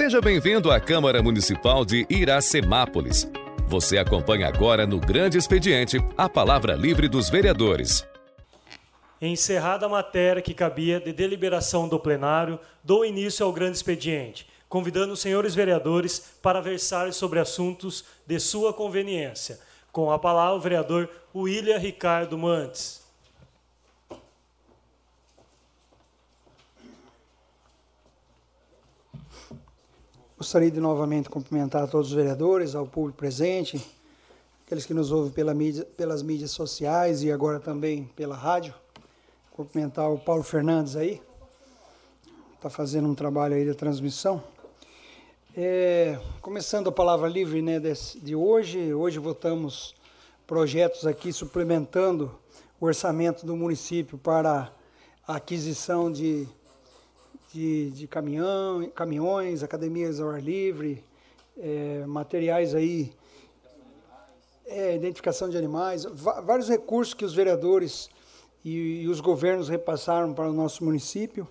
Seja bem-vindo à Câmara Municipal de Iracemápolis. Você acompanha agora no Grande Expediente a palavra livre dos vereadores. Encerrada a matéria que cabia de deliberação do plenário, dou início ao grande expediente, convidando os senhores vereadores para versar sobre assuntos de sua conveniência. Com a palavra, o vereador William Ricardo Mantes. Gostaria de novamente cumprimentar todos os vereadores, ao público presente, aqueles que nos ouvem pela mídia, pelas mídias sociais e agora também pela rádio. Cumprimentar o Paulo Fernandes aí, está fazendo um trabalho aí de transmissão. É, começando a palavra livre né, de hoje, hoje votamos projetos aqui suplementando o orçamento do município para a aquisição de de, de caminhão, caminhões, academias ao ar livre, é, materiais aí, é, identificação de animais, vários recursos que os vereadores e, e, os governos repassaram para o nosso município.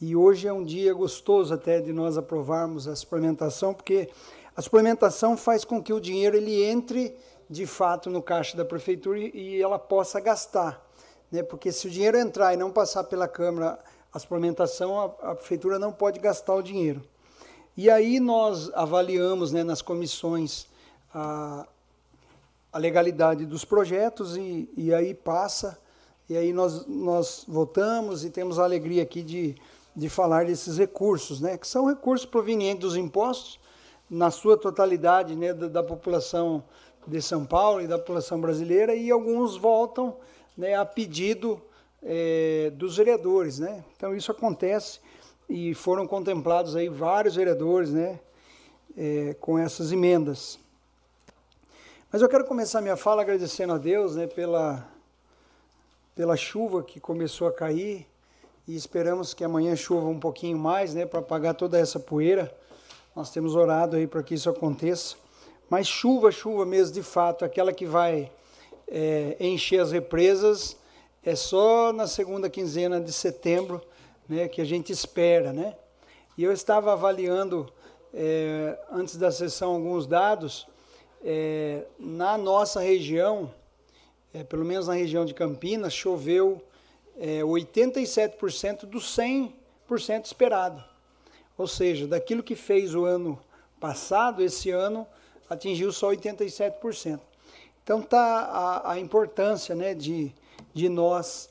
E hoje é um dia gostoso até de nós aprovarmos a suplementação, porque a suplementação faz com que o dinheiro ele entre de fato no caixa da prefeitura e, ela possa gastar. Né? Porque se o dinheiro entrar e não passar pela Câmara a suplementação, a, a prefeitura não pode gastar o dinheiro. E aí nós avaliamos né, nas comissões a, a legalidade dos projetos e, e aí passa, e aí nós, nós votamos e temos a alegria aqui de, de falar desses recursos, né, que são recursos provenientes dos impostos, na sua totalidade, né, da, da população de São Paulo e da população brasileira, e alguns voltam né, a pedido é, dos vereadores, né? Então isso acontece e foram contemplados aí vários vereadores, né? É, com essas emendas. Mas eu quero começar minha fala agradecendo a Deus, né? Pela pela chuva que começou a cair e esperamos que amanhã chova um pouquinho mais, né? Para apagar toda essa poeira. Nós temos orado aí para que isso aconteça. Mas chuva, chuva mesmo, de fato, aquela que vai é, encher as represas é só na segunda quinzena de setembro né, que a gente espera. Né? E eu estava avaliando, é, antes da sessão, alguns dados. É, na nossa região, é, pelo menos na região de Campinas, choveu 87% do 100% esperado. Ou seja, daquilo que fez o ano passado, esse ano atingiu só 87%. Então tá a, a importância né, de de nós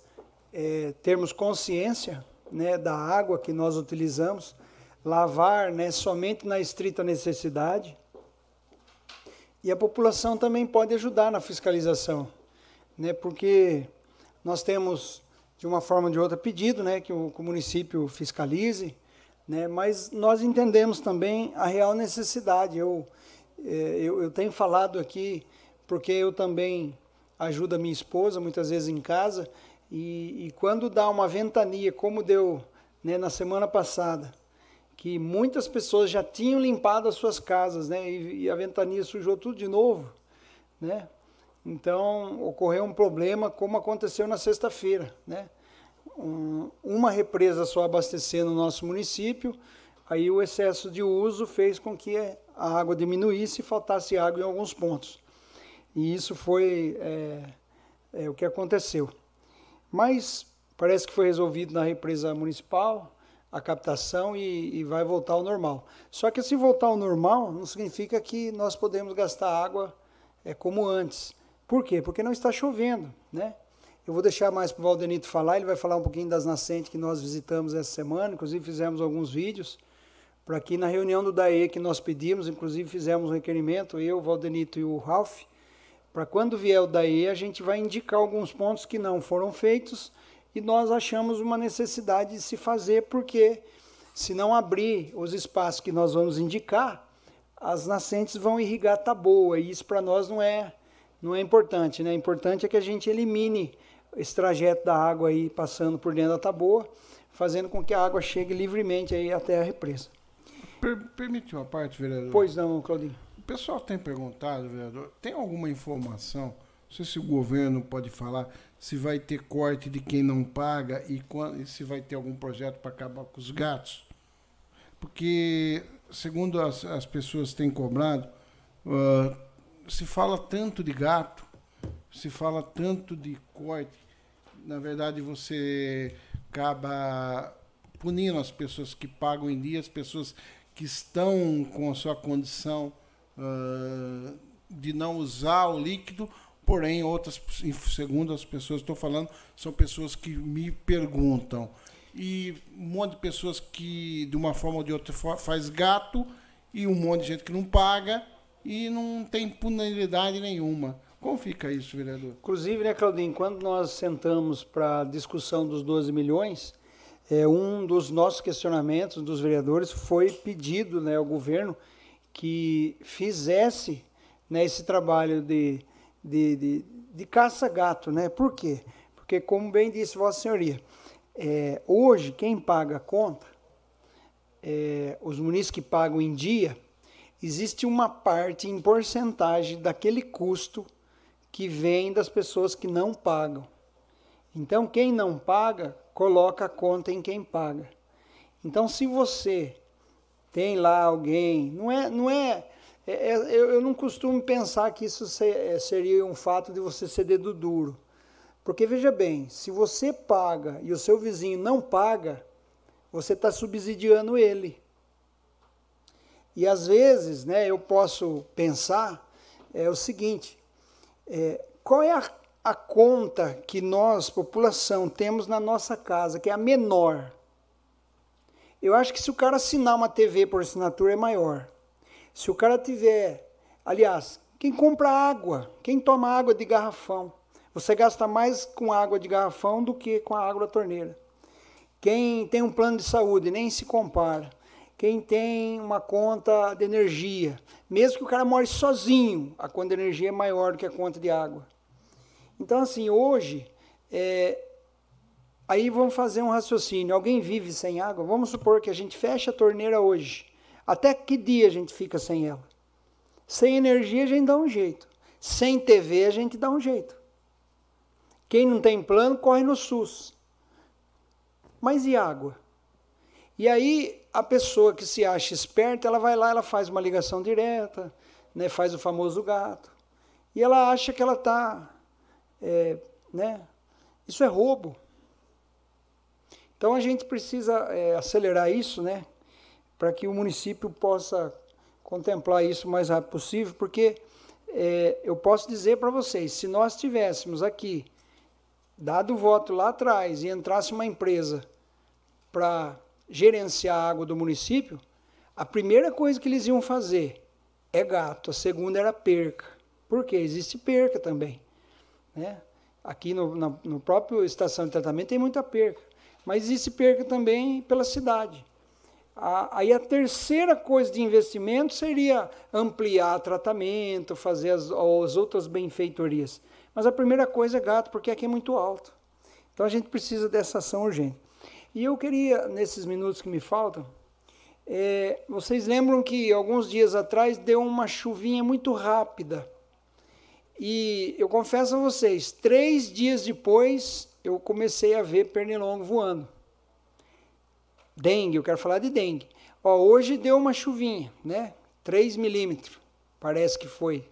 é, termos consciência né, da água que nós utilizamos, lavar né, somente na estrita necessidade. E a população também pode ajudar na fiscalização, né, porque nós temos, de uma forma ou de outra, pedido né, que, o, que o município fiscalize, né, mas nós entendemos também a real necessidade. Eu, é, eu, eu tenho falado aqui, porque eu também ajuda minha esposa, muitas vezes em casa, e, e quando dá uma ventania, como deu né, na semana passada, que muitas pessoas já tinham limpado as suas casas, né, e, e a ventania sujou tudo de novo, né? Então ocorreu um problema, como aconteceu na sexta-feira, né? Um, uma represa só abastecer no nosso município, aí o excesso de uso fez com que a água diminuísse e faltasse água em alguns pontos. E isso foi é, é, o que aconteceu. Mas parece que foi resolvido na represa municipal a captação e, e, vai voltar ao normal. Só que se voltar ao normal, não significa que nós podemos gastar água é, como antes. Por quê? Porque não está chovendo, né? Eu vou deixar mais para o Valdenito falar, ele vai falar um pouquinho das nascentes que nós visitamos essa semana, inclusive fizemos alguns vídeos, para que na reunião do DAE que nós pedimos, inclusive fizemos um requerimento, eu, o Valdenito e o Ralph, para quando vier o DAE, a gente vai indicar alguns pontos que não foram feitos e nós achamos uma necessidade de se fazer, porque se não abrir os espaços que nós vamos indicar, as nascentes vão irrigar taboa, e isso para nós não é, não é importante. Né? Importante é que a gente elimine esse trajeto da água aí passando por dentro da taboa, fazendo com que a água chegue livremente aí até a represa. Per permite uma parte, vereador? Pois não, Claudinho. O pessoal tem perguntado, vereador, tem alguma informação? Não sei se o governo pode falar se vai ter corte de quem não paga e, quando, e se vai ter algum projeto para acabar com os gatos. porque, segundo as, as pessoas têm cobrado, uh, se fala tanto de gato, se fala tanto de corte, na verdade você acaba punindo as pessoas que pagam em dia, as pessoas que estão com a sua condição uh, de não usar o líquido, porém outras, segundo as pessoas estou falando, são pessoas que me perguntam e um monte de pessoas que de uma forma ou de outra faz gato e um monte de gente que não paga e não tem punibilidade nenhuma. Como fica isso, vereador? Inclusive, né, Claudinho, quando nós sentamos para a discussão dos 12 milhões, é, um dos nossos questionamentos dos vereadores foi pedido né, ao governo que fizesse né, esse trabalho de, de, de, de caça-gato. Né? Por quê? Porque, como bem disse Vossa Senhoria, é, hoje quem paga a conta, é, os munícipes que pagam em dia, existe uma parte em porcentagem daquele custo que vem das pessoas que não pagam. Então, quem não paga, coloca a conta em quem paga. Então, se você tem lá alguém, não é, não é, é, é eu, eu, não costumo pensar que isso é, seria um fato de você ser dedo duro. Porque veja bem, se você paga e o seu vizinho não paga, você está subsidiando ele. E às vezes, né, eu posso pensar é o seguinte: é, qual é a a conta que nós, população, temos na nossa casa, que é a menor. Eu acho que se o cara assinar uma TV por assinatura é maior. Se o cara tiver, aliás, quem compra água, quem toma água de garrafão, você gasta mais com água de garrafão do que com a água da torneira. Quem tem um plano de saúde nem se compara. Quem tem uma conta de energia, mesmo que o cara more sozinho, a conta de energia é maior do que a conta de água. Então, assim, hoje, é, aí vamos fazer um raciocínio. Alguém vive sem água? Vamos supor que a gente fecha a torneira hoje. Até que dia a gente fica sem ela? Sem energia a gente dá um jeito. Sem TV a gente dá um jeito. Quem não tem plano corre no SUS. Mas e água? E aí a pessoa que se acha esperta, ela vai lá, ela faz uma ligação direta, né, faz o famoso gato. E ela acha que ela está é, né? Isso é roubo. Então a gente precisa é, acelerar isso, né? Para que o município possa contemplar isso o mais rápido possível, porque é, eu posso dizer para vocês, se nós tivéssemos aqui dado o voto lá atrás e entrasse uma empresa para gerenciar a água do município, a primeira coisa que eles iam fazer é gato, a segunda era perca. Porque existe perca também. Né? Aqui no, no próprio estação de tratamento tem muita perca, mas existe perca também pela cidade. Aí a terceira coisa de investimento seria ampliar tratamento, fazer as, as outras benfeitorias. Mas a primeira coisa é gato, porque aqui é muito alto. Então a gente precisa dessa ação urgente. E eu queria, nesses minutos que me faltam, é, vocês lembram que alguns dias atrás deu uma chuvinha muito rápida e eu confesso a vocês, três dias depois eu comecei a ver pernilongo voando. Dengue, eu quero falar de dengue. Ó, hoje deu uma chuvinha, né? 3 milímetros, parece que foi.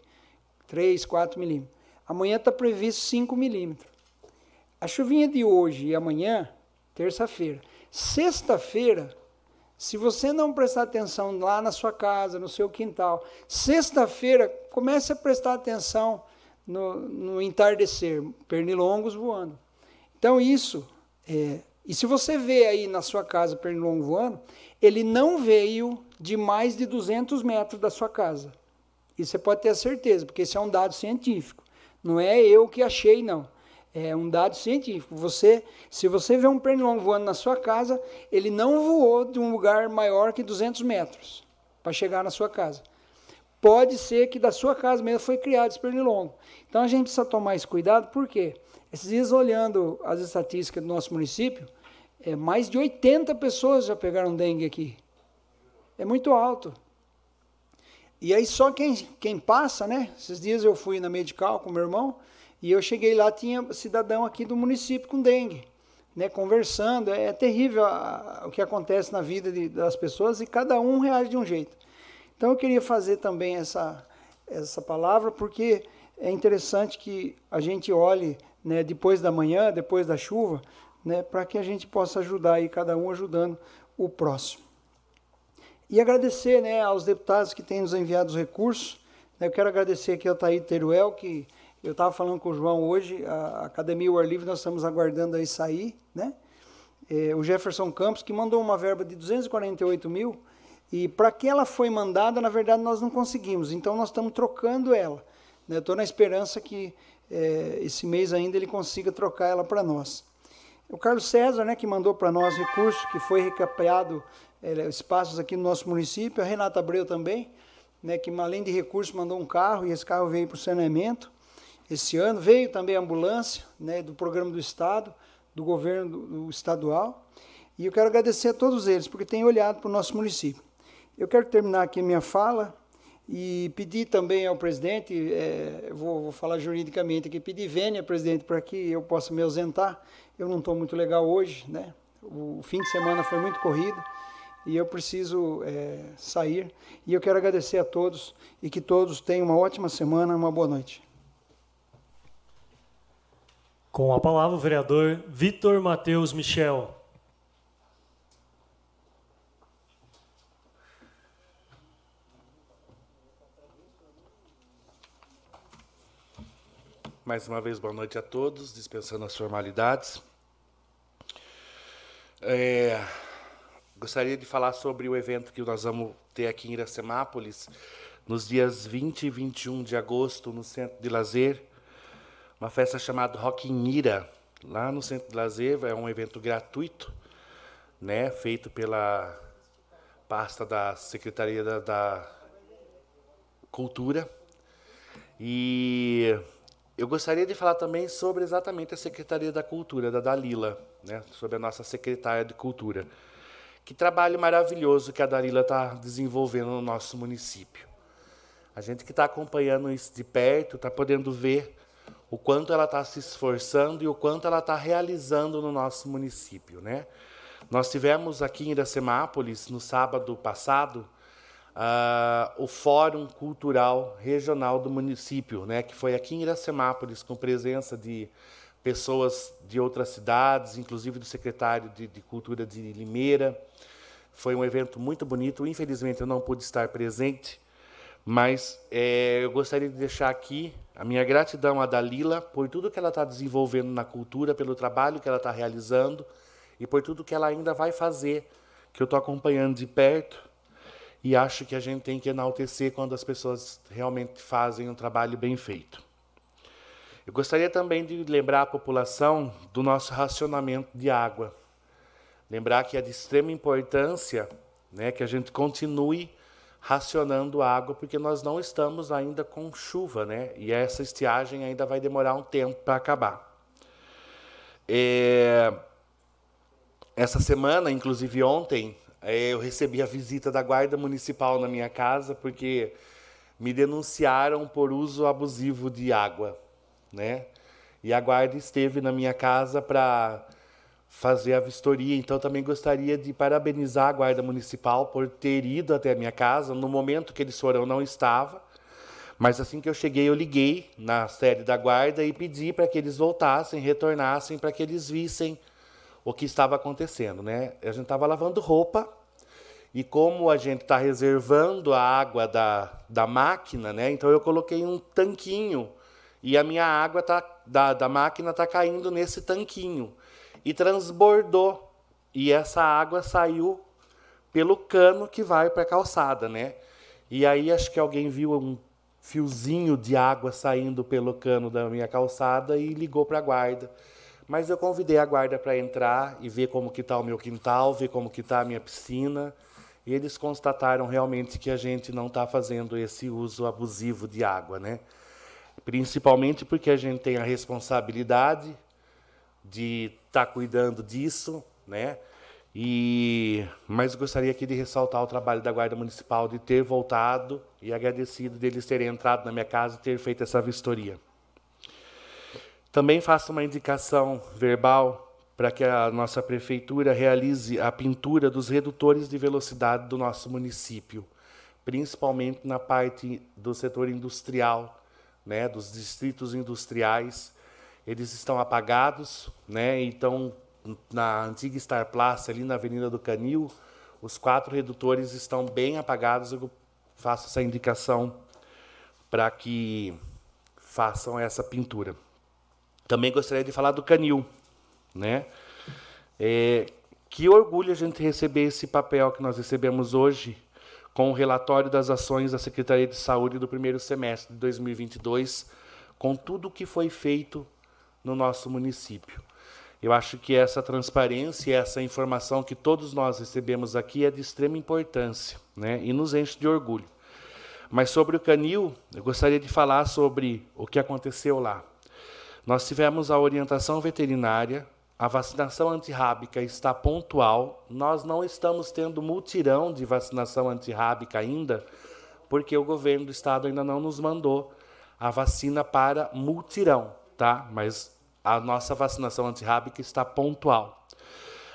3, 4 milímetros. Amanhã está previsto 5 milímetros. A chuvinha de hoje e amanhã, terça-feira. Sexta-feira, se você não prestar atenção lá na sua casa, no seu quintal, sexta-feira, comece a prestar atenção no, no entardecer, pernilongos voando. Então isso, é, e se você vê aí na sua casa pernilongo voando, ele não veio de mais de 200 metros da sua casa. Isso você pode ter a certeza, porque esse é um dado científico. Não é eu que achei, não. É um dado científico. Você, se você vê um pernilongo voando na sua casa, ele não voou de um lugar maior que 200 metros para chegar na sua casa pode ser que da sua casa mesmo foi criado esse pernilongo. Então a gente precisa tomar esse cuidado, por quê? Esses dias, olhando as estatísticas do nosso município, é, mais de 80 pessoas já pegaram dengue aqui. É muito alto. E aí só quem, quem passa, né? Esses dias eu fui na medical com meu irmão e eu cheguei lá, tinha cidadão aqui do município com dengue. né, conversando. É, é terrível a, o que acontece na vida de, das pessoas e cada um reage de um jeito. Então eu queria fazer também essa, essa palavra, porque é interessante que a gente olhe né, depois da manhã, depois da chuva, né, para que a gente possa ajudar aí, cada um ajudando o próximo. E agradecer né, aos deputados que têm nos enviado os recursos. Né, eu quero agradecer aqui ao Taí Teruel, que eu estava falando com o João hoje, a Academia War Livre, nós estamos aguardando aí sair, né? É, o Jefferson Campos, que mandou uma verba de 248 mil, e para que ela foi mandada, na verdade, nós não conseguimos, então nós estamos trocando ela. Né? Estou na esperança que é, esse mês ainda ele consiga trocar ela para nós. O Carlos César, né, que mandou para nós recurso, que foi recapeado é, espaços aqui no nosso município, a Renata Abreu também, né, que além de recursos mandou um carro, e esse carro veio para o saneamento. Esse ano veio também a ambulância né, do programa do Estado, do governo do, do estadual. E eu quero agradecer a todos eles, porque têm olhado para o nosso município. Eu quero terminar aqui a minha fala e pedir também ao presidente, é, vou, vou, falar juridicamente aqui, pedir vênia, presidente, para que eu possa me ausentar. Eu não estou muito legal hoje, né? O fim de semana foi muito corrido e eu preciso é, sair. E eu quero agradecer a todos e que todos tenham uma ótima semana, uma boa noite. Com a palavra o vereador Vitor Matheus Michel. Mais uma vez, boa noite a todos, dispensando as formalidades. É, gostaria de falar sobre o evento que nós vamos ter aqui em Iracemápolis, nos dias 20 e 21 de agosto, no Centro de Lazer, uma festa chamada Rock in Ira, lá no Centro de Lazer, é um evento gratuito, né, feito pela pasta da Secretaria da, da Cultura. E eu gostaria de falar também sobre exatamente a Secretaria da Cultura, da Dalila, né, sobre a nossa secretária de Cultura. Que trabalho maravilhoso que a Dalila está desenvolvendo no nosso município. A gente que está acompanhando isso de perto está podendo ver o quanto ela está se esforçando e o quanto ela está realizando no nosso município. Né? Nós tivemos aqui em Iracemápolis, no sábado passado, uh, o Fórum Cultural Regional do município, né? que foi aqui em Iracemápolis, com presença de pessoas de outras cidades, inclusive do secretário de, de Cultura de Limeira. Foi um evento muito bonito. Infelizmente, eu não pude estar presente, mas é, eu gostaria de deixar aqui a minha gratidão à Dalila por tudo que ela está desenvolvendo na cultura, pelo trabalho que ela está realizando e por tudo que ela ainda vai fazer, que eu estou acompanhando de perto e acho que a gente tem que enaltecer quando as pessoas realmente fazem um trabalho bem feito. Eu gostaria também de lembrar a população do nosso racionamento de água. Lembrar que é de extrema importância né, que a gente continue racionando água, porque nós não estamos ainda com chuva, né? E essa estiagem ainda vai demorar um tempo para acabar. É... Essa semana, inclusive ontem, eu recebi a visita da Guarda Municipal na minha casa, porque me denunciaram por uso abusivo de água, né? E a guarda esteve na minha casa para fazer a vistoria. Então, também gostaria de parabenizar a Guarda Municipal por ter ido até a minha casa. No momento que eles foram, não estava. Mas assim que eu cheguei, eu liguei na sede da Guarda e pedi para que eles voltassem, retornassem, para que eles vissem o que estava acontecendo. Né? A gente estava lavando roupa e como a gente está reservando a água da, da máquina, né? então eu coloquei um tanquinho e a minha água tá, da, da máquina está caindo nesse tanquinho e transbordou. E essa água saiu pelo cano que vai para a calçada, né? E aí acho que alguém viu um fiozinho de água saindo pelo cano da minha calçada e ligou para a guarda. Mas eu convidei a guarda para entrar e ver como que está o meu quintal, ver como que está a minha piscina. E eles constataram realmente que a gente não está fazendo esse uso abusivo de água, né? Principalmente porque a gente tem a responsabilidade de estar tá cuidando disso, né? E mas gostaria aqui de ressaltar o trabalho da Guarda Municipal de ter voltado e agradecido deles terem entrado na minha casa e ter feito essa vistoria. Também faço uma indicação verbal para que a nossa prefeitura realize a pintura dos redutores de velocidade do nosso município, principalmente na parte do setor industrial, né, dos distritos industriais. Eles estão apagados, né, então na antiga Star Place, ali na Avenida do Canil, os quatro redutores estão bem apagados. Eu faço essa indicação para que façam essa pintura. Também gostaria de falar do canil, né? É, que orgulho a gente receber esse papel que nós recebemos hoje com o relatório das ações da Secretaria de Saúde do primeiro semestre de 2022, com tudo o que foi feito no nosso município. Eu acho que essa transparência, essa informação que todos nós recebemos aqui é de extrema importância, né? E nos enche de orgulho. Mas sobre o canil, eu gostaria de falar sobre o que aconteceu lá. Nós tivemos a orientação veterinária, a vacinação antirrábica está pontual. Nós não estamos tendo multirão de vacinação antirrábica ainda, porque o governo do estado ainda não nos mandou a vacina para multirão, tá? Mas a nossa vacinação antirrábica está pontual.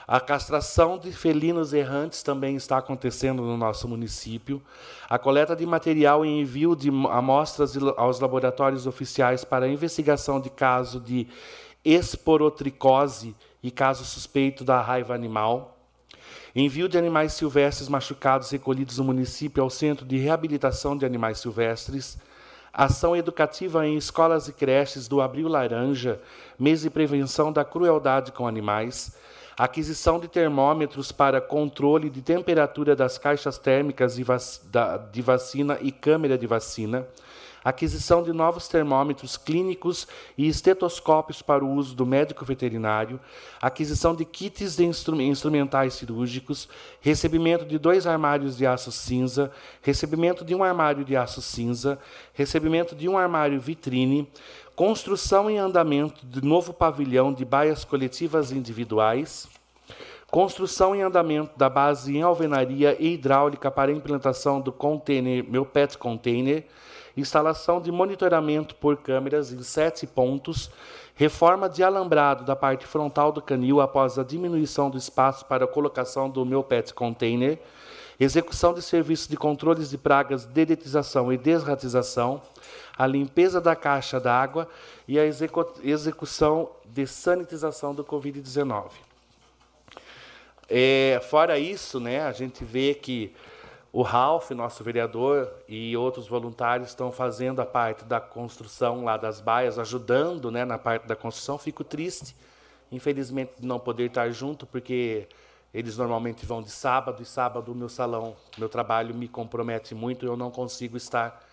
A castração de felinos errantes também está acontecendo no nosso município. A coleta de material e envio de amostras aos laboratórios oficiais para investigação de caso de esporotricose e caso suspeito da raiva animal. Envio de animais silvestres machucados recolhidos no município ao Centro de Reabilitação de Animais Silvestres ação educativa em escolas e creches do Abril Laranja, mês de prevenção da crueldade com animais, aquisição de termômetros para controle de temperatura das caixas térmicas de vacina e câmera de vacina, aquisição de novos termômetros clínicos e estetoscópios para o uso do médico veterinário, aquisição de kits de instrumentais cirúrgicos, recebimento de dois armários de aço cinza, recebimento de um armário de aço cinza, recebimento de um armário vitrine, construção em andamento de novo pavilhão de baias coletivas individuais, construção em andamento da base em alvenaria e hidráulica para implantação do container, meu pet container, instalação de monitoramento por câmeras em sete pontos, reforma de alambrado da parte frontal do canil após a diminuição do espaço para a colocação do meu pet container, execução de serviços de controles de pragas, dedetização e desratização, a limpeza da caixa d'água e a execu execução de sanitização do Covid-19. É, fora isso, né, a gente vê que o Ralph, nosso vereador, e outros voluntários estão fazendo a parte da construção lá das baias, ajudando né, na parte da construção. Fico triste, infelizmente, de não poder estar junto, porque eles normalmente vão de sábado, e sábado o meu salão, meu trabalho me compromete muito, eu não consigo estar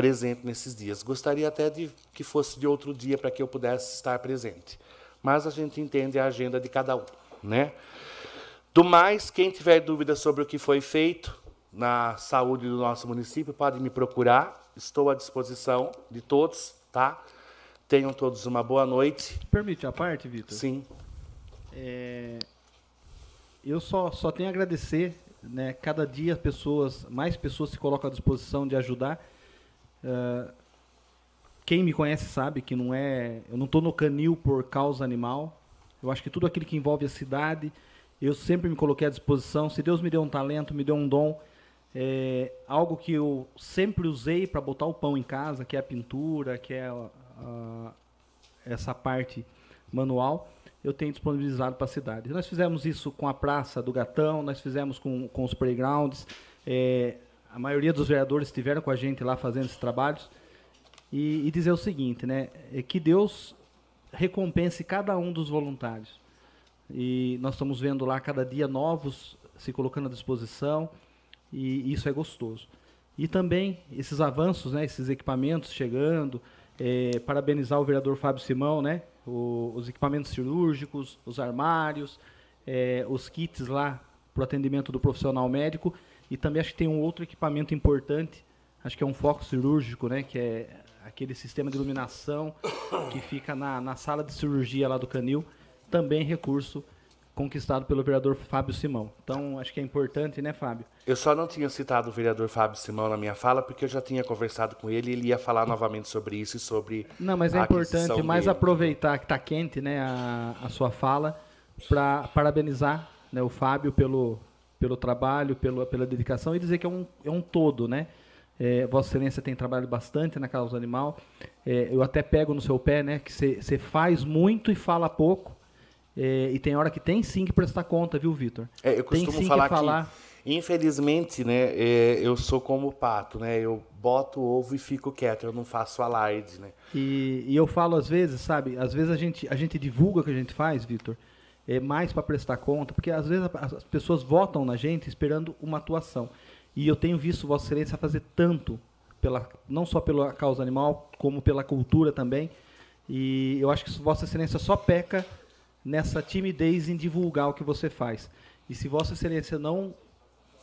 presente nesses dias. Gostaria até de que fosse de outro dia para que eu pudesse estar presente. Mas a gente entende a agenda de cada um, né? Do mais, quem tiver dúvidas sobre o que foi feito, na saúde do nosso município, podem me procurar. Estou à disposição de todos, tá? Tenham todos uma boa noite. Permite a parte, Vitor? Sim. É, eu só, só tenho a agradecer, né? Cada dia pessoas, mais pessoas se colocam à disposição de ajudar. Uh, quem me conhece sabe que não é, eu não estou no canil por causa animal. Eu acho que tudo aquilo que envolve a cidade, eu sempre me coloquei à disposição. Se Deus me deu um talento, me deu um dom, é, algo que eu sempre usei para botar o pão em casa, que é a pintura, que é a, a, essa parte manual, eu tenho disponibilizado para a cidade. Nós fizemos isso com a Praça do Gatão, nós fizemos com, com os playgrounds, é, a maioria dos vereadores estiveram com a gente lá fazendo esses trabalhos, e, e dizer o seguinte, né, é que Deus recompense cada um dos voluntários. E nós estamos vendo lá cada dia novos se colocando à disposição, e isso é gostoso. E também esses avanços, né, esses equipamentos chegando, é, parabenizar o vereador Fábio Simão, né, o, os equipamentos cirúrgicos, os armários, é, os kits lá para o atendimento do profissional médico e também acho que tem um outro equipamento importante, acho que é um foco cirúrgico, né, que é aquele sistema de iluminação que fica na, na sala de cirurgia lá do Canil, também recurso conquistado pelo vereador Fábio Simão. Então, acho que é importante, né, Fábio? Eu só não tinha citado o vereador Fábio Simão na minha fala, porque eu já tinha conversado com ele e ele ia falar novamente sobre isso e sobre. Não, mas é importante mais dele. aproveitar que está quente, né, a, a sua fala, para parabenizar né, o Fábio pelo, pelo trabalho, pelo, pela dedicação e dizer que é um, é um todo, né? É, Vossa Excelência tem trabalhado bastante na causa animal. É, eu até pego no seu pé, né? Que você faz muito e fala pouco. É, e tem hora que tem sim que prestar conta, viu, Vitor? É, eu costumo tem, sim, falar que, falar... que, infelizmente, né, é, eu sou como o pato, né? Eu boto o ovo e fico quieto, eu não faço alarde, né? E, e eu falo às vezes, sabe? Às vezes a gente, a gente divulga o que a gente faz, Vitor, é mais para prestar conta, porque às vezes as pessoas votam na gente esperando uma atuação. E eu tenho visto Vossa Excelência fazer tanto, pela, não só pela causa animal, como pela cultura também. E eu acho que Vossa Excelência só peca nessa timidez em divulgar o que você faz. E se Vossa Excelência não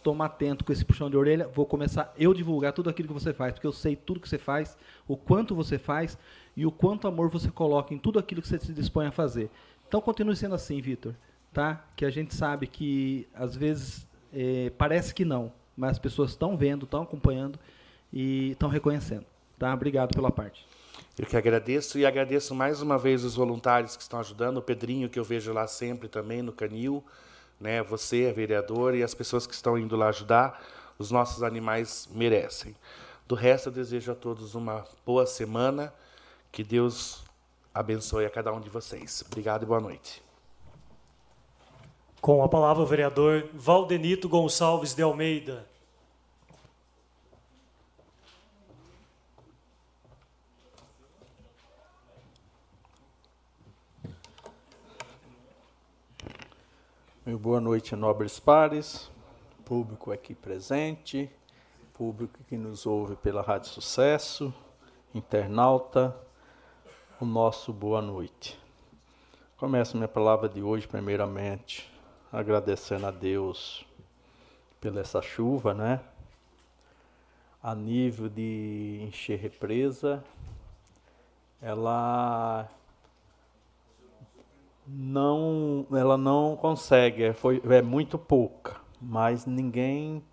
tomar atento com esse puxão de orelha, vou começar eu divulgar tudo aquilo que você faz, porque eu sei tudo que você faz, o quanto você faz e o quanto amor você coloca em tudo aquilo que você se dispõe a fazer. Então continue sendo assim, Vitor, tá? Que a gente sabe que às vezes é, parece que não, mas as pessoas estão vendo, estão acompanhando e estão reconhecendo. Tá? Obrigado pela parte. Eu que agradeço e agradeço mais uma vez os voluntários que estão ajudando, o Pedrinho, que eu vejo lá sempre também no Canil, né? você, a vereadora, e as pessoas que estão indo lá ajudar. Os nossos animais merecem. Do resto, eu desejo a todos uma boa semana. Que Deus abençoe a cada um de vocês. Obrigado e boa noite. Com a palavra o vereador Valdenito Gonçalves de Almeida. Meu boa noite, nobres pares, público aqui presente, público que nos ouve pela Rádio Sucesso, internauta, o nosso boa noite. Começo minha palavra de hoje, primeiramente, agradecendo a Deus pela essa chuva, né? A nível de encher represa, ela não, ela não consegue, é, foi, é muito pouca, mas ninguém,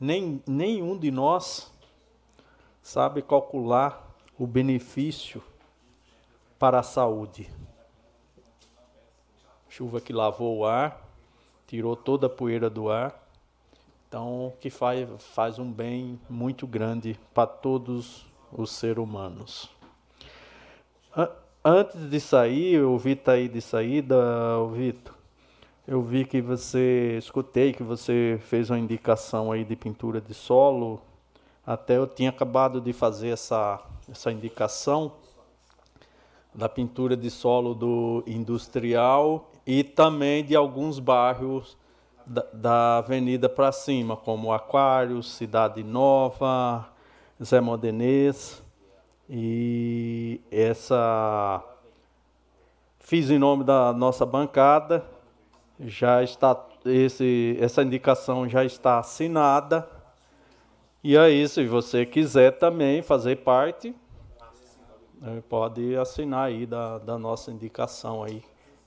nem, nenhum de nós sabe calcular o benefício para a saúde. Chuva que lavou o ar, tirou toda a poeira do ar. Então, que faz, faz um bem muito grande para todos os seres humanos. Antes de sair, eu vi aí de saída, Vitor. Eu vi que você, escutei que você fez uma indicação aí de pintura de solo. Até eu tinha acabado de fazer essa, essa indicação da pintura de solo do industrial e também de alguns bairros da, da avenida para cima, como Aquário, Cidade Nova, Zé Modenês. E essa fiz em nome da nossa bancada, já está esse, essa indicação já está assinada. E aí, se você quiser também fazer parte, pode assinar aí da, da nossa indicação aí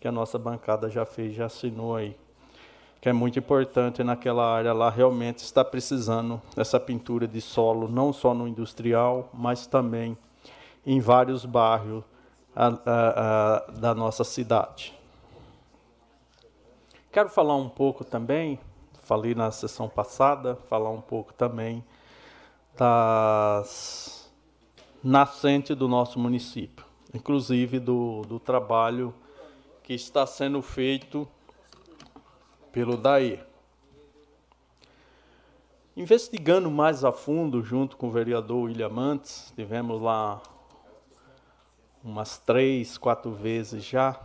que a nossa bancada já fez, já assinou aí. Que é muito importante naquela área lá, realmente está precisando dessa pintura de solo, não só no industrial, mas também em vários bairros a, a, a, da nossa cidade. Quero falar um pouco também, falei na sessão passada, falar um pouco também das nascentes do nosso município, inclusive do, do trabalho que está sendo feito pelo DAE. Investigando mais a fundo, junto com o vereador William Mantes, tivemos lá umas três, quatro vezes já,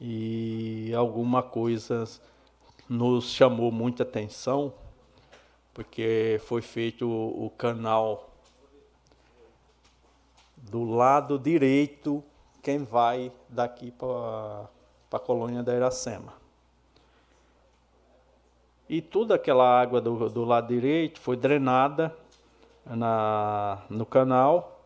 e alguma coisa nos chamou muita atenção, porque foi feito o canal do lado direito quem vai daqui para a colônia da Iracema. E toda aquela água do, do lado direito foi drenada na, no canal,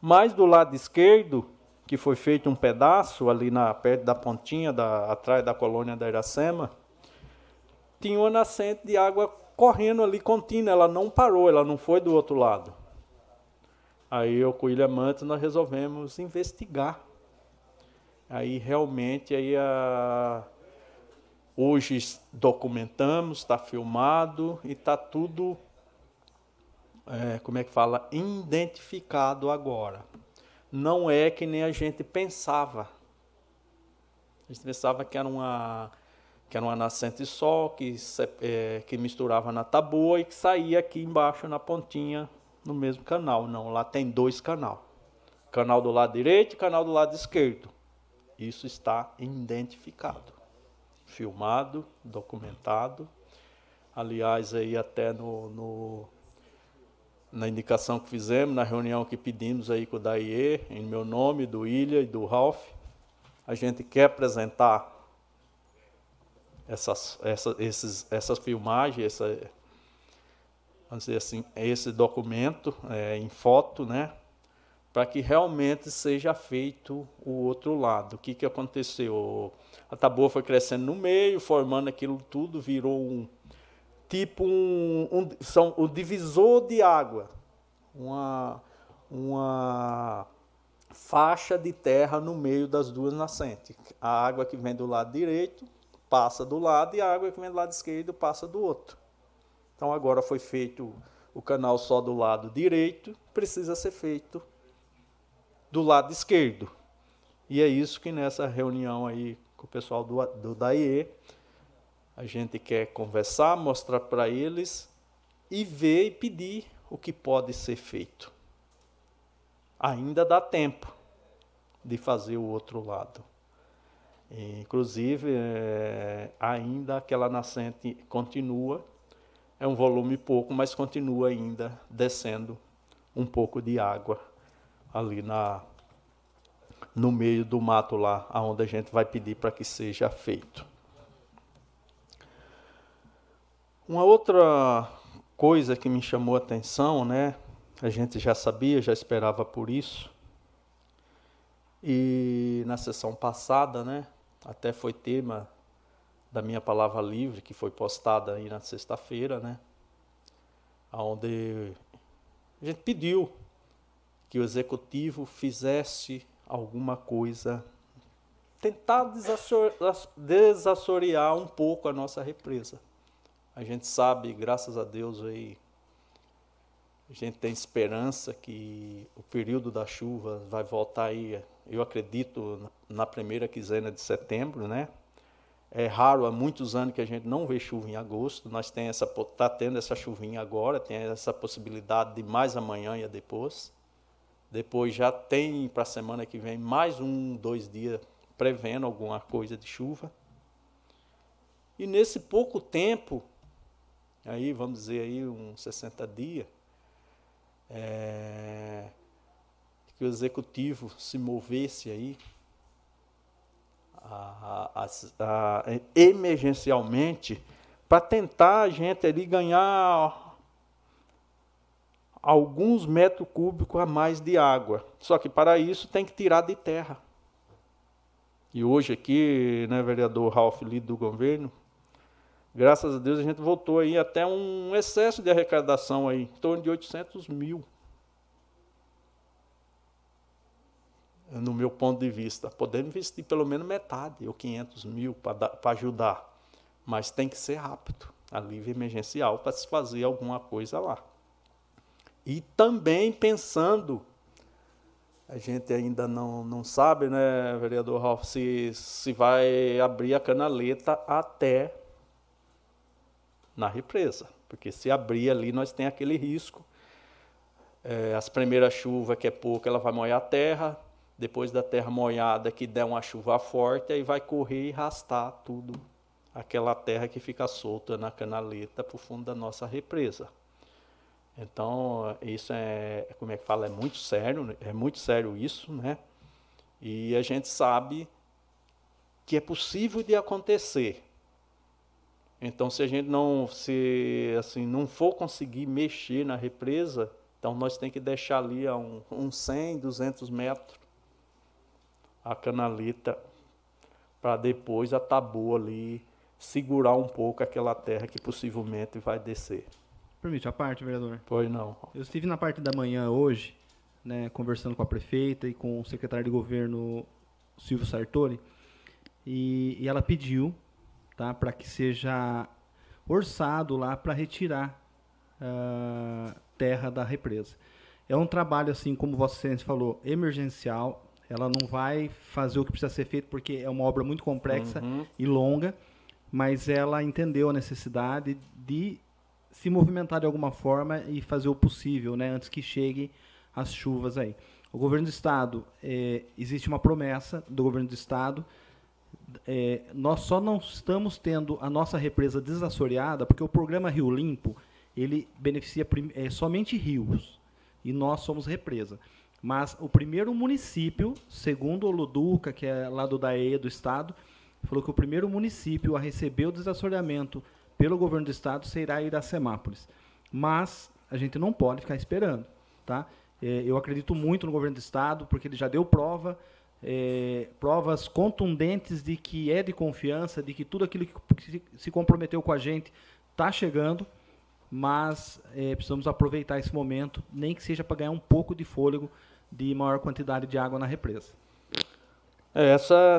mas do lado esquerdo, que foi feito um pedaço ali na, perto da pontinha, da, atrás da colônia da Iracema, tinha uma nascente de água correndo ali contínua, ela não parou, ela não foi do outro lado. Aí eu com o William Mantes nós resolvemos investigar Aí realmente aí a hoje documentamos, está filmado e está tudo é, como é que fala, identificado agora. Não é que nem a gente pensava. A gente pensava que era uma que era uma nascente só, que, é, que misturava na taboa e que saía aqui embaixo na pontinha no mesmo canal. Não, lá tem dois canal. Canal do lado direito e canal do lado esquerdo. Isso está identificado, filmado, documentado. Aliás, aí até no, no na indicação que fizemos, na reunião que pedimos aí com o DAIE, em meu nome, do Ilha e do Ralph, a gente quer apresentar essas, essa, esses, essas filmagens, essa, vamos dizer assim, esse documento é, em foto, né? Para que realmente seja feito o outro lado. O que, que aconteceu? A taboa foi crescendo no meio, formando aquilo tudo, virou um, tipo um, um, são o divisor de água, uma, uma faixa de terra no meio das duas nascentes. A água que vem do lado direito passa do lado e a água que vem do lado esquerdo passa do outro. Então agora foi feito o canal só do lado direito, precisa ser feito do lado esquerdo. E é isso que nessa reunião aí com o pessoal do, do DAIE, a gente quer conversar, mostrar para eles e ver e pedir o que pode ser feito. Ainda dá tempo de fazer o outro lado. Inclusive, é, ainda aquela nascente continua, é um volume pouco, mas continua ainda descendo um pouco de água ali na, no meio do mato lá, aonde a gente vai pedir para que seja feito. Uma outra coisa que me chamou a atenção, né? A gente já sabia, já esperava por isso. E na sessão passada, né? Até foi tema da minha palavra livre, que foi postada aí na sexta-feira, né? Onde a gente pediu que o executivo fizesse alguma coisa, tentar desassorear um pouco a nossa represa. A gente sabe, graças a Deus aí, a gente tem esperança que o período da chuva vai voltar aí, eu acredito, na primeira quinzena de setembro, né? É raro, há muitos anos que a gente não vê chuva em agosto. Nós tem essa tá tendo essa chuvinha agora, tem essa possibilidade de mais amanhã e depois. Depois já tem para a semana que vem mais um, dois dias prevendo alguma coisa de chuva. E nesse pouco tempo, aí vamos dizer aí uns 60 dias, é, que o executivo se movesse aí a, a, emergencialmente para tentar a gente ali ganhar alguns metros cúbicos a mais de água. Só que para isso tem que tirar de terra. E hoje aqui, né, vereador Ralph Lido do governo, Graças a Deus a gente voltou aí até um excesso de arrecadação aí, em torno de 800 mil. No meu ponto de vista. Podemos investir pelo menos metade, ou 500 mil, para ajudar. Mas tem que ser rápido, alívio emergencial, para se fazer alguma coisa lá. E também pensando, a gente ainda não, não sabe, né, vereador Ralf, se, se vai abrir a canaleta até na represa, porque se abrir ali nós tem aquele risco. É, as primeiras chuvas, que é pouco, ela vai molhar a terra, depois da terra molhada que der uma chuva forte, aí vai correr e arrastar tudo, aquela terra que fica solta na canaleta para o fundo da nossa represa. Então, isso é, como é que fala, é muito sério, é muito sério isso, né? E a gente sabe que é possível de acontecer, então, se a gente não se assim não for conseguir mexer na represa, então nós tem que deixar ali a um, um 100, 200 metros a canaleta para depois a tabu ali segurar um pouco aquela terra que possivelmente vai descer. Permite a parte, vereador? Pois não. Eu estive na parte da manhã hoje, né, conversando com a prefeita e com o secretário de governo Silvio Sartori, e, e ela pediu tá, para que seja orçado lá para retirar uh, terra da represa. É um trabalho, assim, como você falou, emergencial. Ela não vai fazer o que precisa ser feito porque é uma obra muito complexa uhum. e longa, mas ela entendeu a necessidade de se movimentar de alguma forma e fazer o possível, né, antes que cheguem as chuvas aí. O governo do estado é, existe uma promessa do governo do estado. É, nós só não estamos tendo a nossa represa desassoreada porque o programa Rio Limpo ele beneficia é, somente rios e nós somos represa. Mas o primeiro município, segundo o Luduca, que é lá do DAE do estado, falou que o primeiro município a receber o desassoreamento pelo governo do estado será Iracemápolis. Mas a gente não pode ficar esperando, tá? É, eu acredito muito no governo do estado porque ele já deu prova, é, provas contundentes de que é de confiança, de que tudo aquilo que se comprometeu com a gente está chegando, mas é, precisamos aproveitar esse momento, nem que seja para ganhar um pouco de fôlego de maior quantidade de água na represa. É, essa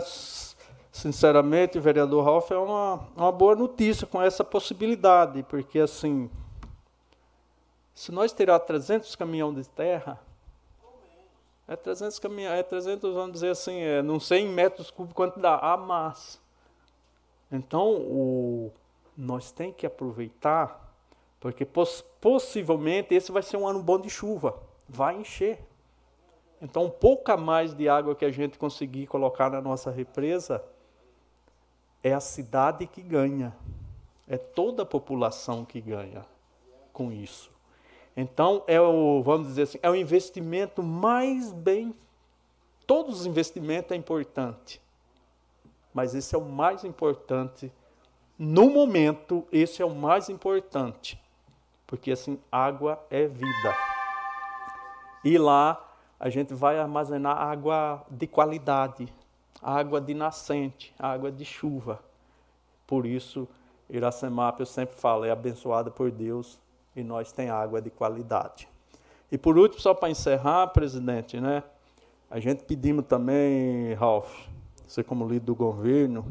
sinceramente, vereador Ralf, é uma, uma boa notícia com essa possibilidade, porque assim, se nós tirar 300 caminhões de terra, é 300 caminhões, é 300, vamos dizer assim, é, não sei em metros cúbicos quanto dá, a massa. Então, o, nós tem que aproveitar, porque poss, possivelmente esse vai ser um ano bom de chuva, vai encher. Então, pouca mais de água que a gente conseguir colocar na nossa represa, é a cidade que ganha, é toda a população que ganha com isso. Então, é o, vamos dizer assim, é o investimento mais bem. Todos os investimentos é importante, mas esse é o mais importante. No momento, esse é o mais importante, porque assim, água é vida. E lá a gente vai armazenar água de qualidade, água de nascente, água de chuva. Por isso, Iracemap, eu sempre falo, é abençoada por Deus e nós tem água de qualidade. E por último, só para encerrar, presidente, né? A gente pedimos também, Ralph, você como líder do governo,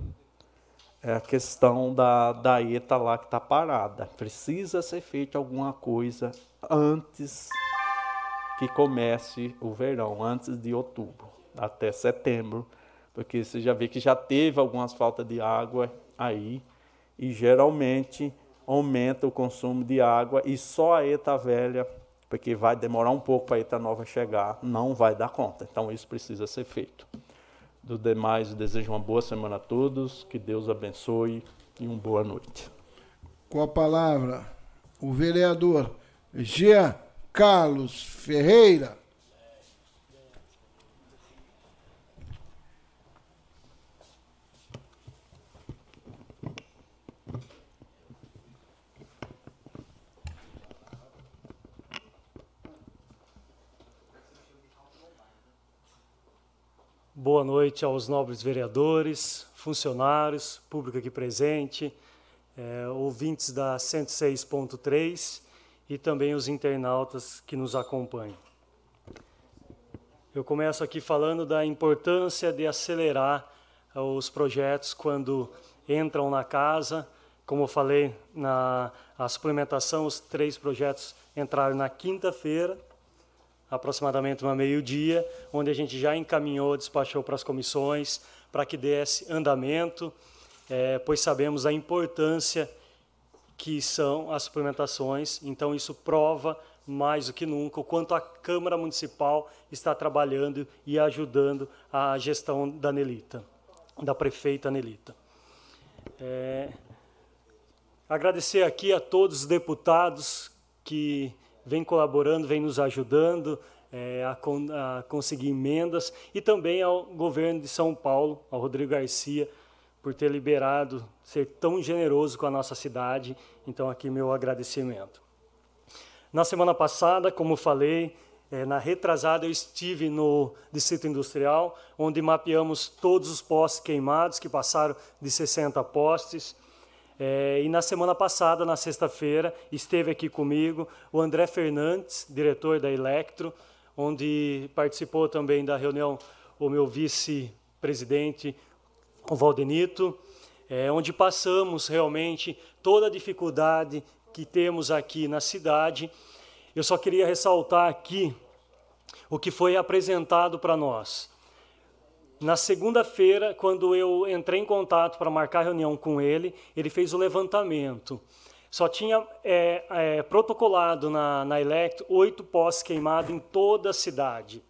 é a questão da, da ETA lá que está parada. Precisa ser feita alguma coisa antes que comece o verão, antes de outubro, até setembro, porque você já vê que já teve algumas faltas de água aí e geralmente aumenta o consumo de água e só a ETA velha, porque vai demorar um pouco para a ETA nova chegar, não vai dar conta. Então isso precisa ser feito. Do demais, desejo uma boa semana a todos, que Deus abençoe e uma boa noite. Com a palavra, o vereador Jean Carlos Ferreira. Boa noite aos nobres vereadores, funcionários, público aqui presente, é, ouvintes da 106.3 e também os internautas que nos acompanham. Eu começo aqui falando da importância de acelerar os projetos quando entram na casa. Como eu falei, na suplementação, os três projetos entraram na quinta-feira, aproximadamente uma meio-dia, onde a gente já encaminhou, despachou para as comissões para que desse andamento, é, pois sabemos a importância que são as suplementações. Então isso prova mais do que nunca o quanto a Câmara Municipal está trabalhando e ajudando a gestão da Nelita, da prefeita Nelita. É, agradecer aqui a todos os deputados que vem colaborando, vem nos ajudando é, a, con a, conseguir emendas e também ao governo de São Paulo, ao Rodrigo Garcia, por ter liberado, ser tão generoso com a nossa cidade. Então, aqui meu agradecimento. Na semana passada, como falei, é, na retrasada eu estive no Distrito Industrial, onde mapeamos todos os postes queimados, que passaram de 60 postes. É, e na semana passada, na sexta-feira, esteve aqui comigo o André Fernandes, diretor da Electro, onde participou também da reunião o meu vice presidente, o Valdenito, é, onde passamos realmente toda a dificuldade que temos aqui na cidade. Eu só queria ressaltar aqui o que foi apresentado para nós. Na segunda-feira, quando eu entrei em contato para marcar reunião com ele, ele fez o levantamento. Só tinha é, é, protocolado na, na Electro oito pós queimados em toda a cidade.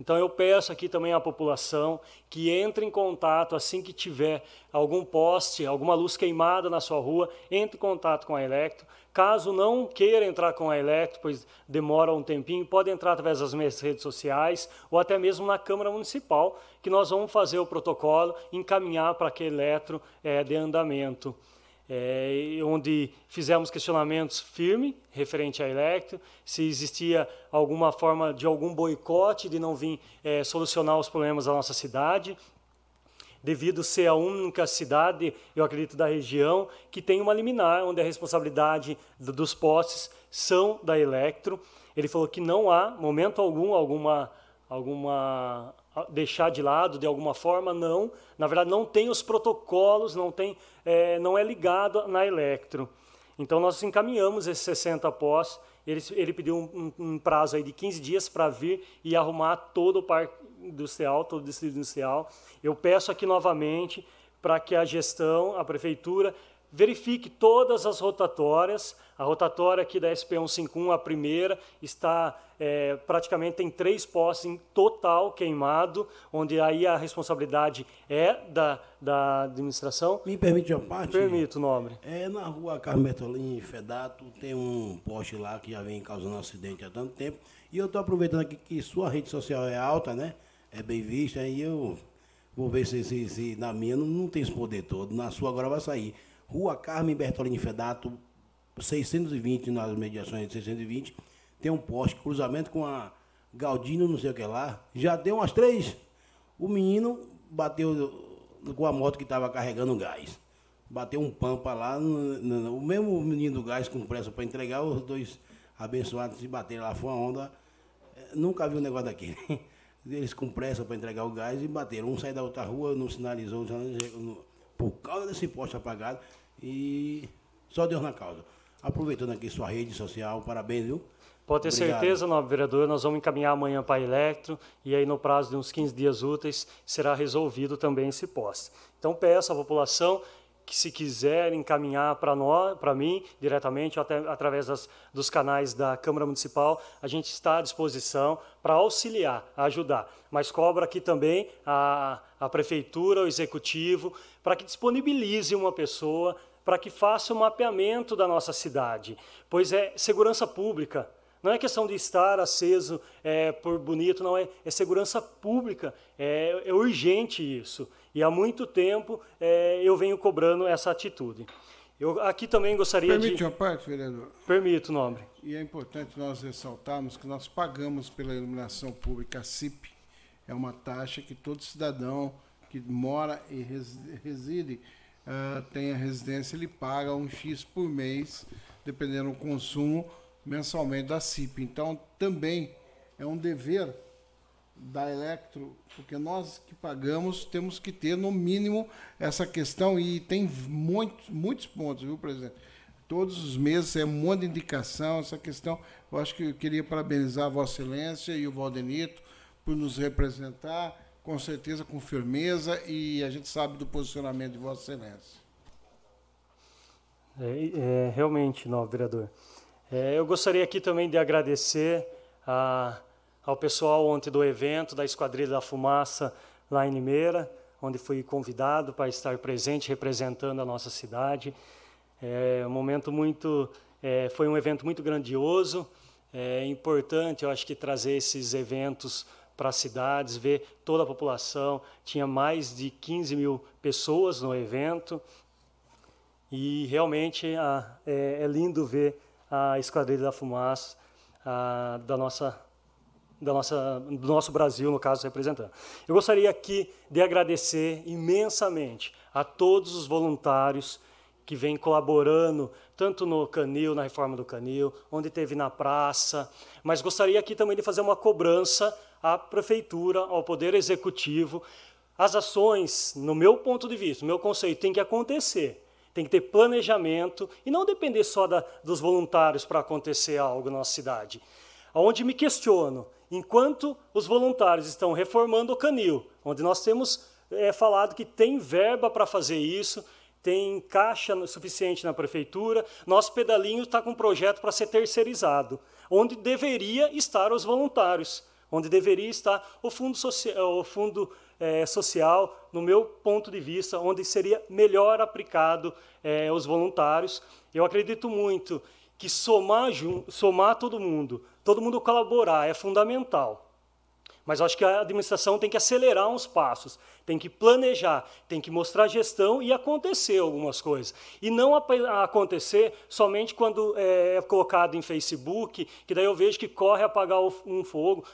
Então eu peço aqui também à população que entre em contato assim que tiver algum poste, alguma luz queimada na sua rua, entre em contato com a Electro. Caso não queira entrar com a Electro, pois demora um tempinho, pode entrar através das minhas redes sociais ou até mesmo na Câmara Municipal, que nós vamos fazer o protocolo, encaminhar para que a Electro é, dê andamento. É, onde fizemos questionamentos firmes referente à Electro, se existia alguma forma de algum boicote de não vir é, solucionar os problemas da nossa cidade, devido ser a única cidade, eu acredito, da região que tem uma liminar onde a responsabilidade dos postes são da Electro. Ele falou que não há, momento algum, alguma alguma deixar de lado de alguma forma, não. Na verdade, não tem os protocolos, não, tem, é, não é ligado na Electro. Então, nós encaminhamos esses 60 pós. Ele, ele pediu um, um, prazo aí de 15 dias para vir e arrumar todo o parque industrial, todo o distrito industrial. Eu peço aqui novamente para que a gestão, a prefeitura, verifique todas as rotatórias. A rotatória aqui da SP151, a primeira, está é, praticamente tem três postes em total queimado, onde aí a responsabilidade é da, da administração. Me permite uma parte? Permito, nobre. É, na rua Carlos Bertolini, Fedato, tem um poste lá que já vem causando acidente há tanto tempo. E eu estou aproveitando aqui que sua rede social é alta, né? É bem vista, e eu vou ver se, se, se na minha não, não tem esse poder todo. Na sua agora vai sair. Rua Carmen Bertolini Fedato, 620 nas mediações de 620. Tem um poste, cruzamento com a Galdino, não sei o que lá. Já deu umas três. O menino bateu com a moto que estava carregando gás. Bateu um pampa lá. No, no, o mesmo menino do gás com pressa para entregar, os dois abençoados se bateram lá. Foi uma onda. É, nunca vi um negócio daquele. Eles com pressa para entregar o gás e bateram. Um saiu da outra rua, não sinalizou, por causa desse poste apagado. E só Deus na causa. Aproveitando aqui sua rede social, parabéns, viu? Pode ter Obrigado. certeza, nobre vereador, nós vamos encaminhar amanhã para a Electro e aí no prazo de uns 15 dias úteis será resolvido também esse poste. Então peço à população que se quiser encaminhar para nós, para mim, diretamente, ou até através das, dos canais da Câmara Municipal, a gente está à disposição para auxiliar, ajudar. Mas cobra aqui também a, a Prefeitura, o Executivo, para que disponibilize uma pessoa para que faça o mapeamento da nossa cidade, pois é segurança pública. Não é questão de estar aceso é, por bonito, não é, é segurança pública, é, é, urgente isso. E há muito tempo é, eu venho cobrando essa atitude. Eu aqui também gostaria Permite de... Permite uma parte, vereador? Permito, nobre. E é importante nós ressaltarmos que nós pagamos pela iluminação pública a CIP. É uma taxa que todo cidadão que mora e reside, uh, tem a residência, ele paga um X por mês, dependendo do consumo, mensalmente da CIP. Então, também é um dever da Electro, porque nós que pagamos temos que ter, no mínimo, essa questão, e tem muitos, muitos pontos, viu, presidente? Todos os meses é um monte de indicação, essa questão. Eu acho que eu queria parabenizar a Vossa Excelência e o Valdenito por nos representar com certeza com firmeza e a gente sabe do posicionamento de Vossa Excelência. É, é, realmente, nobre vereador. É, eu gostaria aqui também de agradecer a, ao pessoal ontem do evento da Esquadrilha da Fumaça lá em Limeira, onde fui convidado para estar presente representando a nossa cidade. É um momento muito, é, foi um evento muito grandioso. É importante, eu acho que trazer esses eventos para as cidades, ver toda a população. Tinha mais de 15 mil pessoas no evento. E realmente a, é, é, lindo ver a Esquadrilha da Fumaça a, da nossa, da nossa, do nosso Brasil, no caso, representando. Eu gostaria aqui de agradecer imensamente a todos os voluntários que vêm colaborando, tanto no Canil, na reforma do Canil, onde teve na praça, mas gostaria aqui também de fazer uma cobrança à prefeitura, ao poder executivo, as ações, no meu ponto de vista, no meu conceito, tem que acontecer. Tem que ter planejamento e não depender só da, dos voluntários para acontecer algo na nossa cidade. Onde me questiono, enquanto os voluntários estão reformando o canil, onde nós temos é, falado que tem verba para fazer isso, tem caixa suficiente na prefeitura, nosso pedalinho está com um projeto para ser terceirizado, onde deveria estar os voluntários, onde deveria estar o fundo, social, o fundo é, social, no meu ponto de vista, onde seria melhor aplicado é, os voluntários. Eu acredito muito que somar, somar todo mundo, todo mundo colaborar é fundamental. Mas acho que a administração tem que acelerar uns passos, tem que planejar, tem que mostrar gestão e acontecer algumas coisas. E não acontecer somente quando é, é colocado em Facebook, que daí eu vejo que corre apagar um fogo,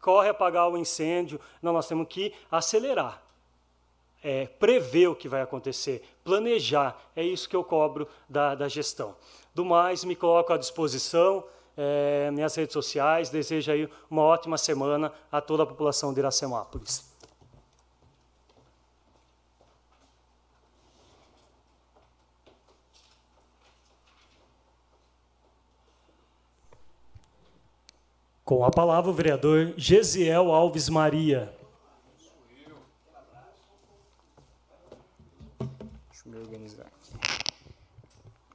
corre apagar o incêndio. Não, nós temos que acelerar. É, prever o que vai acontecer, planejar. É isso que eu cobro da, da gestão. Do mais, me coloco à disposição é, minhas redes sociais. Desejo aí uma ótima semana a toda a população de Iracemápolis. Com a palavra o vereador Gesiel Alves Maria.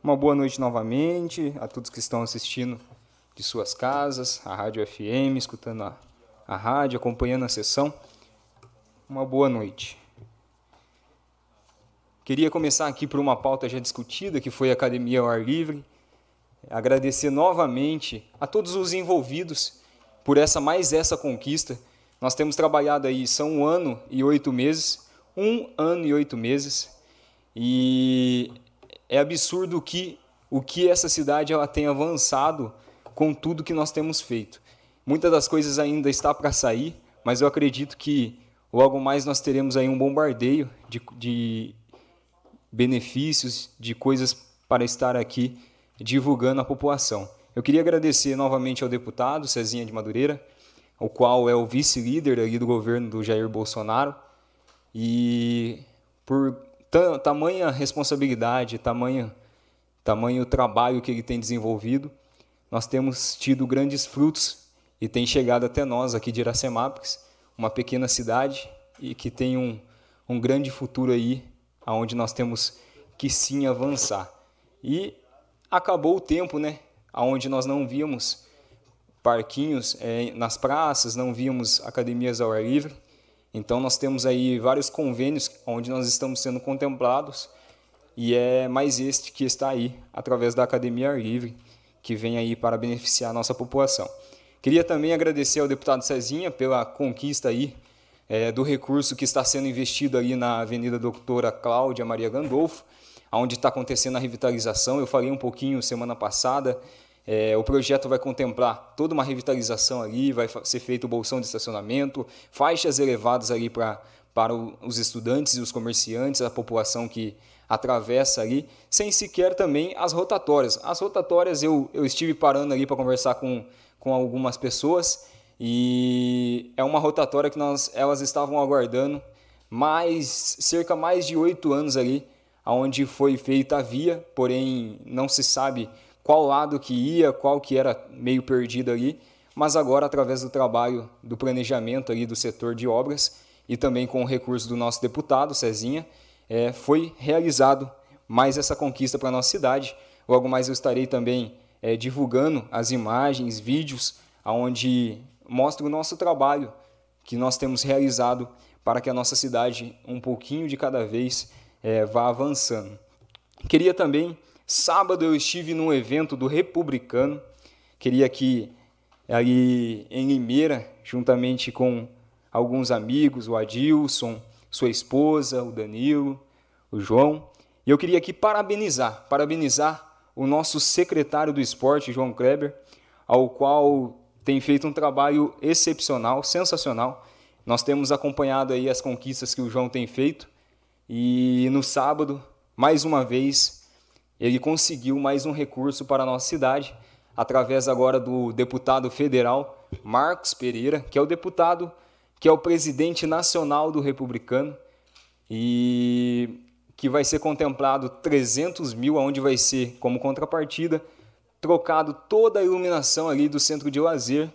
Uma boa noite novamente a todos que estão assistindo de suas casas, a Rádio FM, escutando a, a rádio, acompanhando a sessão. Uma boa noite. Queria começar aqui por uma pauta já discutida, que foi a Academia ao Ar Livre. Agradecer novamente a todos os envolvidos por essa mais essa conquista. Nós temos trabalhado aí, são um ano e oito meses, um ano e oito meses, e é absurdo que o que essa cidade ela tem avançado com tudo que nós temos feito. Muitas das coisas ainda está para sair, mas eu acredito que logo mais nós teremos aí um bombardeio de, de benefícios, de coisas para estar aqui divulgando à população. Eu queria agradecer novamente ao deputado Cezinha de Madureira, o qual é o vice-líder ali do governo do Jair Bolsonaro, e por tamanha responsabilidade, tamanho, tamanho trabalho que ele tem desenvolvido, nós temos tido grandes frutos e tem chegado até nós aqui de Iracemápolis, uma pequena cidade e que tem um, um grande futuro aí, aonde nós temos que sim avançar. E acabou o tempo, né, aonde nós não víamos parquinhos é, nas praças, não víamos academias ao ar livre. Então nós temos aí vários convênios onde nós estamos sendo contemplados e é mais este que está aí através da Academia Ar Livre que vem aí para beneficiar a nossa população. Queria também agradecer ao deputado Cezinha pela conquista aí é, do recurso que está sendo investido ali na Avenida Doutora Cláudia Maria Gandolfo, onde está acontecendo a revitalização. Eu falei um pouquinho semana passada. É, o projeto vai contemplar toda uma revitalização ali, vai ser feito bolsão de estacionamento, faixas elevadas ali pra, para os estudantes e os comerciantes, a população que atravessa ali, sem sequer também as rotatórias. As rotatórias eu, eu estive parando ali para conversar com, com algumas pessoas e é uma rotatória que nós, elas estavam aguardando mais cerca mais de oito anos ali, aonde foi feita a via, porém não se sabe qual lado que ia, qual que era meio perdido ali, mas agora através do trabalho do planejamento ali do setor de obras e também com o recurso do nosso deputado Cezinha, é, foi realizado mais essa conquista para a nossa cidade. Logo mais eu estarei também é, divulgando as imagens, vídeos, onde mostra o nosso trabalho que nós temos realizado para que a nossa cidade, um pouquinho de cada vez, é, vá avançando. Queria também, sábado eu estive num evento do Republicano, queria que ali em Limeira, juntamente com alguns amigos, o Adilson, sua esposa, o Danilo, o João. E eu queria aqui parabenizar, parabenizar o nosso secretário do esporte, João Kleber, ao qual tem feito um trabalho excepcional, sensacional. Nós temos acompanhado aí as conquistas que o João tem feito e no sábado, mais uma vez, ele conseguiu mais um recurso para a nossa cidade, através agora do deputado federal Marcos Pereira, que é o deputado que é o presidente nacional do Republicano, e que vai ser contemplado 300 mil, onde vai ser, como contrapartida, trocado toda a iluminação ali do centro de lazer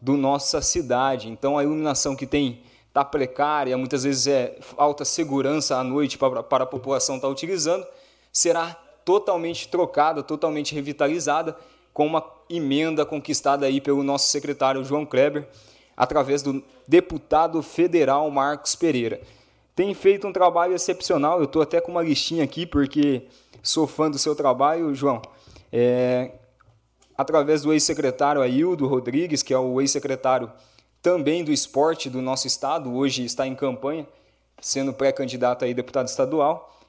do nossa cidade. Então, a iluminação que tem está precária, muitas vezes é alta segurança à noite para, para a população estar tá utilizando, será totalmente trocada, totalmente revitalizada, com uma emenda conquistada aí pelo nosso secretário João Kleber, através do deputado federal Marcos Pereira tem feito um trabalho excepcional. Eu estou até com uma listinha aqui, porque sou fã do seu trabalho, João. É, através do ex-secretário Aildo Rodrigues, que é o ex-secretário também do esporte do nosso estado, hoje está em campanha, sendo pré-candidato a deputado estadual.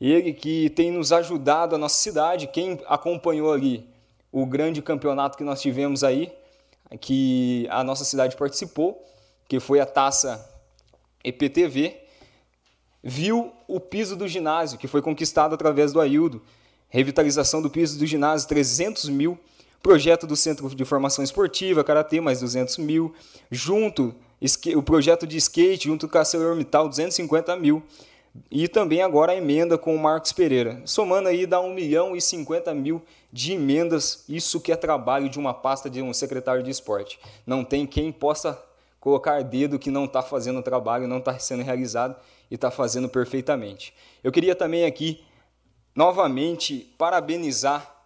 Ele que tem nos ajudado a nossa cidade, quem acompanhou ali o grande campeonato que nós tivemos aí, que a nossa cidade participou, que foi a taça EPTV, viu o piso do ginásio, que foi conquistado através do Aildo, revitalização do piso do ginásio, 300 mil, projeto do Centro de Formação Esportiva, Karatê, mais 200 mil, junto, o projeto de skate, junto com a ArcelorMittal, 250 mil, e também agora a emenda com o Marcos Pereira. Somando aí dá 1 milhão e 50 mil de emendas, isso que é trabalho de uma pasta de um secretário de esporte. Não tem quem possa colocar dedo que não está fazendo o trabalho, não está sendo realizado e está fazendo perfeitamente. Eu queria também aqui, novamente, parabenizar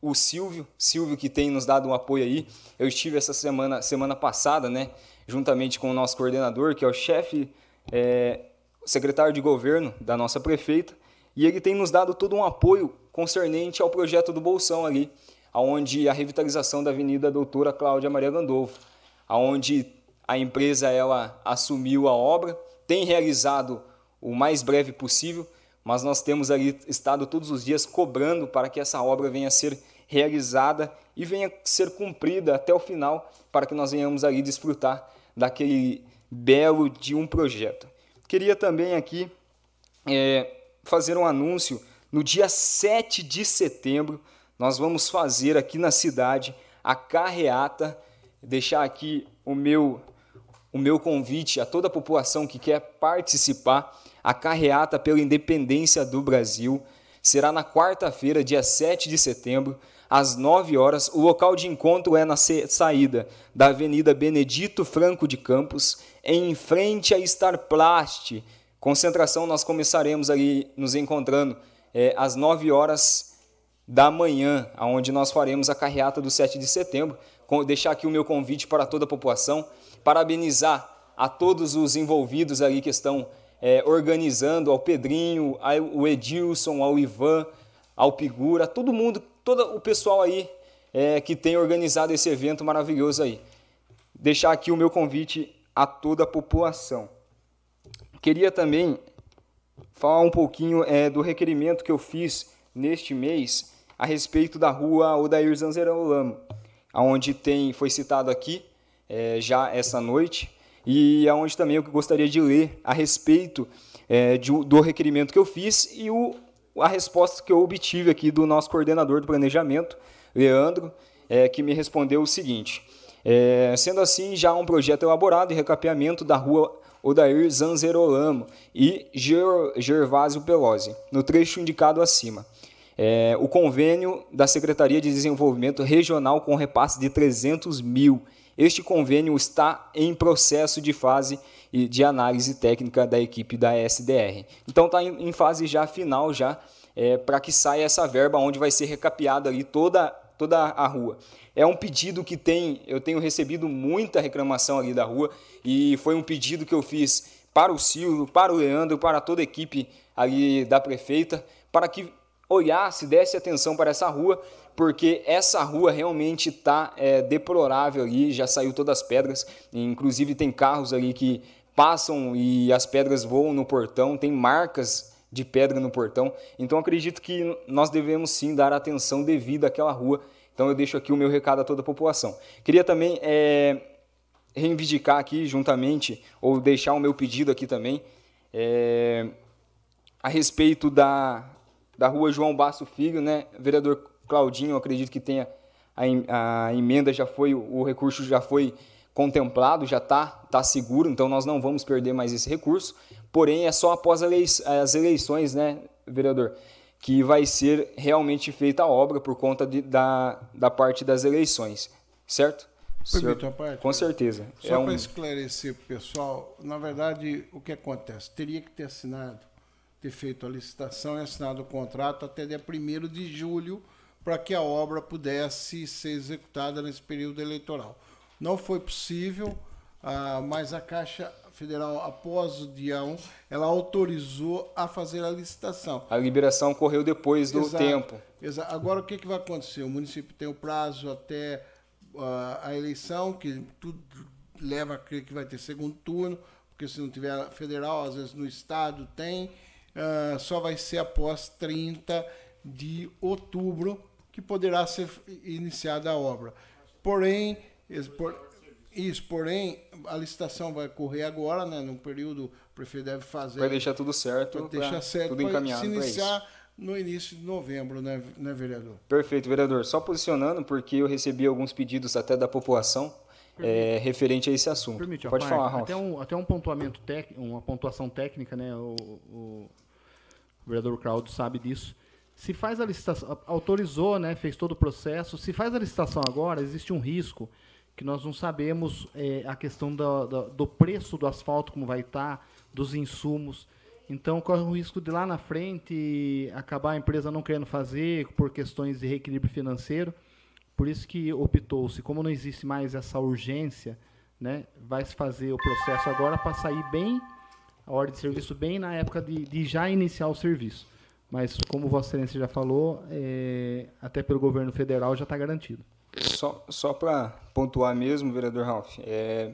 o Silvio, Silvio que tem nos dado um apoio aí. Eu estive essa semana, semana passada, né, juntamente com o nosso coordenador, que é o chefe, é, secretário de governo da nossa prefeita, e ele tem nos dado todo um apoio concernente ao projeto do Bolsão ali, aonde a revitalização da Avenida Doutora Cláudia Maria Gandolfo, aonde a empresa ela assumiu a obra, tem realizado o mais breve possível, mas nós temos ali estado todos os dias cobrando para que essa obra venha a ser realizada e venha ser cumprida até o final, para que nós venhamos ali desfrutar daquele belo de um projeto. Queria também aqui é, fazer um anúncio. No dia 7 de setembro, nós vamos fazer aqui na cidade a carreata, deixar aqui o meu o meu convite a toda a população que quer participar. A carreata pela independência do Brasil será na quarta-feira, dia 7 de setembro, às 9 horas. O local de encontro é na saída da Avenida Benedito Franco de Campos, em frente a Starplast. Concentração, nós começaremos ali nos encontrando é, às 9 horas da manhã, onde nós faremos a carreata do 7 de setembro. Deixar aqui o meu convite para toda a população parabenizar a todos os envolvidos ali que estão é, organizando, ao Pedrinho, ao Edilson, ao Ivan, ao Pigura, todo mundo, todo o pessoal aí é, que tem organizado esse evento maravilhoso aí. Deixar aqui o meu convite a toda a população. Queria também falar um pouquinho é, do requerimento que eu fiz neste mês a respeito da rua Odair Zanzerolamo, onde tem, foi citado aqui, é, já essa noite e aonde também eu gostaria de ler a respeito é, de, do requerimento que eu fiz e o, a resposta que eu obtive aqui do nosso coordenador do planejamento, Leandro, é, que me respondeu o seguinte: é, sendo assim, já há um projeto elaborado de recapeamento da rua Odair Zanzerolamo e Gervásio Pelosi, no trecho indicado acima. É, o convênio da Secretaria de Desenvolvimento Regional com repasse de 300 mil este convênio está em processo de fase de análise técnica da equipe da SDR. Então está em fase já final já é, para que saia essa verba onde vai ser recapeada ali toda toda a rua. É um pedido que tem, eu tenho recebido muita reclamação ali da rua e foi um pedido que eu fiz para o Silvio, para o Leandro, para toda a equipe ali da prefeita, para que olhasse, desse atenção para essa rua porque essa rua realmente está é, deplorável ali, já saiu todas as pedras, inclusive tem carros ali que passam e as pedras voam no portão, tem marcas de pedra no portão, então acredito que nós devemos sim dar atenção devida àquela rua, então eu deixo aqui o meu recado a toda a população. Queria também é, reivindicar aqui juntamente, ou deixar o meu pedido aqui também, é, a respeito da, da rua João Basso Filho, né, vereador Claudinho, acredito que tenha a, a emenda já foi, o recurso já foi contemplado, já está tá seguro, então nós não vamos perder mais esse recurso. Porém, é só após as eleições, né, vereador, que vai ser realmente feita a obra por conta de, da, da parte das eleições, certo? Permita a parte? Com certeza. Só é para um... esclarecer para o pessoal, na verdade, o que acontece? Teria que ter assinado, ter feito a licitação e assinado o contrato até dia 1 de julho, para que a obra pudesse ser executada nesse período eleitoral. Não foi possível, ah, mas a Caixa Federal, após o dia 1, ela autorizou a fazer a licitação. A liberação ocorreu depois do exato, tempo. Exato. Agora, o que, que vai acontecer? O município tem o prazo até uh, a eleição, que tudo leva a crer que vai ter segundo turno, porque se não tiver federal, às vezes no estado tem, uh, só vai ser após 30 de outubro que poderá ser iniciada a obra. Porém, isso, porém, a licitação vai correr agora, né, no período o prefeito deve fazer. Vai deixar tudo certo, vai deixar certo tudo encaminhado se iniciar no início de novembro, né, né, vereador? Perfeito, vereador. Só posicionando, porque eu recebi alguns pedidos até da população é, referente a esse assunto. Permite, Pode falar, Ralf. Até um, até um pontuamento técnico, uma pontuação técnica, né? O, o vereador Claudio sabe disso se faz a licitação, autorizou, né, fez todo o processo, se faz a licitação agora, existe um risco que nós não sabemos é, a questão do, do, do, preço do asfalto, como vai estar, tá, dos insumos. Então, corre o risco de lá na frente acabar a empresa não querendo fazer por questões de reequilíbrio financeiro. Por isso que optou-se, como não existe mais essa urgência, né, vai se fazer o processo agora para sair bem, a ordem de serviço bem na época de, de já iniciar o serviço. Mas, como Vossa Excelência já falou, é, até pelo governo federal já está garantido. Só, só para pontuar mesmo, vereador Ralph, é,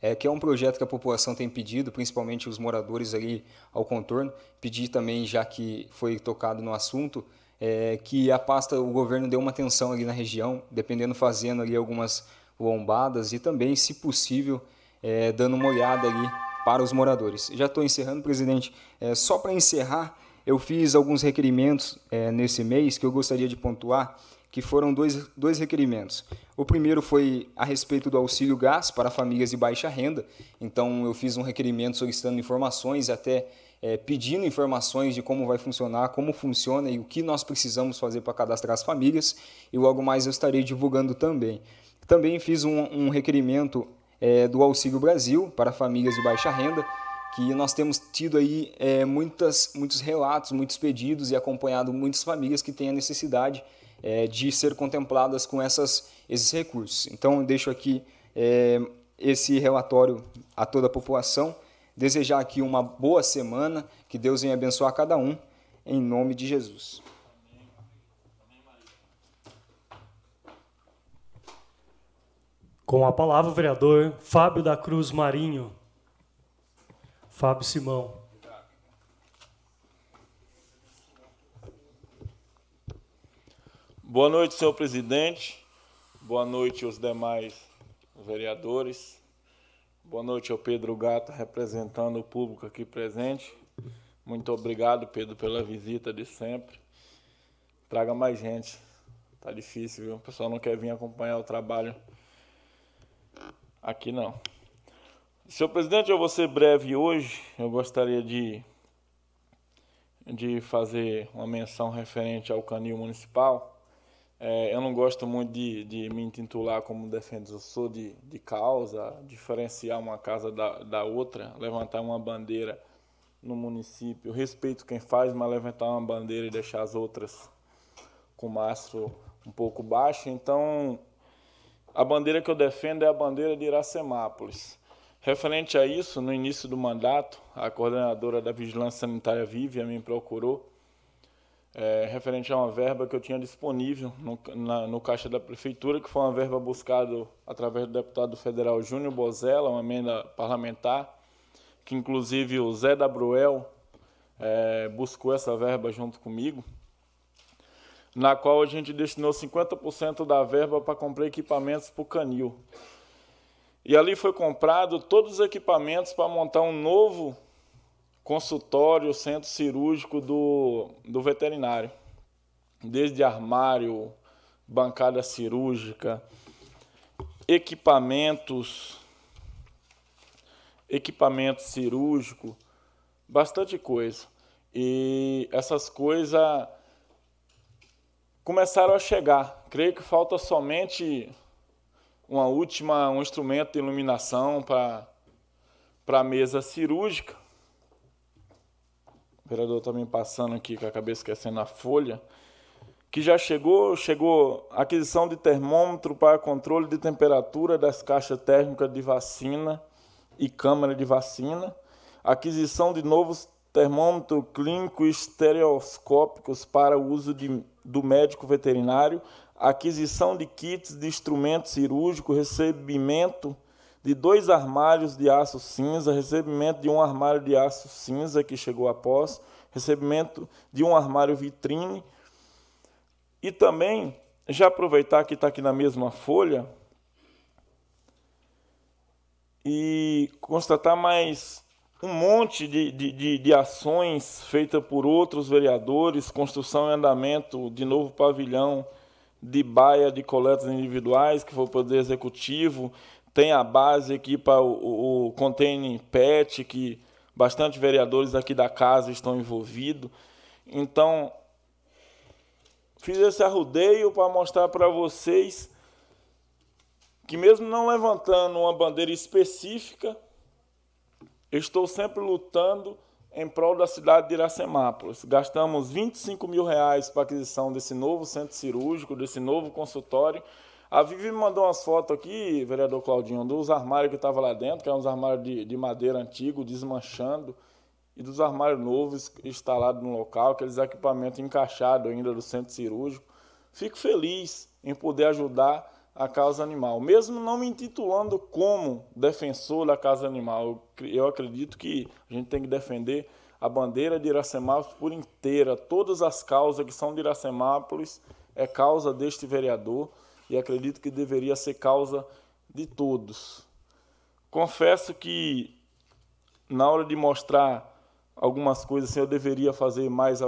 é que é um projeto que a população tem pedido, principalmente os moradores ali ao contorno, pedir também, já que foi tocado no assunto, é, que a pasta, o governo dê uma atenção ali na região, dependendo fazendo ali algumas lombadas e também, se possível, é, dando uma olhada ali para os moradores. Já estou encerrando, presidente. É, só para encerrar, eu fiz alguns requerimentos é, nesse mês que eu gostaria de pontuar, que foram dois, dois requerimentos. O primeiro foi a respeito do auxílio gás para famílias de baixa renda. Então, eu fiz um requerimento solicitando informações, até é, pedindo informações de como vai funcionar, como funciona e o que nós precisamos fazer para cadastrar as famílias. E logo mais eu estarei divulgando também. Também fiz um, um requerimento é, do Auxílio Brasil para famílias de baixa renda que nós temos tido aí é, muitas, muitos relatos, muitos pedidos e acompanhado muitas famílias que têm a necessidade é, de ser contempladas com essas, esses recursos. Então, eu deixo aqui é, esse relatório a toda a população, desejar aqui uma boa semana, que Deus venha abençoar cada um, em nome de Jesus. Com a palavra, o vereador Fábio da Cruz Marinho. Fábio Simão. Boa noite, senhor presidente. Boa noite aos demais vereadores. Boa noite ao Pedro Gato, representando o público aqui presente. Muito obrigado, Pedro, pela visita de sempre. Traga mais gente. Tá difícil, viu? O pessoal não quer vir acompanhar o trabalho aqui, não. Senhor presidente, eu vou ser breve hoje. Eu gostaria de, de fazer uma menção referente ao canil municipal. É, eu não gosto muito de, de me intitular como defensor, sou de, de causa, diferenciar uma casa da, da outra, levantar uma bandeira no município. Respeito quem faz, mas levantar uma bandeira e deixar as outras com o mastro um pouco baixo. Então, a bandeira que eu defendo é a bandeira de Iracemápolis. Referente a isso, no início do mandato, a coordenadora da Vigilância Sanitária Vivian me procurou, é, referente a uma verba que eu tinha disponível no, na, no caixa da prefeitura, que foi uma verba buscada através do deputado federal Júnior Bozella, uma emenda parlamentar, que inclusive o Zé da Bruel é, buscou essa verba junto comigo, na qual a gente destinou 50% da verba para comprar equipamentos para o canil. E ali foi comprado todos os equipamentos para montar um novo consultório, centro cirúrgico do, do veterinário. Desde armário, bancada cirúrgica, equipamentos, equipamento cirúrgico, bastante coisa. E essas coisas começaram a chegar. Creio que falta somente uma última, um instrumento de iluminação para a mesa cirúrgica. O vereador também tá passando aqui com a cabeça esquecendo a folha. Que já chegou, chegou aquisição de termômetro para controle de temperatura das caixas térmicas de vacina e câmara de vacina. Aquisição de novos termômetros clínicos estereoscópicos para uso de, do médico veterinário aquisição de kits de instrumento cirúrgico, recebimento de dois armários de aço cinza, recebimento de um armário de aço cinza que chegou após, recebimento de um armário vitrine. E também, já aproveitar que está aqui na mesma folha, e constatar mais um monte de, de, de, de ações feitas por outros vereadores, construção em andamento de novo pavilhão de baia de coletas individuais, que foi o Poder Executivo, tem a base aqui para o, o container PET, que bastante vereadores aqui da casa estão envolvidos. Então, fiz esse arrudeio para mostrar para vocês que mesmo não levantando uma bandeira específica, estou sempre lutando em prol da cidade de Iracemápolis. Gastamos 25 mil reais para a aquisição desse novo centro cirúrgico, desse novo consultório. A Vivi me mandou umas fotos aqui, vereador Claudinho, dos armários que estavam lá dentro, que eram uns armários de, de madeira antigo, desmanchando, e dos armários novos instalados no local, aqueles equipamentos encaixados ainda do centro cirúrgico. Fico feliz em poder ajudar a causa animal. Mesmo não me intitulando como defensor da causa animal, eu acredito que a gente tem que defender a bandeira de Iracemápolis por inteira. Todas as causas que são de Iracemápolis é causa deste vereador e acredito que deveria ser causa de todos. Confesso que na hora de mostrar algumas coisas assim, eu deveria fazer mais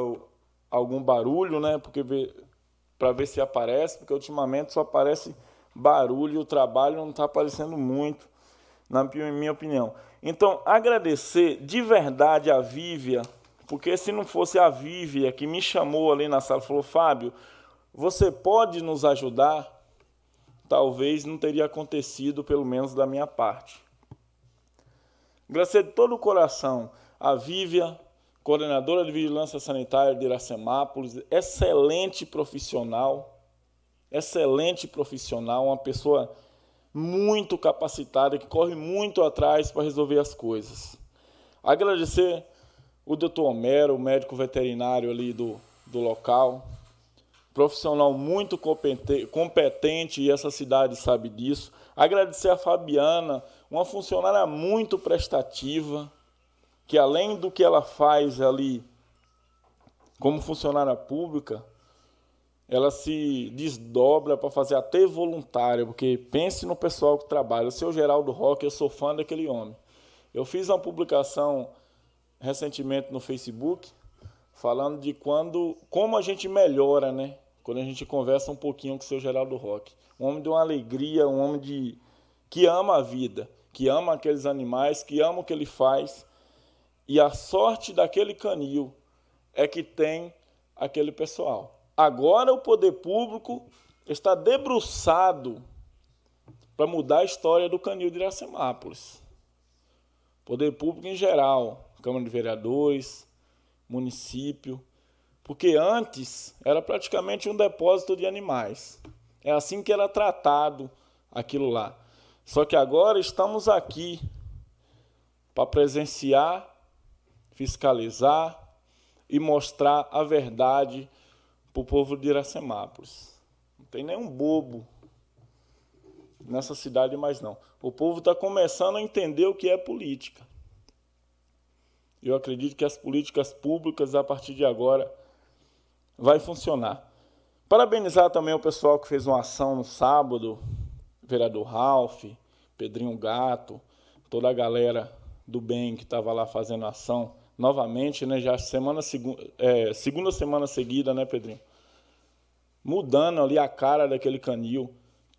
algum barulho, né? Porque para ver se aparece, porque ultimamente só aparece barulho, o trabalho não está aparecendo muito, na minha opinião. Então, agradecer de verdade a Vívia, porque se não fosse a Vívia que me chamou ali na sala, falou: Fábio, você pode nos ajudar? Talvez não teria acontecido, pelo menos da minha parte. Agradecer de todo o coração a Vívia, coordenadora de Vigilância Sanitária de Iracemápolis, excelente profissional excelente profissional, uma pessoa muito capacitada, que corre muito atrás para resolver as coisas. Agradecer o doutor Homero, o médico veterinário ali do, do local, profissional muito competente e essa cidade sabe disso. Agradecer a Fabiana, uma funcionária muito prestativa, que além do que ela faz ali como funcionária pública, ela se desdobra para fazer até voluntário, porque pense no pessoal que trabalha. O seu Geraldo Roque, eu sou fã daquele homem. Eu fiz uma publicação recentemente no Facebook falando de quando como a gente melhora, né? Quando a gente conversa um pouquinho com o seu Geraldo Roque. Um homem de uma alegria, um homem de que ama a vida, que ama aqueles animais, que ama o que ele faz. E a sorte daquele canil é que tem aquele pessoal. Agora o poder público está debruçado para mudar a história do canil de Iracemápolis. Poder público em geral, Câmara de Vereadores, município, porque antes era praticamente um depósito de animais. É assim que era tratado aquilo lá. Só que agora estamos aqui para presenciar, fiscalizar e mostrar a verdade para o povo de Iracemápolis. Não tem nenhum bobo nessa cidade mais não. O povo está começando a entender o que é política. Eu acredito que as políticas públicas, a partir de agora, vai funcionar. Parabenizar também o pessoal que fez uma ação no sábado, vereador Ralph, Pedrinho Gato, toda a galera do bem que estava lá fazendo ação novamente, né? Já semana é, segunda semana seguida, né, Pedrinho? Mudando ali a cara daquele canil.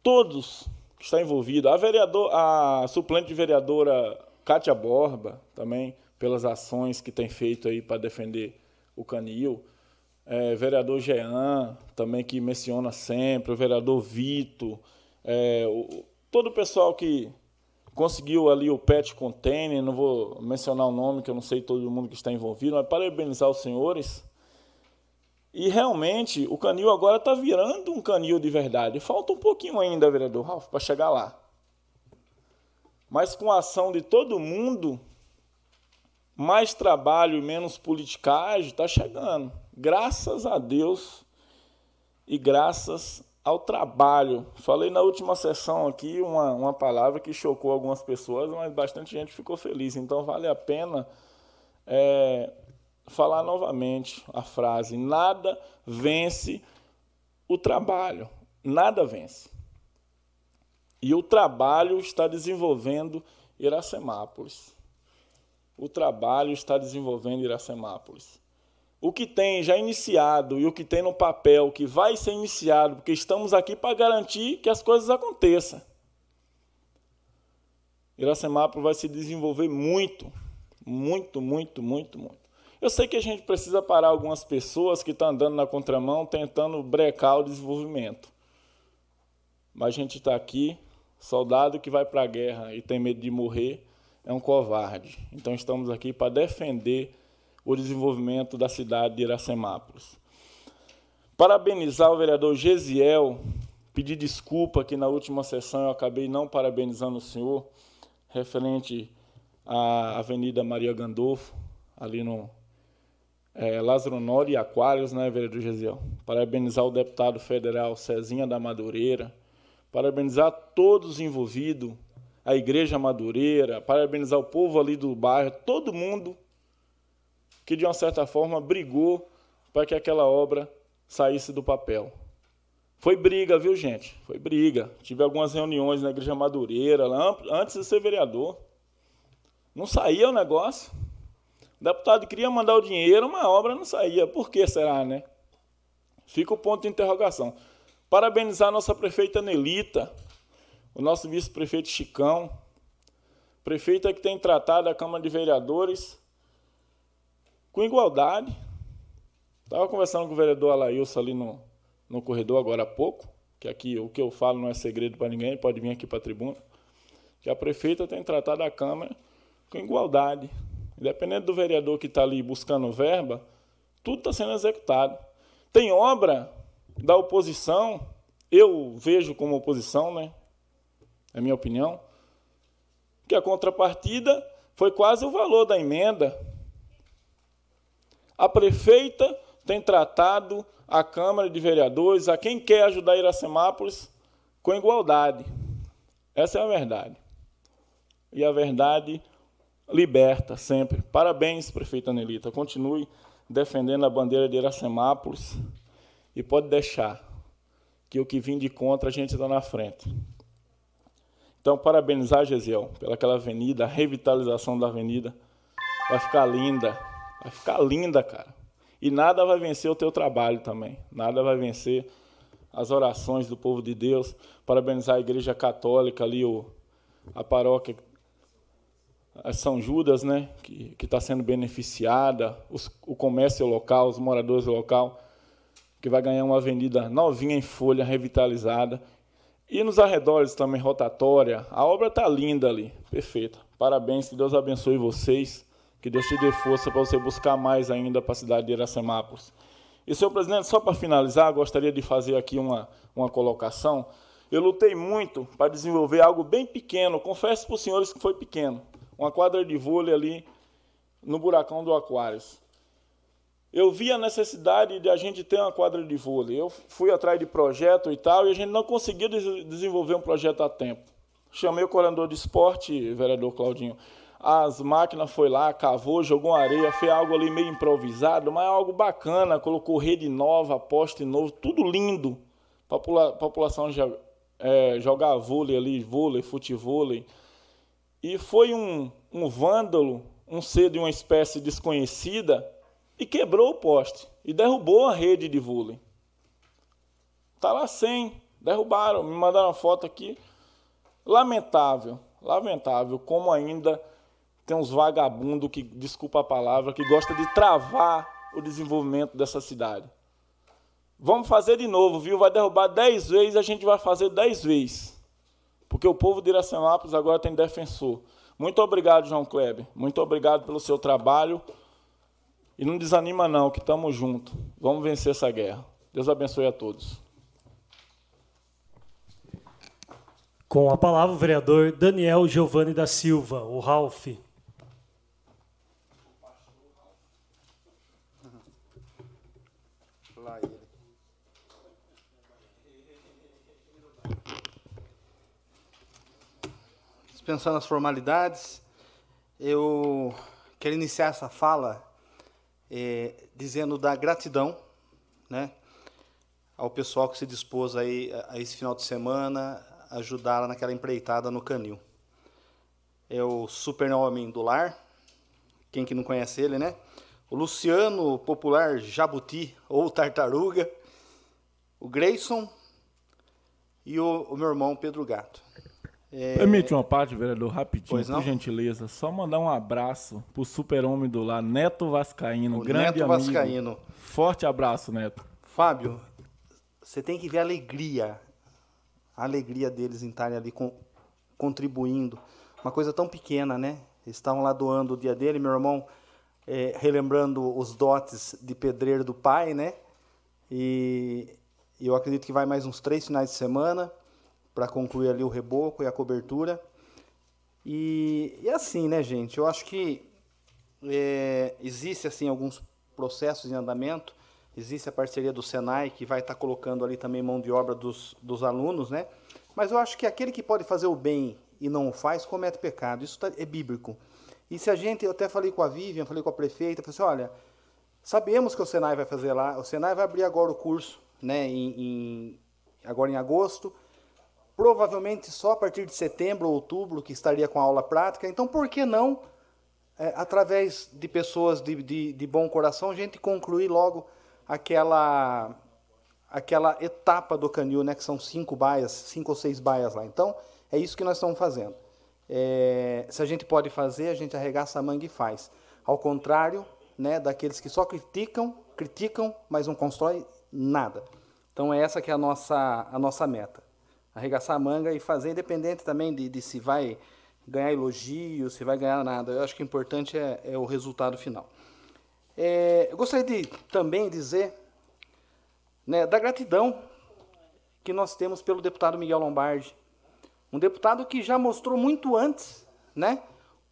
Todos que está envolvido. A, vereador, a suplente de vereadora Kátia Borba, também, pelas ações que tem feito aí para defender o canil. É, vereador Jean, também que menciona sempre, o vereador Vito, é, o, todo o pessoal que conseguiu ali o pet container, não vou mencionar o nome, que eu não sei todo mundo que está envolvido, mas parabenizar os senhores. E realmente o canil agora está virando um canil de verdade. Falta um pouquinho ainda, vereador Ralf, para chegar lá. Mas com a ação de todo mundo, mais trabalho e menos politicagem está chegando. Graças a Deus e graças ao trabalho. Falei na última sessão aqui uma, uma palavra que chocou algumas pessoas, mas bastante gente ficou feliz. Então vale a pena é, falar novamente a frase: nada vence o trabalho. Nada vence. E o trabalho está desenvolvendo Iracemápolis. O trabalho está desenvolvendo Iracemápolis. O que tem já iniciado e o que tem no papel que vai ser iniciado, porque estamos aqui para garantir que as coisas aconteçam. Iracemápolis vai se desenvolver muito, muito, muito, muito, muito. Eu sei que a gente precisa parar algumas pessoas que estão andando na contramão tentando brecar o desenvolvimento. Mas a gente está aqui Soldado que vai para a guerra e tem medo de morrer é um covarde. Então estamos aqui para defender o desenvolvimento da cidade de Iracemápolis. Parabenizar o vereador Gesiel, pedir desculpa que na última sessão eu acabei não parabenizando o senhor, referente à Avenida Maria Gandolfo, ali no é, Lázaro Nori e Aquários, né, vereador Gesiel? Parabenizar o deputado federal Cezinha da Madureira, parabenizar todos os envolvidos, a Igreja Madureira, parabenizar o povo ali do bairro, todo mundo que de uma certa forma brigou para que aquela obra saísse do papel. Foi briga, viu, gente? Foi briga. Tive algumas reuniões na Igreja Madureira, lá, antes de ser vereador. Não saía o negócio. O deputado queria mandar o dinheiro, mas a obra não saía. Por que será, né? Fica o ponto de interrogação. Parabenizar a nossa prefeita Nelita, o nosso vice-prefeito Chicão, prefeita que tem tratado a Câmara de Vereadores com igualdade. Estava conversando com o vereador Alailson ali no, no corredor agora há pouco, que aqui o que eu falo não é segredo para ninguém, pode vir aqui para a tribuna, que a prefeita tem tratado a Câmara com igualdade. Independente do vereador que está ali buscando verba, tudo está sendo executado. Tem obra da oposição, eu vejo como oposição, né? É minha opinião. Que a contrapartida foi quase o valor da emenda. A prefeita tem tratado a Câmara de Vereadores, a quem quer ajudar Iracemápolis, com igualdade. Essa é a verdade. E a verdade liberta sempre. Parabéns, prefeita Nelita. Continue defendendo a bandeira de Iracemápolis. E pode deixar que o que vim de contra a gente está na frente. Então, parabenizar Gesiel pelaquela avenida, a revitalização da avenida. Vai ficar linda. Vai ficar linda, cara. E nada vai vencer o teu trabalho também. Nada vai vencer as orações do povo de Deus. Parabenizar a Igreja Católica ali, o, a paróquia São Judas, né, que está sendo beneficiada, os, o comércio local, os moradores do local que vai ganhar uma avenida novinha em folha, revitalizada. E nos arredores também, rotatória. A obra está linda ali, perfeita. Parabéns, que Deus abençoe vocês, que Deus te dê força para você buscar mais ainda para a cidade de Iracemápolis. E, senhor presidente, só para finalizar, gostaria de fazer aqui uma, uma colocação. Eu lutei muito para desenvolver algo bem pequeno, confesso para os senhores que foi pequeno. Uma quadra de vôlei ali no buracão do Aquários eu vi a necessidade de a gente ter uma quadra de vôlei. Eu fui atrás de projeto e tal, e a gente não conseguia desenvolver um projeto a tempo. Chamei o coordenador de esporte, vereador Claudinho. As máquinas foi lá, cavou, jogou areia, fez algo ali meio improvisado, mas algo bacana, colocou rede nova, poste novo, tudo lindo. Popula população é, jogar vôlei ali, vôlei, futevôlei. E foi um, um vândalo, um ser de uma espécie desconhecida, e quebrou o poste e derrubou a rede de vôlei. Está lá sem, derrubaram, me mandaram uma foto aqui. lamentável, lamentável como ainda tem uns vagabundos que, desculpa a palavra, que gosta de travar o desenvolvimento dessa cidade. Vamos fazer de novo, viu? Vai derrubar dez vezes, a gente vai fazer dez vezes. Porque o povo de Iracemápolis agora tem defensor. Muito obrigado, João Kleber. Muito obrigado pelo seu trabalho. E não desanima não, que estamos juntos. Vamos vencer essa guerra. Deus abençoe a todos. Com a palavra o vereador Daniel Giovanni da Silva, o Ralph. Dispensando as formalidades, eu quero iniciar essa fala é, dizendo da gratidão, né, ao pessoal que se dispôs aí a esse final de semana ajudar naquela empreitada no canil. É o super-homem do lar, quem que não conhece ele, né? O Luciano, popular Jabuti ou Tartaruga, o Grayson e o, o meu irmão Pedro Gato. É... Permite uma parte, vereador, rapidinho, por gentileza. Só mandar um abraço pro super-homem do lar, Neto Vascaíno, o grande Neto amigo. Vascaíno. Forte abraço, Neto. Fábio, você tem que ver a alegria, a alegria deles em estarem ali com, contribuindo. Uma coisa tão pequena, né? Eles estavam lá doando o dia dele, meu irmão é, relembrando os dotes de pedreiro do pai, né? E eu acredito que vai mais uns três finais de semana para concluir ali o reboco e a cobertura. E, e assim, né, gente? Eu acho que é, existe assim alguns processos em andamento. Existe a parceria do Senai que vai estar tá colocando ali também mão de obra dos, dos alunos, né? Mas eu acho que aquele que pode fazer o bem e não o faz comete pecado. Isso tá, é bíblico. E se a gente, eu até falei com a Vivian, falei com a prefeita, falei assim, olha, sabemos que o Senai vai fazer lá, o Senai vai abrir agora o curso, né, em, em agora em agosto, provavelmente só a partir de setembro ou outubro que estaria com a aula prática. Então, por que não, é, através de pessoas de, de, de, bom coração, a gente concluir logo aquela aquela etapa do canil, né, que são cinco baias, cinco ou seis baias lá. Então, é isso que nós estamos fazendo. É, se a gente pode fazer, a gente arregaça a manga e faz. Ao contrário, né, daqueles que só criticam, criticam, mas não constroem nada. Então, é essa que é a nossa, a nossa meta arregaçar a manga e fazer, independente também de, de se vai ganhar elogio, se vai ganhar nada. Eu acho que o importante é, é o resultado final. É, eu gostaria de também dizer né, da gratidão que nós temos pelo deputado Miguel Lombardi. Um deputado que já mostrou muito antes né,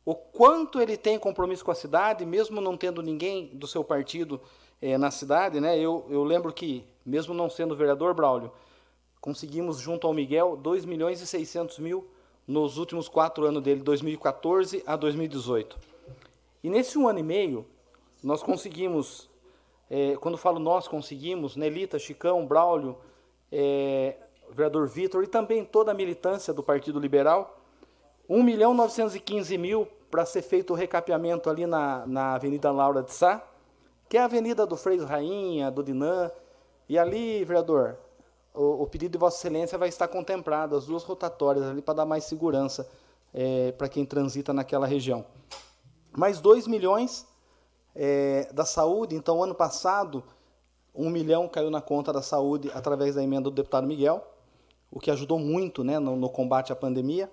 o quanto ele tem compromisso com a cidade, mesmo não tendo ninguém do seu partido é, na cidade. Né, eu, eu lembro que, mesmo não sendo vereador, Braulio, conseguimos junto ao Miguel 2 milhões e 600 mil nos últimos quatro anos dele, 2014 a 2018. E nesse um ano e meio, nós conseguimos, é, quando falo nós conseguimos, Nelita, Chicão, Braulio, é, vereador Vitor e também toda a militância do Partido Liberal, 1 milhão 915 mil para ser feito o recapeamento ali na, na Avenida Laura de Sá, que é a avenida do Freio Rainha, do Dinã, e ali, vereador, o, o, pedido de Vossa Excelência vai estar contemplado, as duas rotatórias ali, para dar mais segurança é, para quem transita naquela região. Mais 2 milhões é, da saúde, então, ano passado, 1 um milhão caiu na conta da saúde através da emenda do deputado Miguel, o que ajudou muito né, no, no combate à pandemia,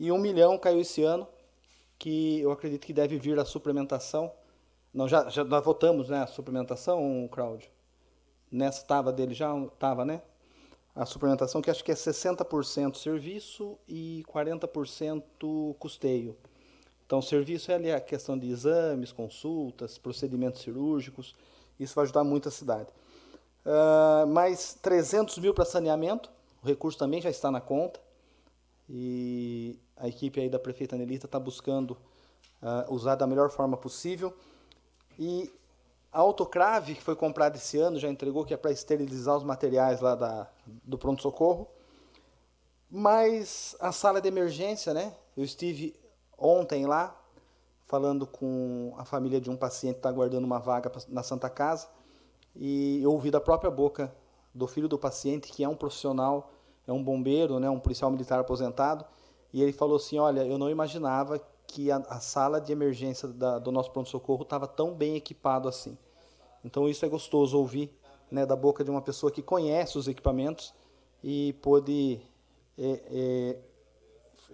e 1 um milhão caiu esse ano, que eu acredito que deve vir a suplementação. Não, já, já nós votamos né, a suplementação, Cláudio? Nessa estava dele já? Estava, né? A suplementação, que acho que é 60% serviço e 40% custeio. Então, serviço é ali a questão de exames, consultas, procedimentos cirúrgicos, isso vai ajudar muito a cidade. Uh, mais 300 mil para saneamento, o recurso também já está na conta, e a equipe aí da prefeita Nelita está buscando uh, usar da melhor forma possível. E a autocrave, que foi comprada esse ano, já entregou, que é para esterilizar os materiais lá da, do pronto-socorro. Mas a sala de emergência, né? Eu estive ontem lá, falando com a família de um paciente que está aguardando uma vaga na Santa Casa, e eu ouvi da própria boca do filho do paciente, que é um profissional, é um bombeiro, né, um policial militar aposentado, e ele falou assim: Olha, eu não imaginava que a, a sala de emergência da, do nosso pronto-socorro estava tão bem equipado assim. Então, isso é gostoso ouvir né, da boca de uma pessoa que conhece os equipamentos e pôde é,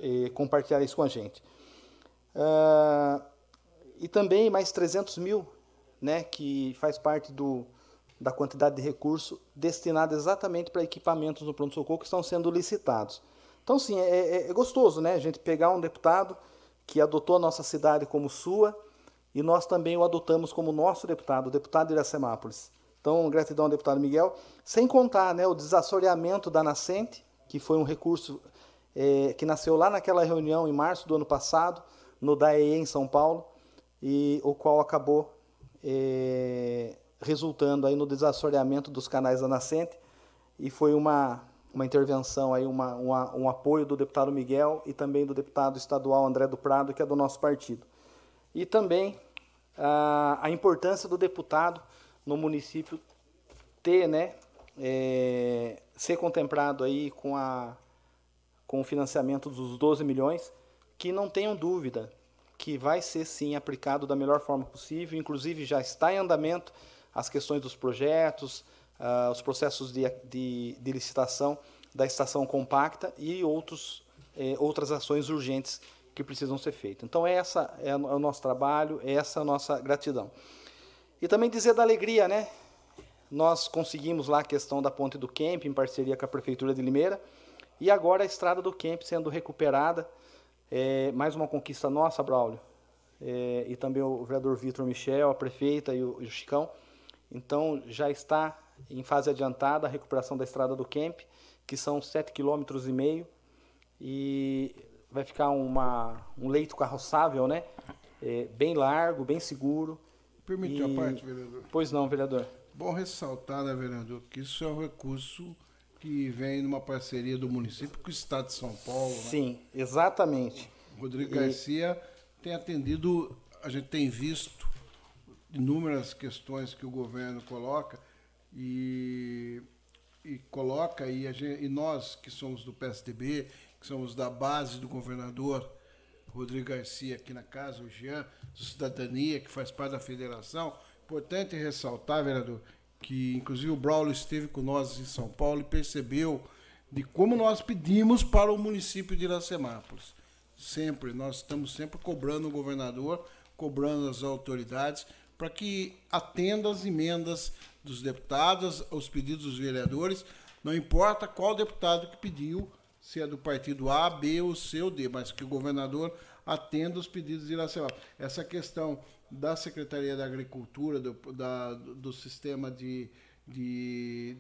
é, é, compartilhar isso com a gente. Uh, e também mais 300 mil, né, que faz parte do, da quantidade de recurso destinado exatamente para equipamentos no pronto-socorro que estão sendo licitados. Então, sim, é, é, é, gostoso né, a gente pegar um deputado que adotou a nossa cidade como sua e nós também o adotamos como nosso deputado, o deputado de Iracemápolis. Então, gratidão ao deputado Miguel. Sem contar né, o desassoreamento da nascente, que foi um recurso é, que nasceu lá naquela reunião em março do ano passado, no DAE em São Paulo, e o qual acabou é, resultando aí no desassoreamento dos canais da nascente, e foi uma, uma intervenção, aí, uma, uma, um apoio do deputado Miguel e também do deputado estadual André do Prado, que é do nosso partido. E também a, a importância do deputado no município ter, né, é, ser contemplado aí com, a, com o financiamento dos 12 milhões, que não tenham dúvida que vai ser sim aplicado da melhor forma possível, inclusive já está em andamento as questões dos projetos, uh, os processos de, de, de, licitação da estação compacta e outros, eh, outras ações urgentes que precisam ser feitas. Então, essa é o nosso trabalho, essa é a nossa gratidão. E também dizer da alegria, né? Nós conseguimos lá a questão da ponte do Camp, em parceria com a Prefeitura de Limeira, e agora a estrada do Camp sendo recuperada, é, mais uma conquista nossa, Braulio, é, e também o vereador Vitor Michel, a prefeita e o, e o Chicão. Então, já está em fase adiantada a recuperação da estrada do Camp, que são 7,5 km, e vai ficar uma, um leito carroçável, né? É, bem largo, bem seguro. Permite e... a parte, vereador? Pois não, vereador. Bom ressaltar, né, vereador, que isso é um recurso que vem numa parceria do município com o Estado de São Paulo. Né? Sim, né? exatamente. O Rodrigo e... Garcia tem atendido, a gente tem visto inúmeras questões que o governo coloca e, e coloca, e, gente, e nós que somos do PSDB, que somos da base do governador Rodrigo Garcia aqui na casa, o Jean, Cidadania, que faz parte da federação. Importante ressaltar, vereador, que inclusive o Braulio esteve com nós em São Paulo e percebeu de como nós pedimos para o município de Iracemápolis. Sempre, nós estamos sempre cobrando o governador, cobrando as autoridades, para que atenda as emendas dos deputados, os pedidos dos vereadores, não importa qual deputado que pediu, se é do partido A, B ou C ou D, mas que o governador atenda os pedidos de Iracema. Essa questão da Secretaria da Agricultura, do, da, do sistema de, de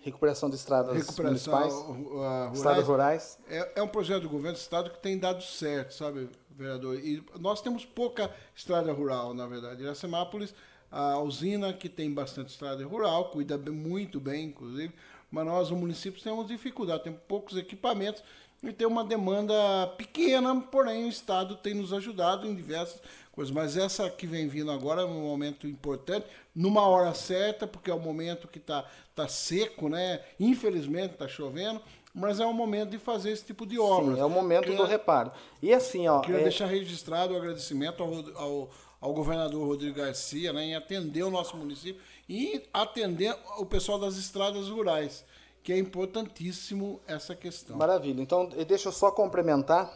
recuperação de estradas recuperação, municipais, uh, rurais, estradas rurais. É, é, um projeto do governo do estado que tem dado certo, sabe, vereador? E nós temos pouca estrada rural, na verdade. Iracemápolis, a usina que tem bastante estrada rural, cuida muito bem, inclusive, mas nós, o município, temos dificuldade, temos poucos equipamentos e tem uma demanda pequena, porém o Estado tem nos ajudado em diversas coisas. Mas essa que vem vindo agora é um momento importante, numa hora certa, porque é o momento que está tá seco, né? Infelizmente está chovendo, mas é o momento de fazer esse tipo de obra. Sim, é o momento queria, do reparo. E assim, ó. Queria é... deixar registrado o agradecimento ao, ao, ao governador Rodrigo Garcia né, em atender o nosso município e atender o pessoal das estradas rurais, que é importantíssimo essa questão. Maravilha. Então, deixa eu só complementar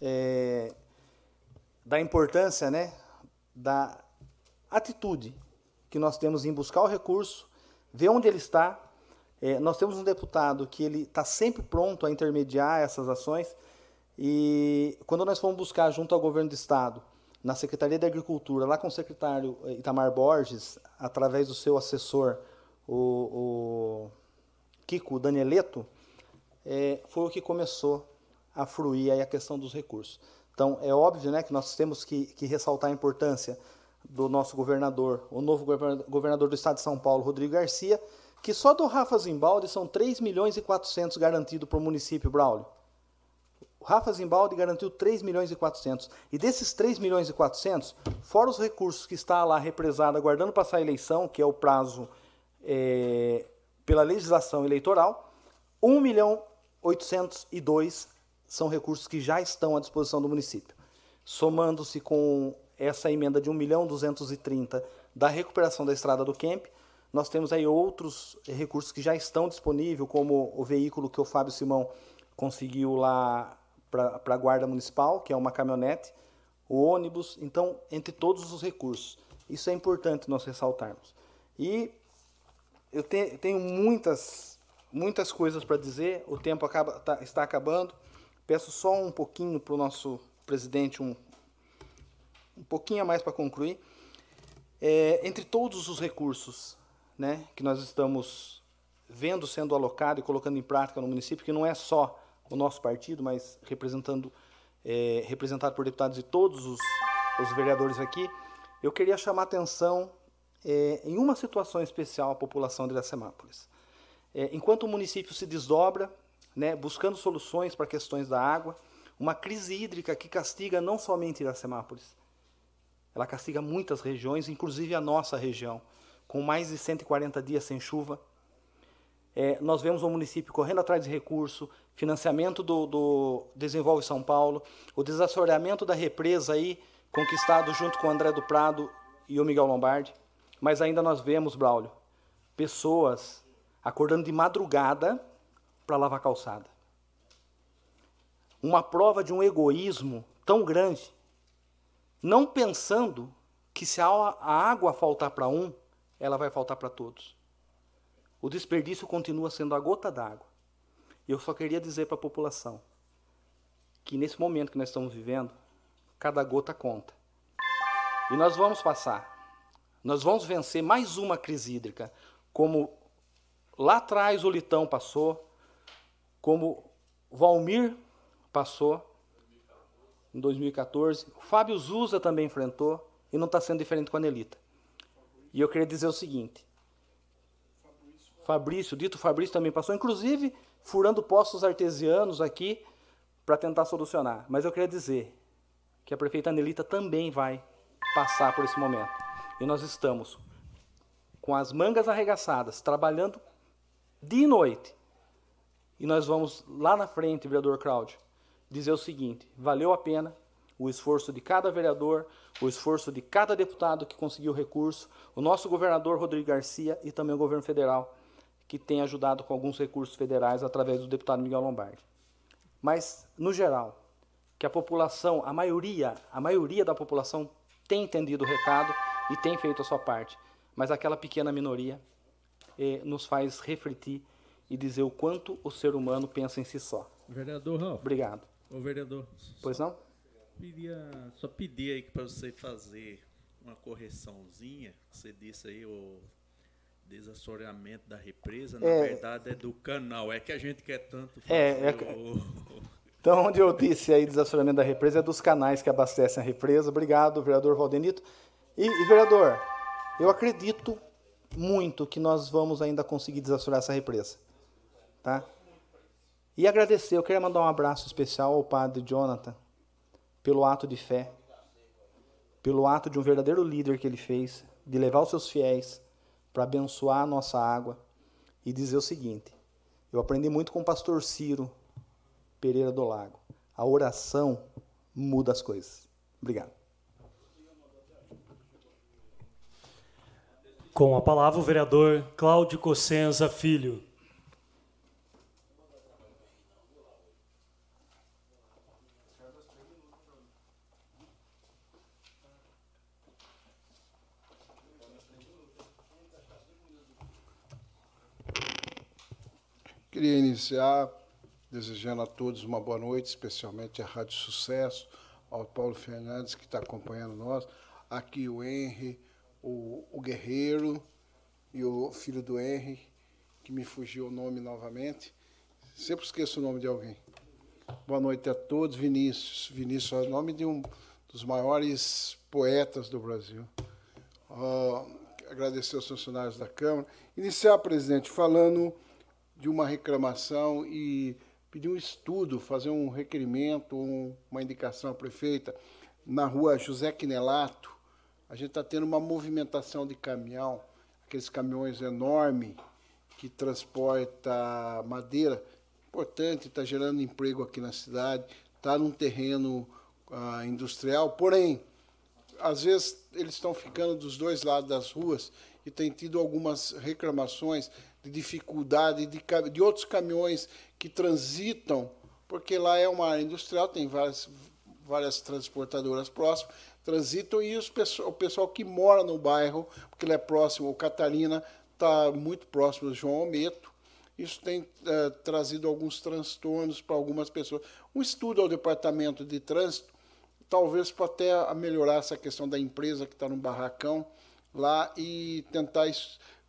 é, da importância né, da atitude que nós temos em buscar o recurso, ver onde ele está. É, nós temos um deputado que ele está sempre pronto a intermediar essas ações e quando nós fomos buscar junto ao governo do estado na Secretaria de Agricultura, lá com o secretário eh, Itamar Borges, através do seu assessor, o, o Kiko Danieleto, é, foi o que começou a fruir aí a questão dos recursos. Então, é óbvio né, que nós temos que, que ressaltar a importância do nosso governador, o novo governador do estado de São Paulo, Rodrigo Garcia, que só do Rafa Zimbaldi são 3 milhões e 400 garantido para o município, Braulio. Rafa Zimbaldi garantiu 3 milhões e 400. E desses 3 milhões e 400, fora os recursos que está lá represado aguardando passar a eleição, que é o prazo é, pela legislação eleitoral, 1 milhão 802 são recursos que já estão à disposição do município. Somando-se com essa emenda de 1 milhão 230 da recuperação da estrada do Kemp, nós temos aí outros recursos que já estão disponíveis, como o veículo que o Fábio Simão conseguiu lá para a Guarda Municipal, que é uma caminhonete, o ônibus, então, entre todos os recursos. Isso é importante nós ressaltarmos. E eu te, tenho muitas, muitas coisas para dizer, o tempo acaba, tá, está acabando. Peço só um pouquinho para o nosso presidente, um, um pouquinho a mais para concluir. É, entre todos os recursos né, que nós estamos vendo sendo alocado e colocando em prática no município, que não é só o nosso partido, mas representando, é, representado por deputados de todos os, os vereadores aqui, eu queria chamar atenção é, em uma situação especial à população de Iracemápolis. É, enquanto o município se desdobra, né, buscando soluções para questões da água, uma crise hídrica que castiga não somente Iracemápolis, ela castiga muitas regiões, inclusive a nossa região, com mais de 140 dias sem chuva. É, nós vemos o município correndo atrás de recurso, financiamento do, do Desenvolve São Paulo, o desassoreamento da represa aí, conquistado junto com o André do Prado e o Miguel Lombardi. Mas ainda nós vemos, Braulio, pessoas acordando de madrugada para lavar calçada. Uma prova de um egoísmo tão grande, não pensando que se a água faltar para um, ela vai faltar para todos. O desperdício continua sendo a gota d'água. Eu só queria dizer para a população que nesse momento que nós estamos vivendo, cada gota conta. E nós vamos passar. Nós vamos vencer mais uma crise hídrica, como lá atrás o Litão passou, como Valmir passou em 2014, o Fábio Zusa também enfrentou e não está sendo diferente com a Nelita. E eu queria dizer o seguinte: Fabrício, dito Fabrício também passou, inclusive furando postos artesianos aqui para tentar solucionar. Mas eu queria dizer que a prefeita Anelita também vai passar por esse momento. E nós estamos com as mangas arregaçadas, trabalhando dia e noite. E nós vamos lá na frente, vereador Cláudio, dizer o seguinte: valeu a pena o esforço de cada vereador, o esforço de cada deputado que conseguiu recurso, o nosso governador Rodrigo Garcia e também o governo federal que tem ajudado com alguns recursos federais através do deputado Miguel Lombardi. Mas, no geral, que a população, a maioria, a maioria da população tem entendido o recado e tem feito a sua parte. Mas aquela pequena minoria eh, nos faz refletir e dizer o quanto o ser humano pensa em si só. Vereador Ralf. Obrigado. Ô, vereador. Pois não? Queria só pedir aí para você fazer uma correçãozinha. Você disse aí o desassoreamento da represa, na é, verdade é do canal. É que a gente quer tanto é, fazer é, é, o... Então, onde eu disse aí desassoreamento da represa é dos canais que abastecem a represa. Obrigado, vereador Valdenito. E, e, vereador, eu acredito muito que nós vamos ainda conseguir desassorear essa represa. Tá? E agradecer, eu queria mandar um abraço especial ao padre Jonathan pelo ato de fé, pelo ato de um verdadeiro líder que ele fez, de levar os seus fiéis para abençoar a nossa água e dizer o seguinte: eu aprendi muito com o pastor Ciro Pereira do Lago. A oração muda as coisas. Obrigado. Com a palavra o vereador Cláudio Cossenza Filho. Queria iniciar desejando a todos uma boa noite, especialmente à Rádio Sucesso, ao Paulo Fernandes, que está acompanhando nós, aqui o Henry, o, o Guerreiro e o filho do Henry, que me fugiu o nome novamente. Sempre esqueço o nome de alguém. Boa noite a todos. Vinícius. Vinícius é o nome de um dos maiores poetas do Brasil. Uh, agradecer aos funcionários da Câmara. Iniciar, presidente, falando de uma reclamação e pedir um estudo, fazer um requerimento, um, uma indicação à prefeita na rua José Quinelato. A gente está tendo uma movimentação de caminhão, aqueles caminhões enormes que transporta madeira. importante, está gerando emprego aqui na cidade, está num terreno uh, industrial, porém, às vezes eles estão ficando dos dois lados das ruas e tem tido algumas reclamações de dificuldade de, de outros caminhões que transitam, porque lá é uma área industrial, tem várias, várias transportadoras próximas, transitam e os, o pessoal que mora no bairro, porque ele é próximo, o Catarina está muito próximo do João Almeto, isso tem uh, trazido alguns transtornos para algumas pessoas. Um estudo ao departamento de trânsito, talvez para até melhorar essa questão da empresa que está no barracão lá e tentar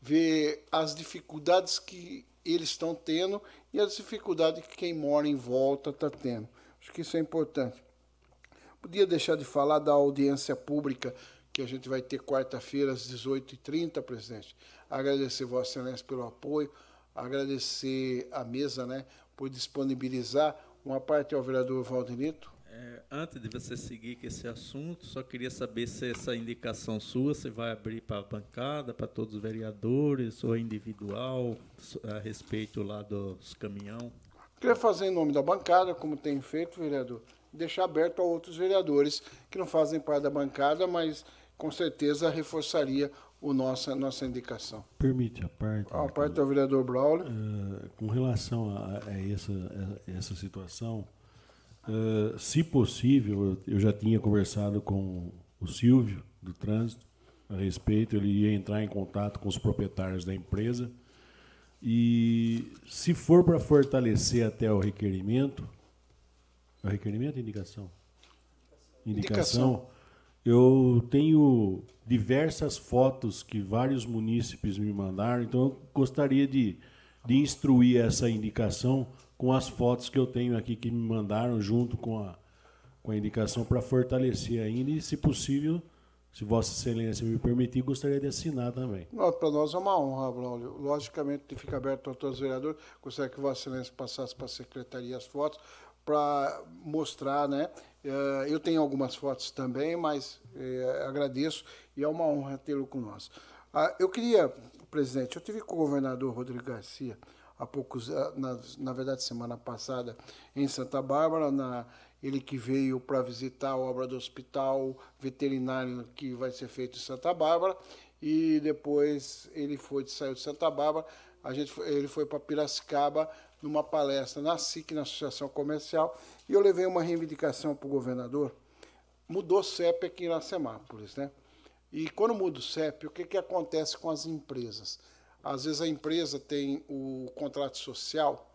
ver as dificuldades que eles estão tendo e as dificuldades que quem mora em volta está tendo. Acho que isso é importante. Podia deixar de falar da audiência pública que a gente vai ter quarta-feira às 18h30, presidente. Agradecer Vossa Excelência pelo apoio agradecer a mesa né, por disponibilizar uma parte ao vereador Valdenito. É, antes de você seguir com esse assunto, só queria saber se essa indicação sua você vai abrir para a bancada, para todos os vereadores, ou individual, a respeito lá dos caminhão. Queria fazer em nome da bancada, como tem feito, vereador, deixar aberto a outros vereadores que não fazem parte da bancada, mas com certeza reforçaria o nossa, nossa indicação. Permite a parte. A parte do vereador Braulio. Uh, com relação a, a, essa, a essa situação, uh, se possível, eu já tinha conversado com o Silvio, do trânsito, a respeito, ele ia entrar em contato com os proprietários da empresa. E se for para fortalecer até o requerimento, o requerimento indicação? Indicação. indicação eu tenho diversas fotos que vários munícipes me mandaram, então eu gostaria de, de instruir essa indicação com as fotos que eu tenho aqui que me mandaram junto com a, com a indicação para fortalecer ainda e, se possível, se Vossa Excelência me permitir, gostaria de assinar também. Para nós é uma honra, Braulio. Logicamente, fica aberto a todos os vereadores. Gostaria que Vossa Excelência passasse para a Secretaria as fotos para mostrar, né? Eh, eu tenho algumas fotos também, mas eh, agradeço e é uma honra tê-lo conosco. Ah, eu queria, presidente, eu tive com o governador Rodrigo Garcia há poucos, ah, na, na verdade semana passada em Santa Bárbara, na, ele que veio para visitar a obra do hospital veterinário que vai ser feito em Santa Bárbara e depois ele foi saiu de Santa Bárbara, a gente ele foi para Piracicaba numa palestra na SIC, na Associação Comercial, e eu levei uma reivindicação para o governador. Mudou CEP aqui em Iracemápolis, né? E quando muda o CEP, o que, que acontece com as empresas? Às vezes a empresa tem o contrato social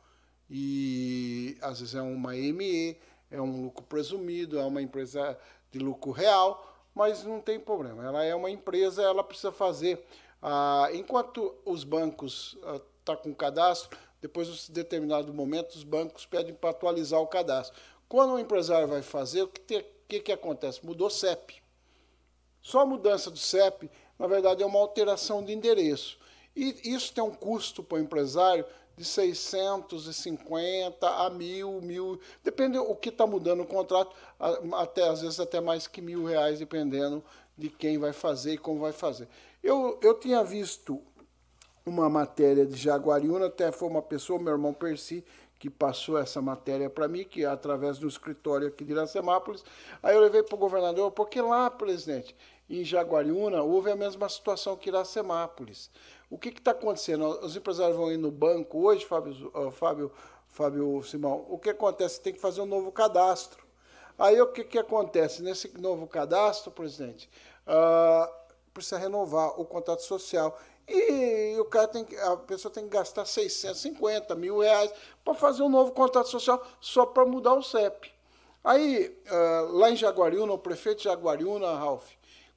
e às vezes é uma ME, é um lucro presumido, é uma empresa de lucro real, mas não tem problema. Ela é uma empresa, ela precisa fazer. Ah, enquanto os bancos estão ah, tá com cadastro, depois, em determinado momento, os bancos pedem para atualizar o cadastro. Quando o empresário vai fazer, o que, que, que acontece? Mudou CEP. Só a mudança do CEP, na verdade, é uma alteração de endereço. E isso tem um custo para o empresário de 650 a mil, mil, depende o que está mudando o contrato, até às vezes até mais que mil reais, dependendo de quem vai fazer e como vai fazer. Eu, eu tinha visto uma matéria de Jaguariúna, até foi uma pessoa, meu irmão Percy, que passou essa matéria para mim, que é através do escritório aqui de Iracemápolis. Aí eu levei para o governador, porque lá, presidente, em Jaguariúna, houve a mesma situação que Iracemápolis. O que está acontecendo? Os empresários vão ir no banco hoje, Fábio, uh, Fábio, Fábio Simão. O que acontece? Tem que fazer um novo cadastro. Aí o que, que acontece? Nesse novo cadastro, presidente, uh, precisa renovar o contrato social. E o cara tem que, a pessoa tem que gastar 650 mil reais para fazer um novo contrato social só para mudar o CEP. Aí, uh, lá em Jaguariúna, o prefeito de Jaguariúna, Ralph,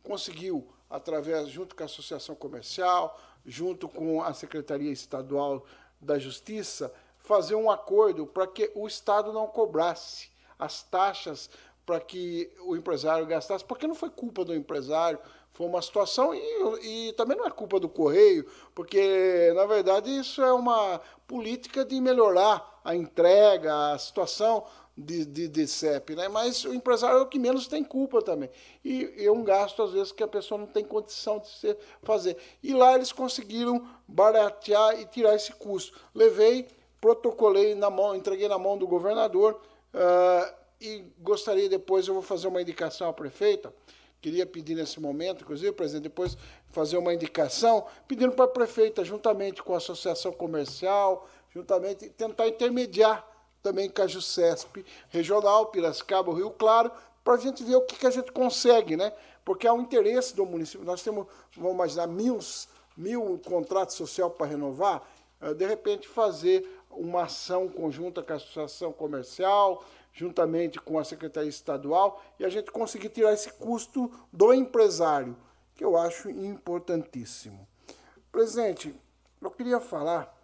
conseguiu, através, junto com a Associação Comercial, junto com a Secretaria Estadual da Justiça, fazer um acordo para que o Estado não cobrasse as taxas para que o empresário gastasse, porque não foi culpa do empresário, foi uma situação e, e, também não é culpa do Correio, porque, na verdade, isso é uma política de melhorar a entrega, a situação de, de, de CEP, né? mas o empresário é o que menos tem culpa também. E é um gasto, às vezes, que a pessoa não tem condição de ser, fazer. E lá eles conseguiram baratear e tirar esse custo. Levei protocolei na mão, entreguei na mão do governador uh, e gostaria depois, eu vou fazer uma indicação à prefeita, queria pedir nesse momento, inclusive, presidente, depois fazer uma indicação, pedindo para a prefeita, juntamente com a associação comercial, juntamente, tentar intermediar também com a JUCESP regional, Piracicaba, Rio Claro, para a gente ver o que, que a gente consegue, né? Porque há um interesse do município. Nós temos, vamos imaginar, mil, mil contratos social para renovar, eh, de repente fazer uma ação conjunta com a associação comercial, juntamente com a Secretaria Estadual, e a gente conseguir tirar esse custo do empresário, que eu acho importantíssimo. Presidente, eu queria falar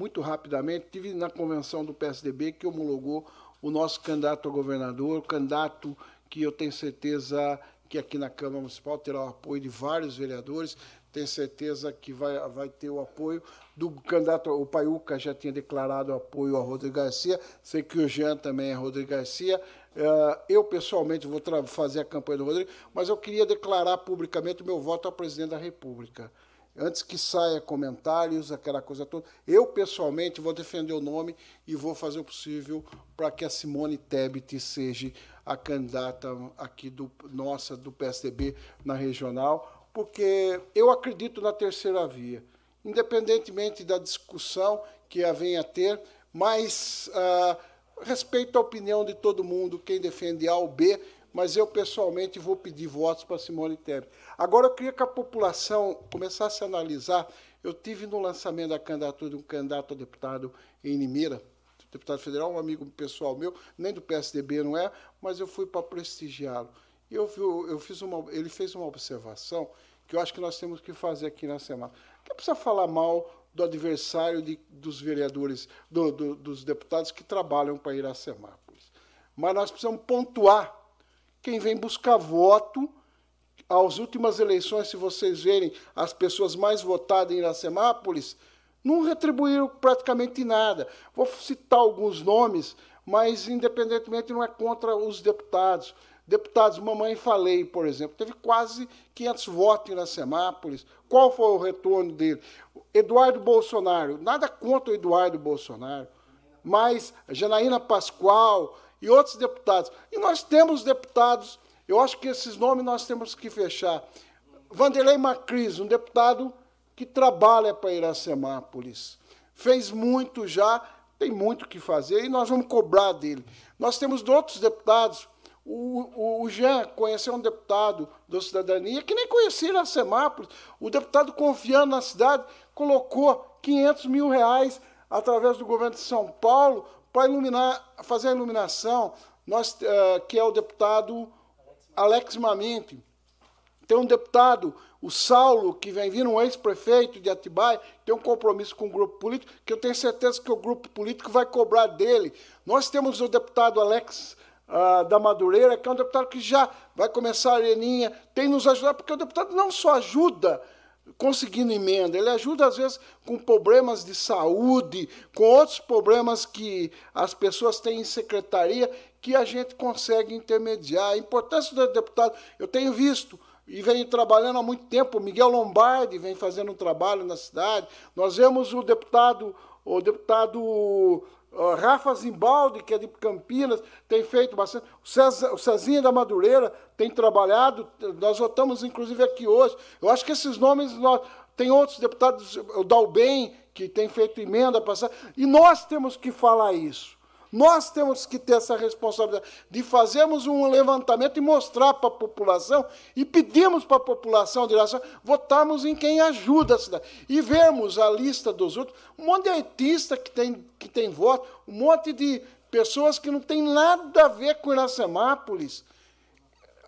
muito rapidamente, tive na convenção do PSDB que homologou o nosso candidato a governador, candidato que eu tenho certeza que aqui na Câmara Municipal terá o apoio de vários vereadores, tenho certeza que vai, vai ter o apoio do candidato, o Paiuca já tinha declarado apoio ao Rodrigo Garcia, sei que o Jean também é Rodrigo Garcia, eh, eu pessoalmente vou fazer a campanha do Rodrigo, mas eu queria declarar publicamente o meu voto ao presidente da República antes que saia comentários, aquela coisa toda. Eu, pessoalmente, vou defender o nome e vou fazer o possível para que a Simone Tebet seja a candidata aqui do nossa do PSDB na regional, porque eu acredito na terceira via, independentemente da discussão que a venha a ter, mas uh, respeito a opinião de todo mundo, quem defende A ou B, mas eu pessoalmente vou pedir votos para Simone Tebet. Agora eu queria que a população começasse a analisar. Eu tive no lançamento da candidatura de um candidato a deputado em Limeira, deputado federal, um amigo pessoal meu, nem do PSDB não é, mas eu fui para prestigiá-lo. Eu, eu fiz uma, ele fez uma observação que eu acho que nós temos que fazer aqui na semana. Que precisa falar mal do adversário de, dos vereadores, do, do, dos deputados que trabalham para Iracemápolis. Mas nós precisamos pontuar quem vem buscar voto. As últimas eleições, se vocês verem as pessoas mais votadas em Iracemápolis, não retribuíram praticamente nada. Vou citar alguns nomes, mas independentemente não é contra os deputados. Deputados Mamãe Falei, por exemplo, teve quase 500 votos em Iracemápolis. Qual foi o retorno dele? Eduardo Bolsonaro, nada contra o Eduardo Bolsonaro, mas Janaína Pascoal, e outros deputados. E nós temos deputados, eu acho que esses nomes nós temos que fechar. Vanderlei Macris, um deputado que trabalha para Iracemápolis. Fez muito já, tem muito que fazer e nós vamos cobrar dele. Nós temos outros deputados. O, o, o Jean conheceu um deputado da cidadania que nem conhecia Iracemápolis. O deputado, confiando na cidade, colocou 500 mil reais através do governo de São Paulo para iluminar, fazer a iluminação, nós, uh, que é o deputado Alex Maminte. Tem um deputado, o Saulo, que vem vindo, um ex-prefeito de Atibaia, tem um compromisso com o grupo político, que eu tenho certeza que o grupo político vai cobrar dele. Nós temos o deputado Alex uh, da Madureira, que é um deputado que já vai começar a areninha, tem nos ajudado, porque o deputado não só ajuda conseguindo emenda. Ele ajuda, às vezes, com problemas de saúde, com outros problemas que as pessoas têm em secretaria, que a gente consegue intermediar. A importância do deputado, eu tenho visto e venho trabalhando há muito tempo, o Miguel Lombardi vem fazendo um trabalho na cidade. Nós vemos o deputado, o deputado Rafa Zimbaldi, que é de Campinas, tem feito bastante. O, César, o Cezinha da Madureira tem trabalhado. Nós votamos, inclusive, aqui hoje. Eu acho que esses nomes. Nós, tem outros deputados, o Dalben, que tem feito emenda passada. E nós temos que falar isso. Nós temos que ter essa responsabilidade de fazermos um levantamento e mostrar para a população e pedimos para a população de relação votarmos em quem ajuda a cidade. E vermos a lista dos outros, um monte de artista que tem, que tem voto, um monte de pessoas que não tem nada a ver com Iracemápolis.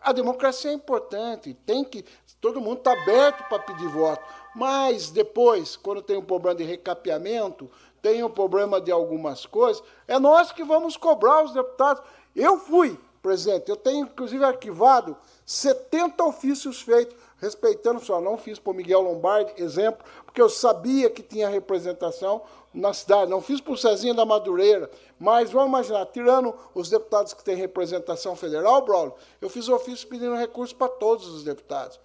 A democracia é importante, tem que. Todo mundo está aberto para pedir voto. Mas depois, quando tem um problema de recapeamento, tem o um problema de algumas coisas, é nós que vamos cobrar os deputados. Eu fui presidente, eu tenho inclusive arquivado 70 ofícios feitos, respeitando, só não fiz por Miguel Lombardi, exemplo, porque eu sabia que tinha representação na cidade, não fiz por Cezinha da Madureira, mas vamos imaginar, tirando os deputados que têm representação federal, Braulio, eu fiz ofício pedindo recursos para todos os deputados.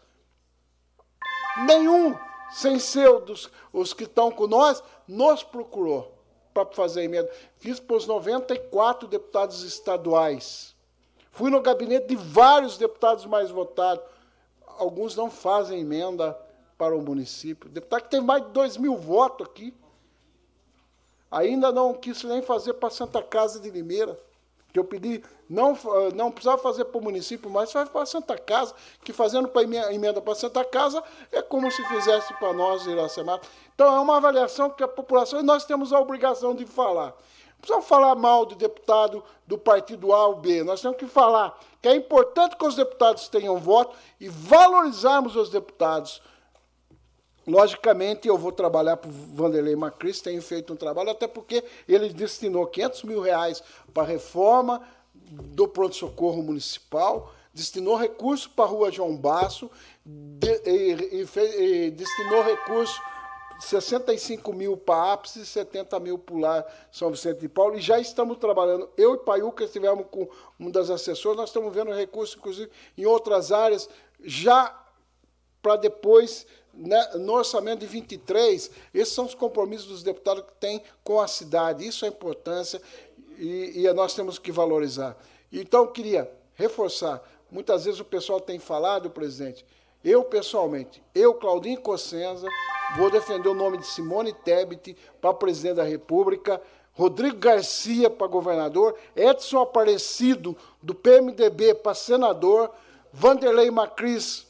Nenhum sem ser dos, os que estão com nós, nos procurou. para fazer emenda. Fiz para os 94 deputados estaduais. Fui no gabinete de vários deputados mais votados. Alguns não fazem emenda para o município. Deputado que tem mais de 2 mil votos aqui. Ainda não quis nem fazer para Santa Casa de Limeira que eu pedi, não, não precisava fazer para o município, mas faz para a Santa Casa, que fazendo para emenda para a Santa Casa é como se fizesse para nós, Iracema. Então, é uma avaliação que a população, e nós temos a obrigação de falar. Não precisamos falar mal do deputado do partido A ou B, nós temos que falar que é importante que os deputados tenham voto e valorizarmos os deputados. Logicamente, eu vou trabalhar para o Vanderlei Macris, tenho feito um trabalho, até porque ele destinou 500 mil reais para a reforma do pronto-socorro municipal, destinou recurso para a rua João Basso, de, e, e, e, destinou recurso 65 mil para ápice e 70 mil para lá São Vicente de Paulo, e já estamos trabalhando. Eu e Paiuca estivemos com uma das assessoras, nós estamos vendo recursos, inclusive, em outras áreas, já para depois no orçamento de 23, esses são os compromissos dos deputados que têm com a cidade. Isso é importância e, e nós temos que valorizar. Então, eu queria reforçar. Muitas vezes o pessoal tem falado, presidente, eu pessoalmente, eu, Claudinho Cossenza, vou defender o nome de Simone Tebet para presidente da República, Rodrigo Garcia para governador, Edson Aparecido, do PMDB, para senador, Vanderlei Macris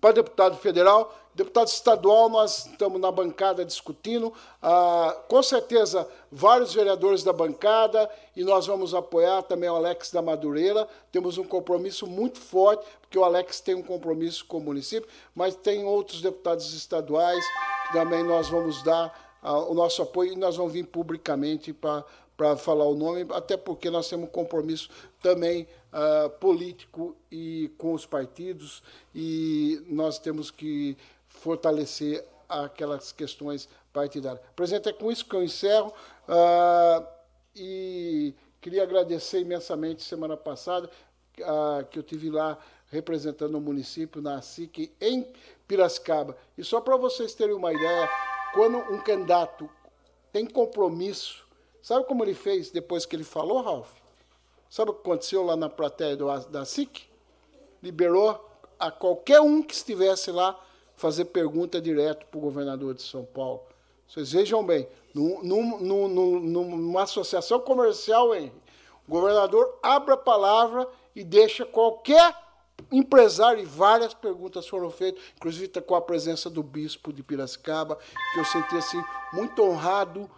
para deputado federal, deputado estadual, nós estamos na bancada discutindo. Ah, com certeza, vários vereadores da bancada, e nós vamos apoiar também o Alex da Madureira. Temos um compromisso muito forte, porque o Alex tem um compromisso com o município, mas tem outros deputados estaduais que também nós vamos dar ah, o nosso apoio e nós vamos vir publicamente para para falar o nome, até porque nós temos um compromisso também uh, político e com os partidos e nós temos que fortalecer aquelas questões partidárias. Presidente, é com isso que eu encerro uh, e queria agradecer imensamente semana passada uh, que eu tive lá representando o município na SIC em Piracicaba. E só para vocês terem uma ideia, quando um candidato tem compromisso Sabe como ele fez depois que ele falou, Ralph? Sabe o que aconteceu lá na plateia do, da SIC? Liberou a qualquer um que estivesse lá fazer pergunta direto para o governador de São Paulo. Vocês vejam bem, num, num, num, numa associação comercial, o governador abre a palavra e deixa qualquer empresário, e várias perguntas foram feitas, inclusive com a presença do bispo de Piracicaba, que eu senti assim, muito honrado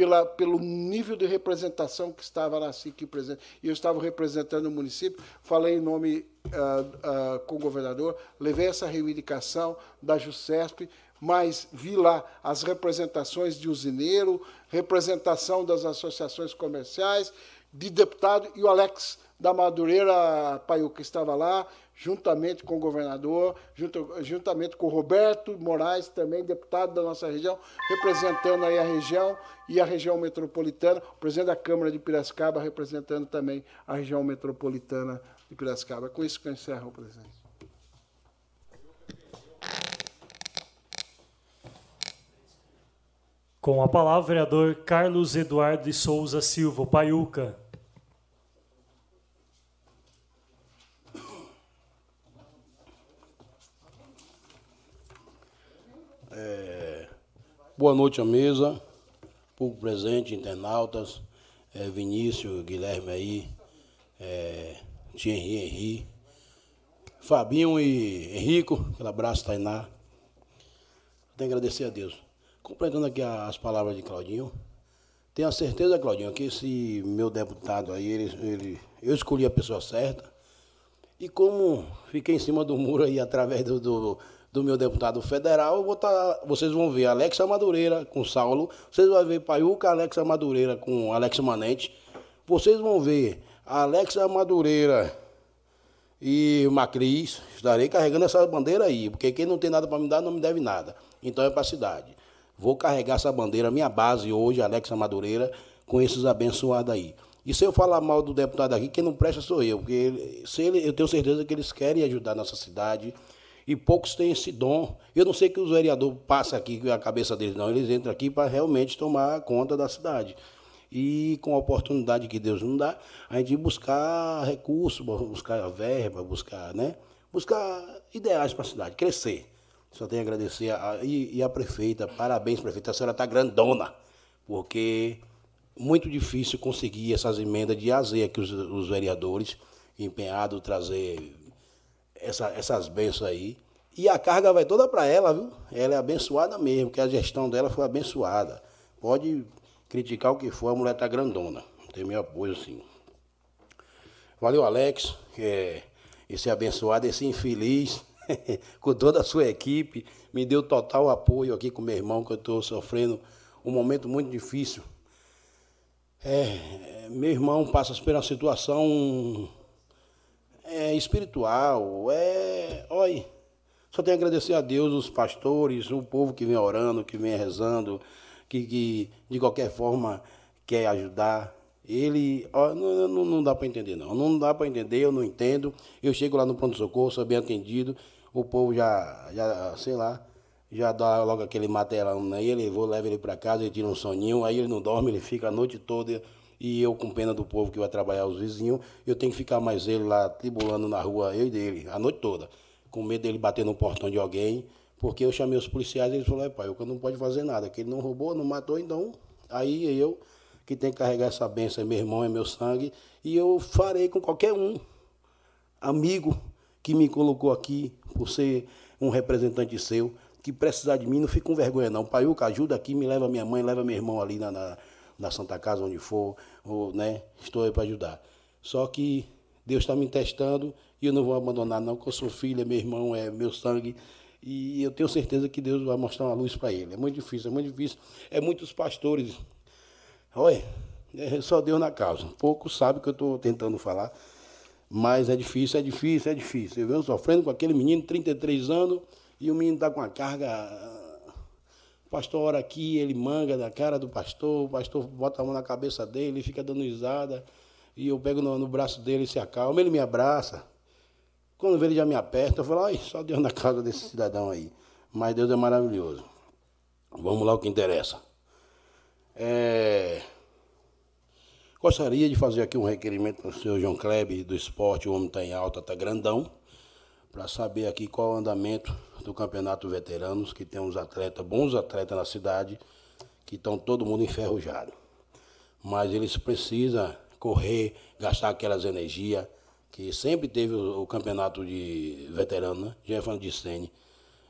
pela, pelo nível de representação que estava na SIC presente. E eu estava representando o município, falei em nome uh, uh, com o governador, levei essa reivindicação da JUSESP, mas vi lá as representações de usineiro, representação das associações comerciais, de deputado, e o Alex da Madureira Paiuca estava lá, juntamente com o governador, junto, juntamente com o Roberto Moraes, também deputado da nossa região, representando aí a região e a região metropolitana, o presidente da Câmara de Piracicaba representando também a região metropolitana de Piracicaba. Com isso que eu encerro, presidente. Com a palavra, o vereador Carlos Eduardo de Souza Silva, Paiuca. Boa noite à mesa, público presente, internautas, é, Vinícius, Guilherme aí, é, Thierry Henri, Fabinho e Henrico, aquele abraço, Tainá. Tenho que agradecer a Deus. Completando aqui as palavras de Claudinho, tenho a certeza, Claudinho, que esse meu deputado aí, ele, ele, eu escolhi a pessoa certa. E como fiquei em cima do muro aí através do, do do meu deputado federal, vou tá, vocês vão ver Alexa Madureira com Saulo, vocês vão ver Paiuca Alexa Madureira com Alex Manente, vocês vão ver Alexa Madureira e Macris, estarei carregando essa bandeira aí, porque quem não tem nada para me dar não me deve nada. Então é para a cidade. Vou carregar essa bandeira, minha base hoje, Alexa Madureira, com esses abençoados aí. E se eu falar mal do deputado aqui, quem não presta sou eu, porque ele, se ele, eu tenho certeza que eles querem ajudar a nossa cidade, E poucos têm esse dom. Eu não sei que os vereadores passam aqui a cabeça deles, não. Eles entram aqui para realmente tomar conta da cidade. E com a oportunidade que Deus nos dá, a gente buscar recursos, buscar verba, buscar, né? Buscar ideais para a cidade, crescer. Só tenho a agradecer. A, e, e a prefeita, parabéns, prefeita. A senhora está grandona, porque muito difícil conseguir essas emendas de azer aqui os, os vereadores empenhados trazer essa, essas bênçãos aí. E a carga vai toda para ela, viu? Ela é abençoada mesmo, que a gestão dela foi abençoada. Pode criticar o que for, a mulher tá grandona. Tem meu apoio, sim. Valeu, Alex, é, esse abençoado, esse infeliz, com toda a sua equipe, me deu total apoio aqui com meu irmão, que eu estou sofrendo um momento muito difícil. É, meu irmão passa por uma situação é, espiritual, é. Olha, só tenho a agradecer a Deus, os pastores, o povo que vem orando, que vem rezando, que, que de qualquer forma quer ajudar. Ele, ó, não, não, não dá para entender, não. Não dá para entender, eu não entendo. Eu chego lá no pronto-socorro, sou bem atendido, o povo já, já, sei lá, já dá logo aquele material nele, vou, levo ele para casa, ele tira um soninho, aí ele não dorme, ele fica a noite toda e eu com pena do povo que vai trabalhar os vizinhos, eu tenho que ficar mais ele lá tribulando na rua, eu e dele, a noite toda, com medo dele bater no portão de alguém, porque eu chamei os policiais e eles falaram, pai, eu não pode fazer nada, que ele não roubou, não matou, então aí eu que tenho que carregar essa benção, é meu irmão, é meu sangue, e eu farei com qualquer um, amigo que me colocou aqui por ser um representante seu, que precisar de mim, não fique com vergonha não. Paiuca, ajuda aqui, me leva minha mãe, leva meu irmão ali na, na, na Santa Casa, onde for, ou, né, estou aí para ajudar. Só que Deus está me testando e eu não vou abandonar, não, porque eu sou filho, é meu irmão, é meu sangue. E eu tenho certeza que Deus vai mostrar uma luz para ele. É muito difícil, é muito difícil. É muitos pastores. Olha, é só Deus na causa. Pouco sabe o que eu estou tentando falar. Mas é difícil, é difícil, é difícil. Eu venho sofrendo com aquele menino, 33 anos, e o menino está com a carga o pastor ora aqui, ele manga da cara do pastor, o pastor bota a mão na cabeça dele, fica dando risada, e eu pego no, no braço dele e se acalma, ele me abraça. Quando ele já me aperta, eu falo, ai, só Deus na casa desse cidadão aí. Mas Deus é maravilhoso. Vamos lá o que interessa. É... Gostaria de fazer aqui um requerimento para o senhor João Kleber, do esporte, o homem está em alta, está grandão, para saber aqui qual é o andamento do Campeonato Veteranos, que tem uns atletas, bons atletas na cidade, que estão todo mundo enferrujado. Mas eles precisam correr, gastar aquelas energias, que sempre teve o, o campeonato de veterano, né? Falando de Sene.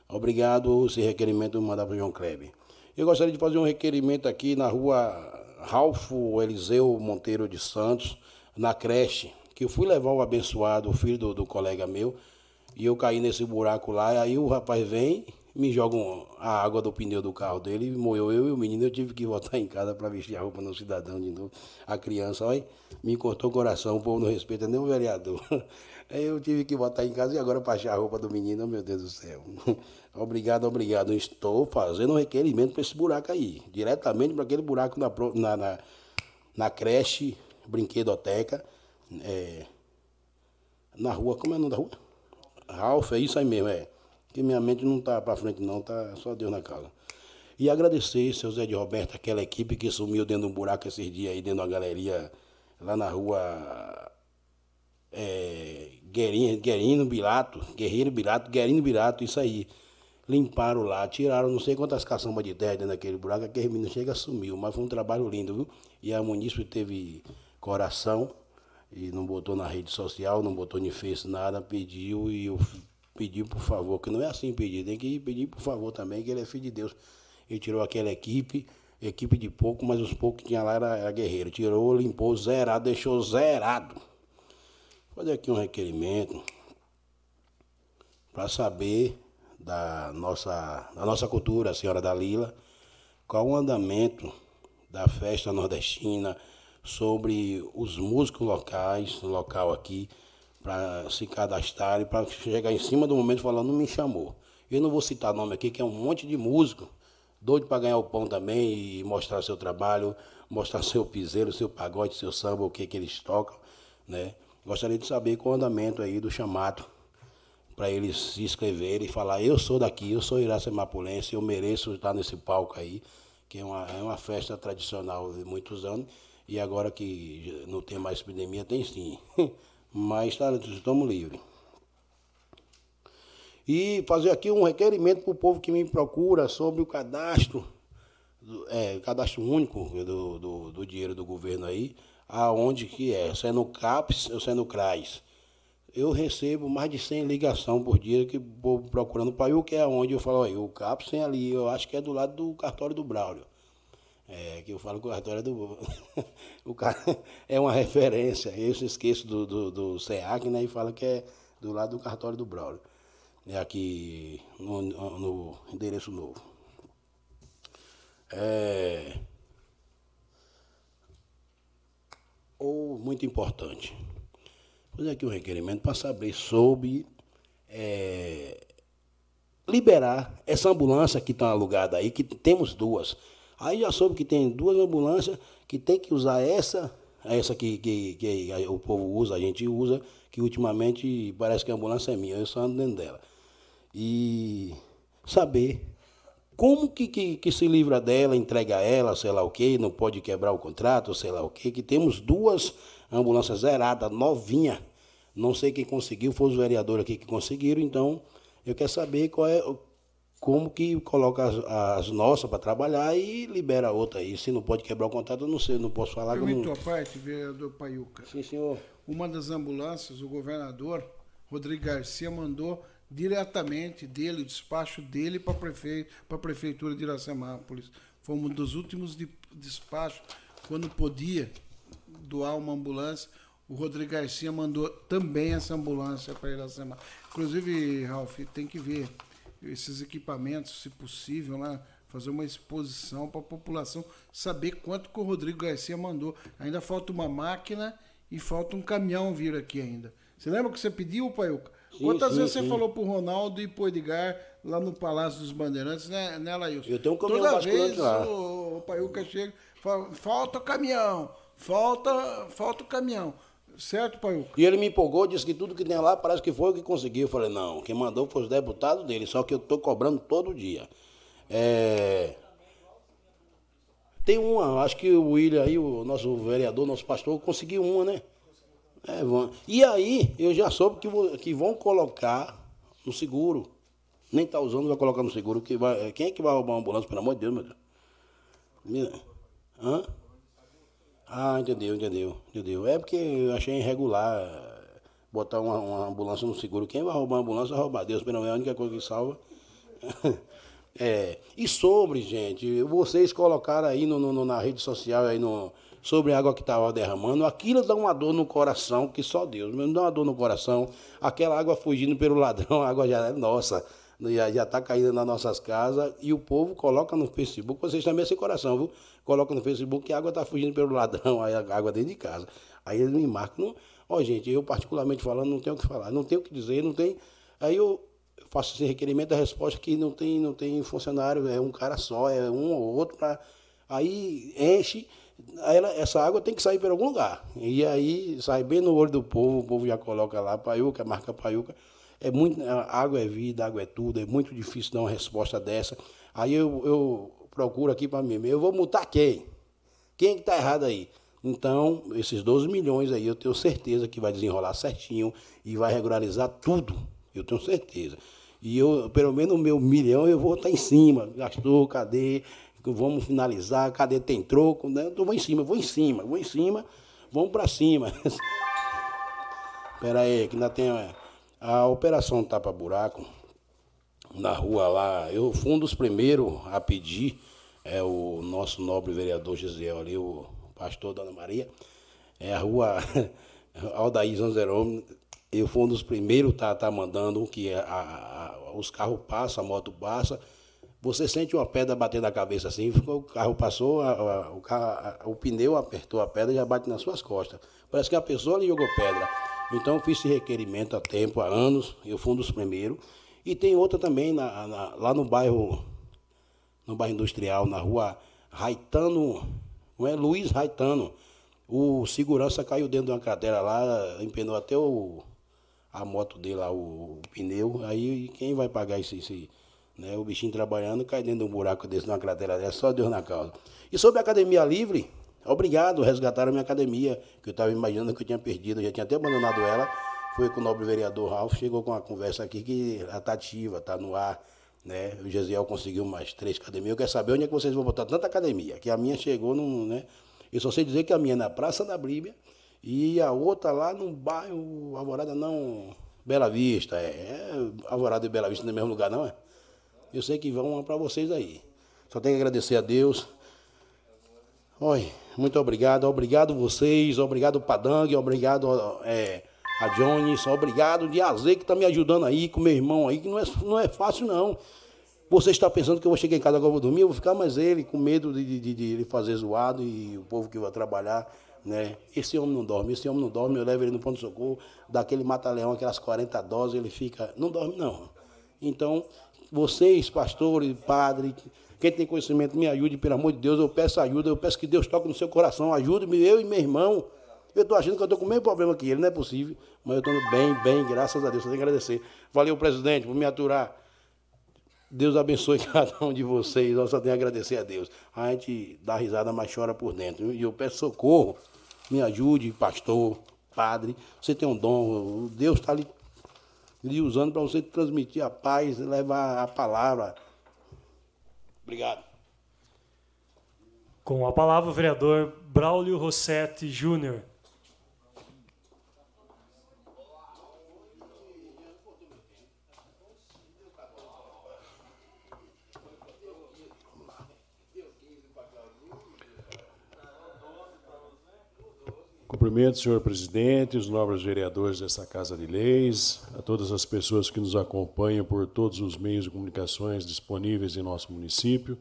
Obrigado, esse requerimento mandar para o João Kleber. Eu gostaria de fazer um requerimento aqui na rua Ralfo Eliseu Monteiro de Santos, na creche, que eu fui levar o abençoado, o filho do, do colega meu, e eu caí nesse buraco lá, aí o rapaz vem, me joga a água do pneu do carro dele, moeu eu e o menino, eu tive que voltar em casa para vestir a roupa no cidadão de novo. A criança, olha, me cortou o coração, o povo não respeita nem o vereador. Aí eu tive que voltar em casa e agora para achar a roupa do menino, meu Deus do céu. obrigado, obrigado. Estou fazendo um requerimento para esse buraco aí, diretamente para aquele buraco na, na, na, na creche, brinquedoteca, é, na rua, como é o nome da rua? Ralph, é isso aí mesmo, é. Que minha mente não está para frente, não, tá só Deus na casa. E agradecer, seu Zé de Roberto, aquela equipe que sumiu dentro de um buraco esses dias aí, dentro da galeria, lá na rua é, Guerino, Guerino Birato, Guerreiro Birato, Guerino Birato, isso aí. Limparam lá, tiraram não sei quantas caçambas de terra dentro daquele buraco, aquele menino chega sumiu, mas foi um trabalho lindo, viu? E a munícipe teve coração e não botou na rede social, não botou nem Face, nada, pediu e eu pedi por favor, que não é assim pedir, tem que pedir por favor também, que ele é filho de Deus. Ele tirou aquela equipe, equipe de pouco, mas os poucos que tinha lá era, era guerreiro. Tirou, limpou, zerado, deixou zerado. Vou fazer aqui um requerimento para saber da nossa, da nossa cultura, a senhora Dalila, qual o andamento da festa nordestina, sobre os músicos locais, local aqui, para se cadastrar e para chegar em cima do momento falando, não me chamou. Eu não vou citar nome aqui, que é um monte de músico, doido para ganhar o pão também e mostrar seu trabalho, mostrar seu piseiro, seu pagode, seu samba, o que, que eles tocam, né? Gostaria de saber qual o andamento aí do chamado para eles se inscreverem e falar, eu sou daqui, eu sou iracemapulense, eu mereço estar nesse palco aí, que é uma, é uma festa tradicional de muitos anos, e agora que não tem mais epidemia, tem sim. Mas tá, estamos livres. E fazer aqui um requerimento para o povo que me procura sobre o cadastro, é, cadastro único do, do, do dinheiro do governo aí, aonde que é, se é no CAPS ou se é no CRAS. Eu recebo mais de 100 ligações por dia que vou procurando pai, o que é onde eu falo, olha, o CAPS tem ali, eu acho que é do lado do cartório do Braulio. É, que eu falo que o cartório é do. o cara é uma referência. Eu esqueço do, do, do SEAC, né? E fala que é do lado do cartório do Braulio é aqui no, no endereço novo. É, ou muito importante, fazer aqui um requerimento para saber sobre é, liberar essa ambulância que está alugada aí, que temos duas. Aí já soube que tem duas ambulâncias que tem que usar essa, essa que, que, que o povo usa, a gente usa, que ultimamente parece que a ambulância é minha, eu só ando dentro dela e saber como que, que, que, se livra dela, entrega ela, sei lá o quê, não pode quebrar o contrato, sei lá o quê, que temos duas ambulâncias zeradas, novinha. Não sei quem conseguiu, foi os vereadores aqui que conseguiram, então eu quero saber qual é, como que coloca as, as nossas para trabalhar e libera outra aí. Se não pode quebrar o contrato, eu não sei, não posso falar. Permito como... a parte, vereador Paiuca. Sim, senhor. Uma das ambulâncias, o governador Rodrigo Garcia mandou diretamente dele, o despacho dele para prefe... a prefeitura de Iracemápolis. Foi um dos últimos de... despachos, quando podia doar uma ambulância, o Rodrigo Garcia mandou também essa ambulância para Iracemápolis. Inclusive, Ralf, tem que ver esses equipamentos, se possível, lá, fazer uma exposição para a população saber quanto que o Rodrigo Garcia mandou. Ainda falta uma máquina e falta um caminhão vir aqui ainda. Você lembra que você pediu, Paiuca? Sim, Quantas sim, vezes sim. você falou pro Ronaldo e pro Edgar lá no Palácio dos Bandeirantes, né, né? Eu tenho um caminhão Toda vez lá. o, o Paiuca chega fala, falta o caminhão, falta, falta o caminhão. Certo, Paiuca? E ele me empolgou, disse que tudo que tem lá parece que foi o que conseguiu. Eu falei, não, quem mandou foi os deputados dele, só que eu tô cobrando todo dia. É... Tem uma, acho que o William aí, o nosso vereador, nosso pastor, conseguiu uma, né? É. E aí, eu já soube que, vou, que vão colocar no seguro. Nem tá usando, vai colocar no seguro. Que vai, quem é que vai roubar uma ambulância, pelo amor de Deus, meu Deus? Hã? Ah, entendeu, entendeu, entendeu. É porque eu achei irregular botar uma, uma ambulância no seguro. Quem vai roubar uma ambulância vai roubar Deus, pelo menos é a única coisa que salva. é. E sobre, gente, vocês colocaram aí no, no, na rede social, aí no, sobre a água que estava derramando, aquilo dá uma dor no coração que só Deus mesmo dá uma dor no coração. Aquela água fugindo pelo ladrão, a água já é nossa, já está caindo nas nossas casas e o povo coloca no Facebook, vocês também sem coração, viu? Coloca no Facebook que a água está fugindo pelo ladrão, aí a água dentro de casa. Aí eles me marcam. Ó, oh, gente, eu particularmente falando, não tenho o que falar, não tenho o que dizer, não tem. Aí eu faço esse requerimento, a resposta é que não tem, não tem funcionário, é um cara só, é um ou outro para. Aí enche ela, essa água tem que sair por algum lugar. E aí sai bem no olho do povo, o povo já coloca lá, paiuca, marca paiuca. É muito, água é vida, água é tudo, é muito difícil dar uma resposta dessa. Aí eu, eu procuro aqui para mim, eu vou multar quem? Quem que está errado aí? Então, esses 12 milhões aí, eu tenho certeza que vai desenrolar certinho e vai regularizar tudo. Eu tenho certeza. E eu, pelo menos o meu milhão, eu vou estar em cima. Gastou, cadê? vamos finalizar, cadê tem troco? Né? Eu vou em cima, vou em cima, vou em cima, vamos para cima. Espera aí, que ainda tem a operação Tapa Buraco, na rua lá, eu fui um dos primeiros a pedir, é o nosso nobre vereador Gisele ali, o pastor Dona Maria, é a rua Aldair Zanzerome, eu fui um dos primeiros a tá, tá mandando que a, a, os carros passam, a moto passa, você sente uma pedra batendo na cabeça assim, o carro passou, a, o, carro, o, pneu apertou a pedra e já bate nas suas costas. Parece que a pessoa lhe jogou pedra. Então eu fiz esse requerimento há tempo, há anos, eu fui um dos primeiros. E tem outra também na, na, lá no bairro, no bairro industrial, na rua Raitano, não é Luiz Raitano. O segurança caiu dentro de uma cratera lá, empenou até o, a moto dele lá, o, o pneu. Aí quem vai pagar isso? isso né? O bichinho trabalhando cai dentro de um buraco desse, numa cratera dessa, só Deus na causa. E sobre a academia livre, obrigado, resgataram a minha academia, que eu estava imaginando que eu tinha perdido, eu já tinha até abandonado ela. Foi com o nobre vereador Ralf, chegou com uma conversa aqui que está ativa, está no ar. Né? O Gesiel conseguiu mais três academias. Eu quero saber onde é que vocês vão botar tanta academia, que a minha chegou num. Né? Eu só sei dizer que a minha é na Praça da Bíblia e a outra lá no bairro Alvorada, não. Bela Vista, é. é Alvorada e Bela Vista no mesmo lugar, não é? Eu sei que vão para vocês aí. Só tenho que agradecer a Deus. Oi, muito obrigado. Obrigado vocês, obrigado Padang, obrigado é, a Jones, obrigado de Aze que está me ajudando aí, com meu irmão aí, que não é, não é fácil não. Você está pensando que eu vou chegar em casa agora vou dormir, eu vou ficar mais ele, com medo de, de, de ele fazer zoado e o povo que vai trabalhar, né? Esse homem não dorme, esse homem não dorme, eu levo ele no ponto-socorro, daquele mata-leão, aquelas 40 doses, ele fica. Não dorme, não. Então, vocês, pastores, padres, quem tem conhecimento, me ajude, pelo amor de Deus. Eu peço ajuda, eu peço que Deus toque no seu coração. Ajude-me, eu e meu irmão. Eu estou achando que eu estou com o mesmo problema que ele, não é possível. Mas eu estou bem, bem, graças a Deus. Eu tenho que agradecer. Valeu, presidente, por me aturar. Deus abençoe cada um de vocês. Eu só tenho a agradecer a Deus. A gente dá risada, mas chora por dentro. E eu peço socorro. Me ajude, pastor, padre. Você tem um dom. Deus está ali lhe usando para você transmitir a paz, levar a palavra. Obrigado. Com a palavra, o vereador Braulio Rossetti Júnior. Cumprimento, senhor presidente, os nobres vereadores dessa Casa de Leis, a todas as pessoas que nos acompanham por todos os meios de comunicações disponíveis em nosso município,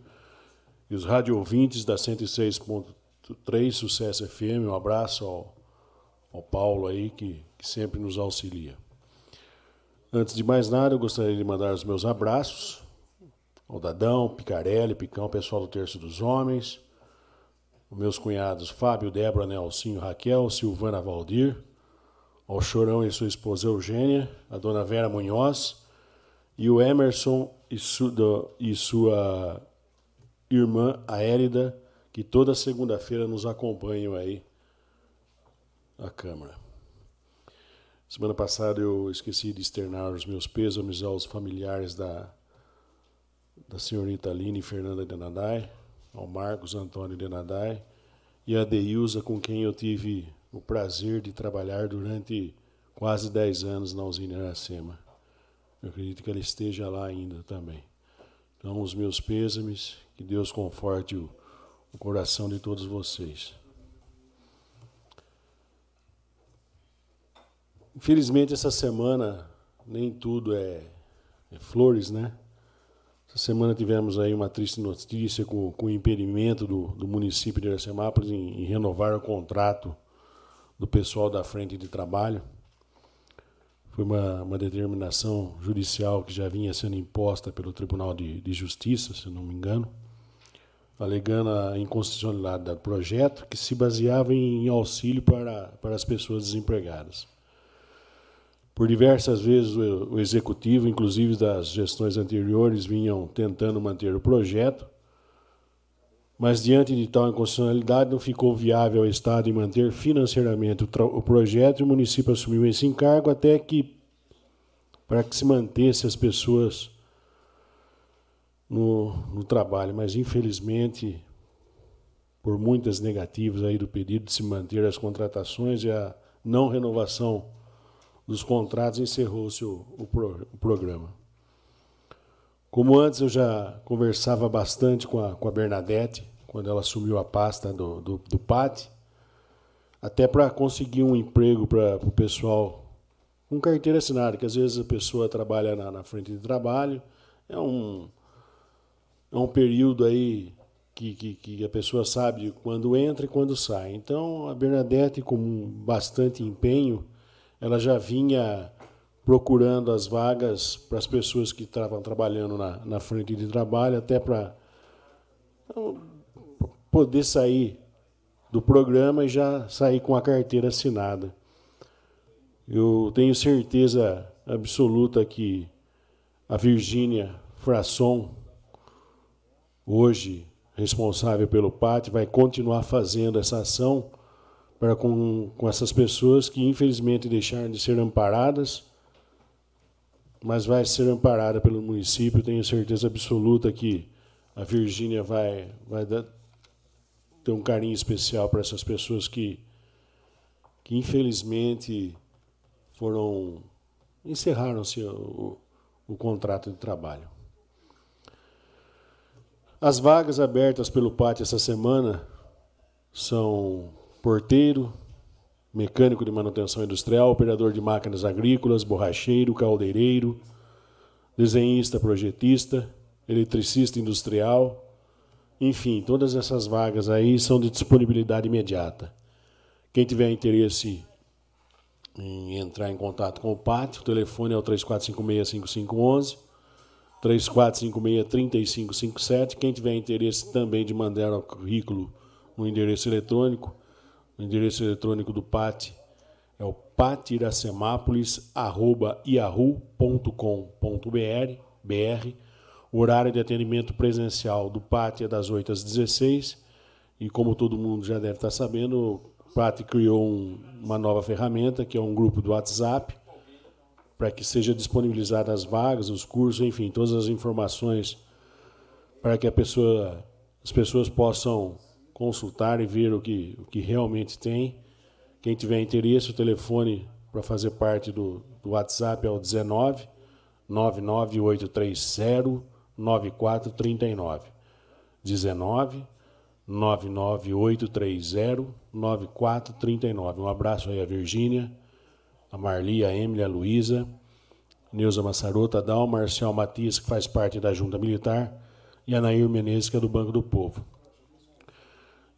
e os rádio ouvintes da 106.3 Sucesso FM. Um abraço ao, ao Paulo aí, que, que sempre nos auxilia. Antes de mais nada, eu gostaria de mandar os meus abraços ao Dadão, Picarelli, Picão, pessoal do Terço dos Homens os meus cunhados Fábio, Débora, Nelsinho, Raquel, Silvana Valdir, ao Chorão e sua esposa Eugênia, a dona Vera Munhoz, e o Emerson e, su, do, e sua irmã Aérida, que toda segunda-feira nos acompanham aí à Câmara. Semana passada eu esqueci de externar os meus pêsames aos familiares da, da senhorita Aline Fernanda de Nadai, ao Marcos Antônio Denadai e a Deilza, com quem eu tive o prazer de trabalhar durante quase 10 anos na usina Iracema. Eu acredito que ela esteja lá ainda também. Então, os meus pêsames, que Deus conforte o, o coração de todos vocês. Infelizmente, essa semana nem tudo é, é flores, né? Essa semana tivemos aí uma triste notícia com, com o impedimento do, do município de Iracemápolis em, em, renovar o contrato do pessoal da frente de trabalho. Foi uma, uma determinação judicial que já vinha sendo imposta pelo Tribunal de, de Justiça, se não me engano, alegando a inconstitucionalidade do projeto que se baseava em auxílio para, para as pessoas desempregadas. Por diversas vezes o, executivo, inclusive das gestões anteriores, vinham tentando manter o projeto, mas diante de tal inconstitucionalidade não ficou viável ao Estado manter financeiramente o, o projeto e o município assumiu esse encargo até que para que se mantesse as pessoas no, no trabalho, mas infelizmente por muitas negativas aí do pedido de se manter as contratações e a não renovação dos contratos, encerrou-se o, o, pro, o, programa. Como antes eu já conversava bastante com a, com a Bernadette, quando ela assumiu a pasta do, do, do PAT, até para conseguir um emprego para o pessoal com carteira assinada, que às vezes a pessoa trabalha na, na frente de trabalho, é um, é um período aí que, que, que, a pessoa sabe quando entra e quando sai. Então, a Bernadette, com bastante empenho, ela já vinha procurando as vagas para as pessoas que estavam trabalhando na, na frente de trabalho, até para poder sair do programa e já sair com a carteira assinada. Eu tenho certeza absoluta que a Virgínia Frasson, hoje responsável pelo PAT, vai continuar fazendo essa ação para com, com essas pessoas que infelizmente deixaram de ser amparadas, mas vai ser amparada pelo município. Tenho certeza absoluta que a Virgínia vai, vai dar, ter um carinho especial para essas pessoas que, que infelizmente foram encerraram-se o, o contrato de trabalho. As vagas abertas pelo pátio essa semana são porteiro, mecânico de manutenção industrial, operador de máquinas agrícolas, borracheiro, caldeireiro, desenhista, projetista, eletricista industrial, enfim, todas essas vagas aí são de disponibilidade imediata. Quem tiver interesse em entrar em contato com o pátio, o telefone é o 3456-5511 3456-3557. Quem tiver interesse também de mandar o currículo no endereço eletrônico, o endereço eletrônico do PAT é o patirassemapolis.yahoo.com.br. O horário de atendimento presencial do PAT é das 8 às 16 e como todo mundo já deve estar sabendo, o PAT criou um, uma nova ferramenta, que é um grupo do WhatsApp, para que seja disponibilizada as vagas, os cursos, enfim, todas as informações para que pessoa, as pessoas possam consultar e ver o que, o que realmente tem. Quem tiver interesse, o telefone para fazer parte do, do WhatsApp é o 19 99830 9439. 19 99830 9439. Um abraço aí a Virgínia a Marli, a Emily, a Luísa, Neuza Massarota, Dal, Marcial Matias, que faz parte da Junta Militar, e a Nair Menezes, que é do Banco do Povo.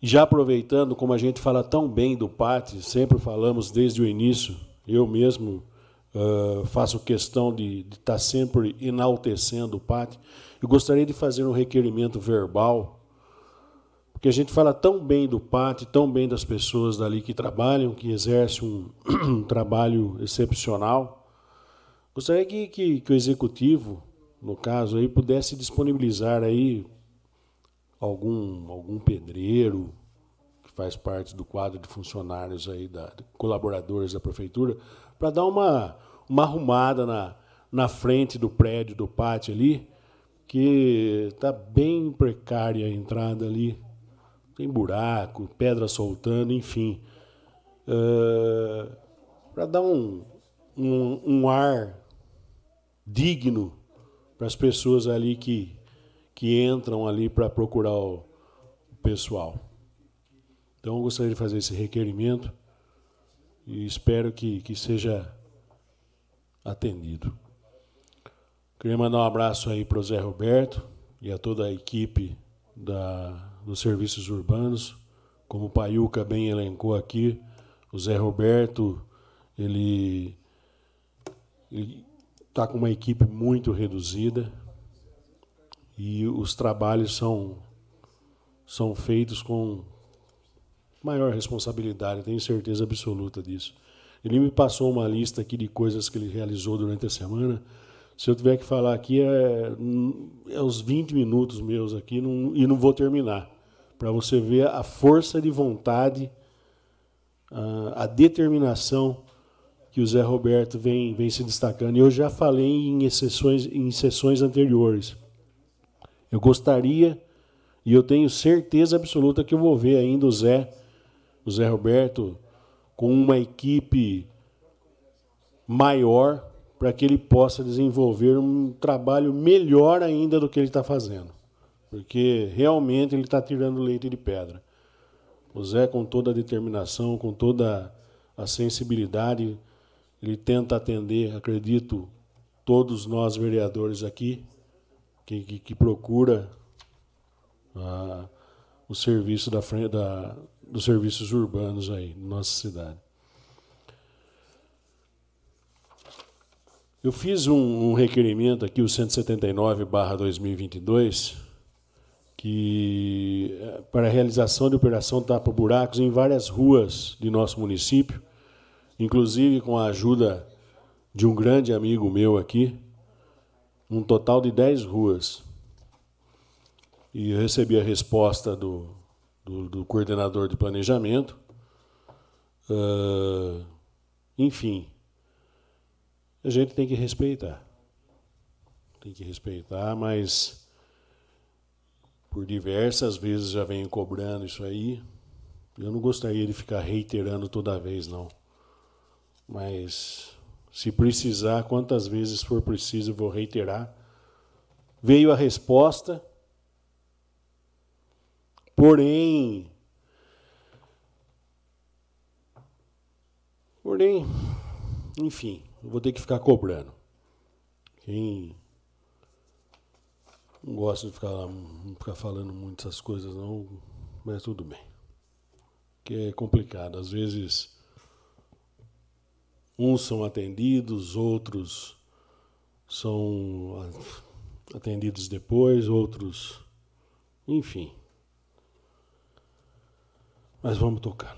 Já aproveitando, como a gente fala tão bem do PAT, sempre falamos desde o início, eu mesmo uh, faço questão de, estar tá sempre enaltecendo o PAT, eu gostaria de fazer um requerimento verbal porque a gente fala tão bem do pátio, tão bem das pessoas dali que trabalham, que exercem um, um trabalho excepcional. Gostaria que, que, que, o executivo, no caso, aí, pudesse disponibilizar aí algum, algum pedreiro que faz parte do quadro de funcionários aí, da, de colaboradores da prefeitura, para dar uma, uma arrumada na, na frente do prédio, do pátio ali, que está bem precária a entrada ali tem buraco, pedra soltando, enfim. Uh, para dar um, um, um, ar digno para as pessoas ali que, que entram ali para procurar o, pessoal. Então, eu gostaria de fazer esse requerimento e espero que, que seja atendido. Queria mandar um abraço aí para o Zé Roberto e a toda a equipe da dos serviços urbanos, como o Paiuca bem elencou aqui, o Zé Roberto, ele está com uma equipe muito reduzida e os trabalhos são, são feitos com maior responsabilidade, tenho certeza absoluta disso. Ele me passou uma lista aqui de coisas que ele realizou durante a semana. Se eu tiver que falar aqui, é, é os 20 minutos meus aqui não, e não vou terminar para você ver a força de vontade, a, determinação que o Zé Roberto vem, vem se destacando. Eu já falei em sessões, em sessões anteriores. Eu gostaria, e eu tenho certeza absoluta que eu vou ver ainda o Zé, o Zé Roberto, com uma equipe maior para que ele possa desenvolver um trabalho melhor ainda do que ele está fazendo porque realmente ele está tirando leite de pedra. O Zé, com toda a determinação, com toda a sensibilidade, ele tenta atender, acredito, todos nós vereadores aqui, que, que, que procura ah, o serviço da, da, dos serviços urbanos aí, na nossa cidade. Eu fiz um, um requerimento aqui, o 179-2022, que para a realização de operação tapa buracos em várias ruas de nosso município. inclusive com a ajuda de um grande amigo meu aqui, um total de 10 ruas. E eu recebi a resposta do, do, do coordenador de planejamento. Uh, enfim, a gente tem que respeitar. Tem que respeitar, mas por diversas vezes já venho cobrando isso aí. Eu não gostaria de ficar reiterando toda vez, não. Mas se precisar, quantas vezes for preciso, vou reiterar. Veio a resposta, porém. Porém, enfim, vou ter que ficar cobrando. Quem não gosta de ficar, ficar falando muito essas coisas, não, mas tudo bem. Que é complicado. Às vezes, uns são atendidos, outros são atendidos depois, outros. Enfim. Mas vamos tocar.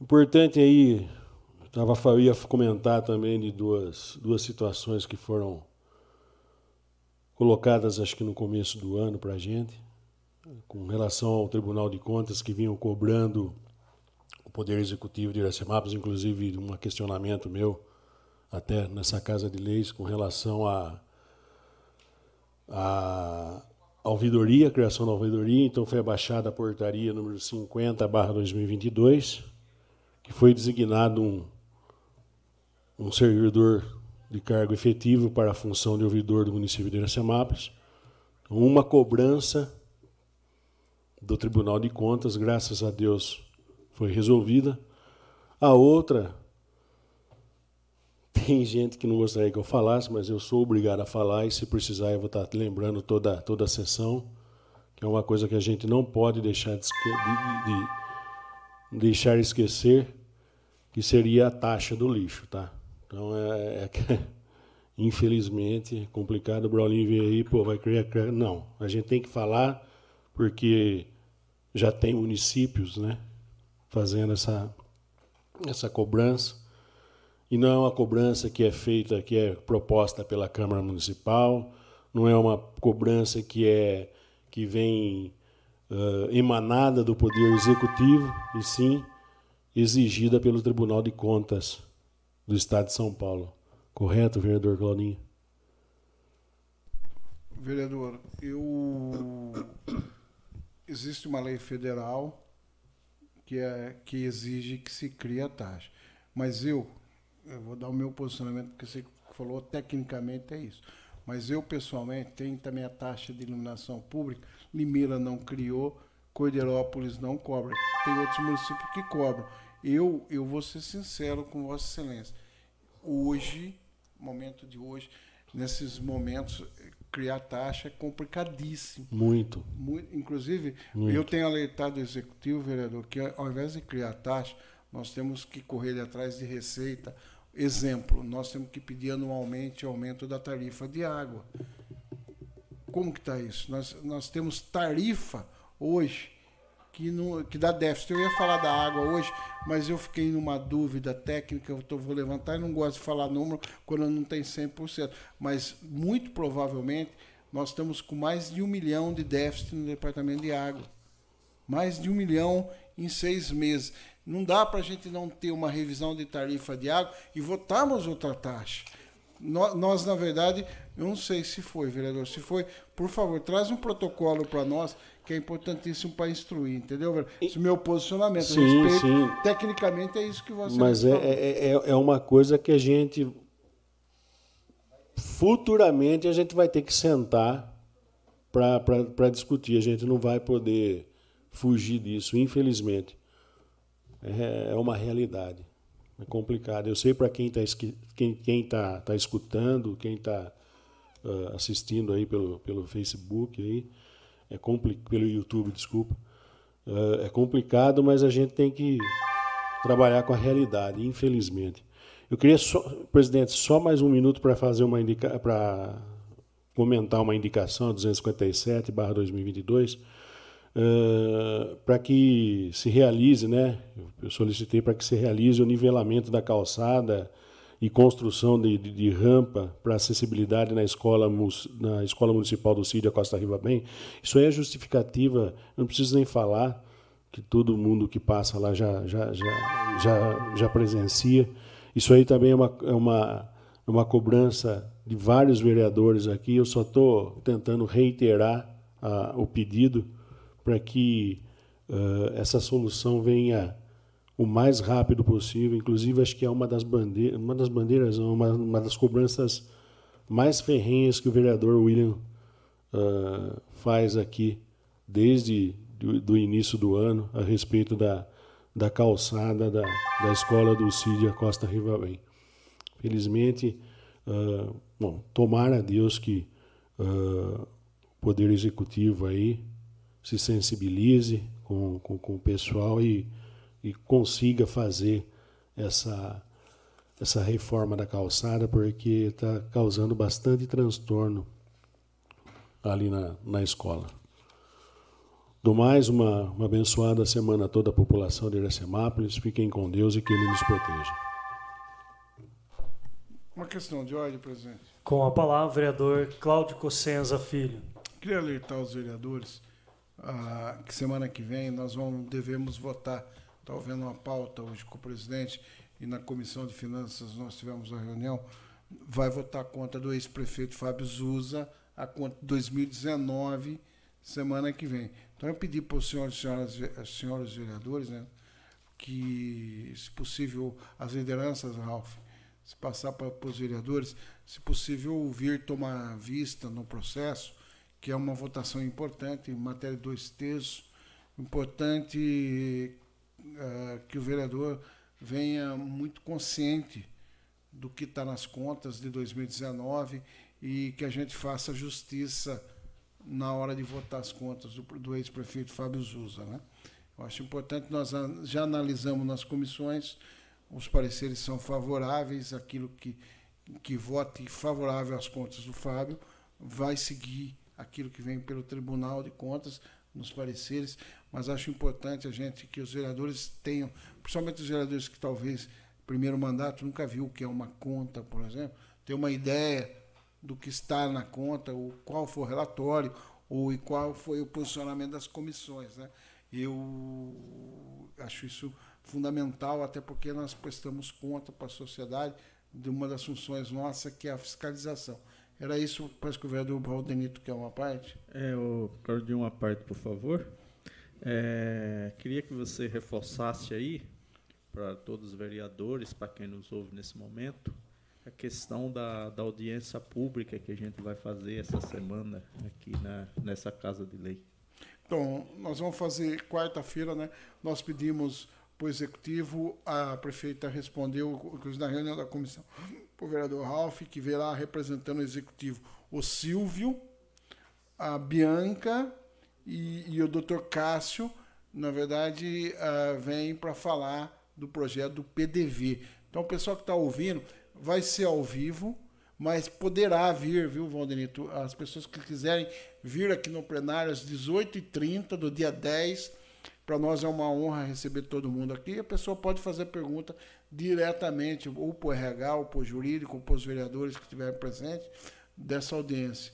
Importante aí, eu ia comentar também de duas, duas situações que foram colocadas, acho que no começo do ano, para a gente, com relação ao Tribunal de Contas, que vinham cobrando o Poder Executivo de Iracemápolis, inclusive um questionamento meu, até nessa Casa de Leis, com relação a, a ouvidoria, a criação da ouvidoria. Então, foi abaixada a portaria número 50, barra 2022, que foi designado um, um servidor de cargo efetivo para a função de ouvidor do município de Iracemápolis. Uma cobrança do Tribunal de Contas, graças a Deus, foi resolvida. A outra, tem gente que não gostaria que eu falasse, mas eu sou obrigado a falar e se precisar eu vou estar lembrando toda, toda a sessão, que é uma coisa que a gente não pode deixar de, de, de deixar esquecer, que seria a taxa do lixo, tá? Então, é, é infelizmente, é complicado. O Braulinho vem aí, pô, vai criar. Não, a gente tem que falar, porque já tem municípios né, fazendo essa, essa cobrança. E não é uma cobrança que é feita, que é proposta pela Câmara Municipal, não é uma cobrança que é que vem uh, emanada do Poder Executivo, e sim exigida pelo Tribunal de Contas do Estado de São Paulo. Correto, vereador Claudinho? Vereador, eu existe uma lei federal que é que exige que se crie a taxa. Mas eu, eu vou dar o meu posicionamento porque você falou tecnicamente é isso. Mas eu pessoalmente tenho também a taxa de iluminação pública. Limeira não criou, Cordeirópolis não cobra. Tem outros municípios que cobram. Eu, eu vou ser sincero com Vossa Excelência. Hoje, momento de hoje, nesses momentos, criar taxa é complicadíssimo. Muito. Muito inclusive, Muito. eu tenho alertado o executivo, vereador, que ao invés de criar taxa, nós temos que correr atrás de receita. Exemplo, nós temos que pedir anualmente aumento da tarifa de água. Como que está isso? Nós, nós temos tarifa hoje que, não, que dá déficit. Eu ia falar da água hoje, mas eu fiquei numa dúvida técnica, eu tô, vou levantar e não gosto de falar número quando não tem 100%. Mas, muito provavelmente, nós estamos com mais de um milhão de déficit no departamento de água. Mais de um milhão em seis meses. Não dá para a gente não ter uma revisão de tarifa de água e votarmos outra taxa. Nós, na verdade, eu não sei se foi, vereador. Se foi, por favor, traz um protocolo para nós que é importantíssimo para instruir, entendeu? Esse é meu posicionamento. Sim, respeito, sim. Tecnicamente é isso que você Mas é, é, é, é uma coisa que a gente. Futuramente a gente vai ter que sentar para discutir. A gente não vai poder fugir disso, infelizmente. É, é uma realidade. É complicado. Eu sei para quem está quem, quem tá, tá escutando, quem está uh, ah, assistindo aí pelo, pelo Facebook aí é pelo YouTube, desculpa. É, é complicado, mas a gente tem que trabalhar com a realidade, infelizmente. Eu queria só, presidente, só mais um minuto para fazer uma indica, para comentar uma indicação 257/2022 uh, para que se realize, né? Eu solicitei para que se realize o nivelamento da calçada e construção de, de, de rampa para acessibilidade na escola, na escola municipal do Cídia Costa Riva Bem. Isso aí é justificativa, não preciso nem falar, que todo mundo que passa lá já, já, já, já, já presencia. Isso aí também é uma, é uma, é uma cobrança de vários vereadores aqui. Eu só estou tentando reiterar a, o pedido para que uh, essa solução venha o mais rápido possível. Inclusive, acho que é uma das bandeiras, uma das bandeiras, uma, uma das cobranças mais ferrenhas que o vereador William uh, faz aqui desde do, início do ano a respeito da, da calçada da, da escola do Cídia Costa Rivabem. Felizmente, uh, bom, tomara a Deus que uh, o Poder Executivo aí se sensibilize com, com, com o pessoal e, e consiga fazer essa, essa reforma da calçada, porque está causando bastante transtorno ali na, na escola. Do mais, uma, uma abençoada semana a toda a população de Iracemápolis. Fiquem com Deus e que Ele nos proteja. Uma questão de ordem, presidente. Com a palavra, vereador Cláudio Cossenza Filho. Queria alertar os vereadores ah, que semana que vem nós vamos, devemos votar. Estou vendo uma pauta hoje com o presidente e na Comissão de Finanças nós tivemos uma reunião. Vai votar conta do ex-prefeito Fábio Zuza, a conta de 2019, semana que vem. Então eu pedi para os senhores e senhoras, senhores vereadores, né, que, se possível, as lideranças, Ralf, se passar para, para os vereadores, se possível, vir tomar vista no processo, que é uma votação importante, em matéria de dois terços, importante uh, que o vereador venha muito consciente do que está nas contas de 2019 e que a gente faça justiça na hora de votar as contas do, do ex-prefeito Fábio Zuza. Né? Eu acho importante, nós já analisamos nas comissões, os pareceres são favoráveis, aquilo que, que vote favorável às contas do Fábio vai seguir aquilo que vem pelo Tribunal de Contas nos pareceres, mas acho importante a gente que os vereadores tenham, principalmente os vereadores que talvez primeiro mandato nunca viu o que é uma conta, por exemplo, ter uma ideia do que está na conta, ou qual foi o relatório, ou e qual foi o posicionamento das comissões. Né? Eu acho isso fundamental, até porque nós prestamos conta para a sociedade de uma das funções nossas, que é a fiscalização. Era isso, parece que o vereador Valdenito quer uma parte. É, quero de uma parte, por favor. É, queria que você reforçasse aí, para todos os vereadores, para quem nos ouve nesse momento, a questão da, da audiência pública que a gente vai fazer essa semana aqui na, nessa Casa de Lei. Então, nós vamos fazer quarta-feira, né? Nós pedimos para o Executivo, a prefeita respondeu, inclusive na reunião da comissão, para o vereador Ralph, que verá representando o Executivo o Silvio, a Bianca e, e o doutor Cássio, na verdade, uh, vem para falar do projeto do PDV. Então, o pessoal que está ouvindo, vai ser ao vivo, mas poderá vir, viu, Valdenito? As pessoas que quiserem vir aqui no plenário às 18h30 do dia 10, para nós é uma honra receber todo mundo aqui. A pessoa pode fazer pergunta diretamente, ou para o RH, ou para o jurídico, ou para os vereadores que estiverem presentes dessa audiência.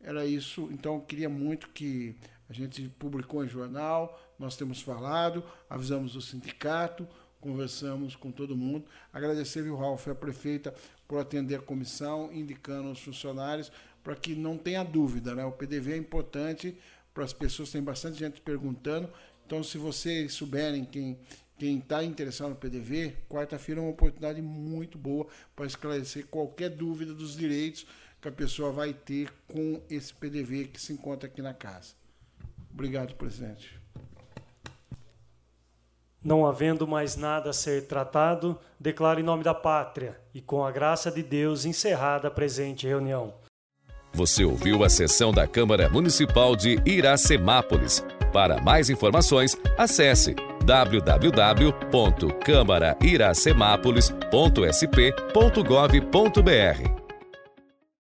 Era isso. Então, eu queria muito que a gente publicou em jornal, nós temos falado, avisamos o sindicato, conversamos com todo mundo. Agradecer, o Ralf, a prefeita, por atender a comissão, indicando os funcionários, para que não tenha dúvida, né? O PDV é importante para as pessoas, tem bastante gente perguntando. Então, se vocês souberem quem quem está interessado no PDV, quarta-feira é uma oportunidade muito boa para esclarecer qualquer dúvida dos direitos que a pessoa vai ter com esse PDV que se encontra aqui na casa. Obrigado, presidente. Não havendo mais nada a ser tratado, declaro em nome da pátria e com a graça de Deus encerrada a presente reunião. Você ouviu a sessão da Câmara Municipal de Iracemápolis. Para mais informações, acesse www.câmarairacemápolis.sp.gov.br.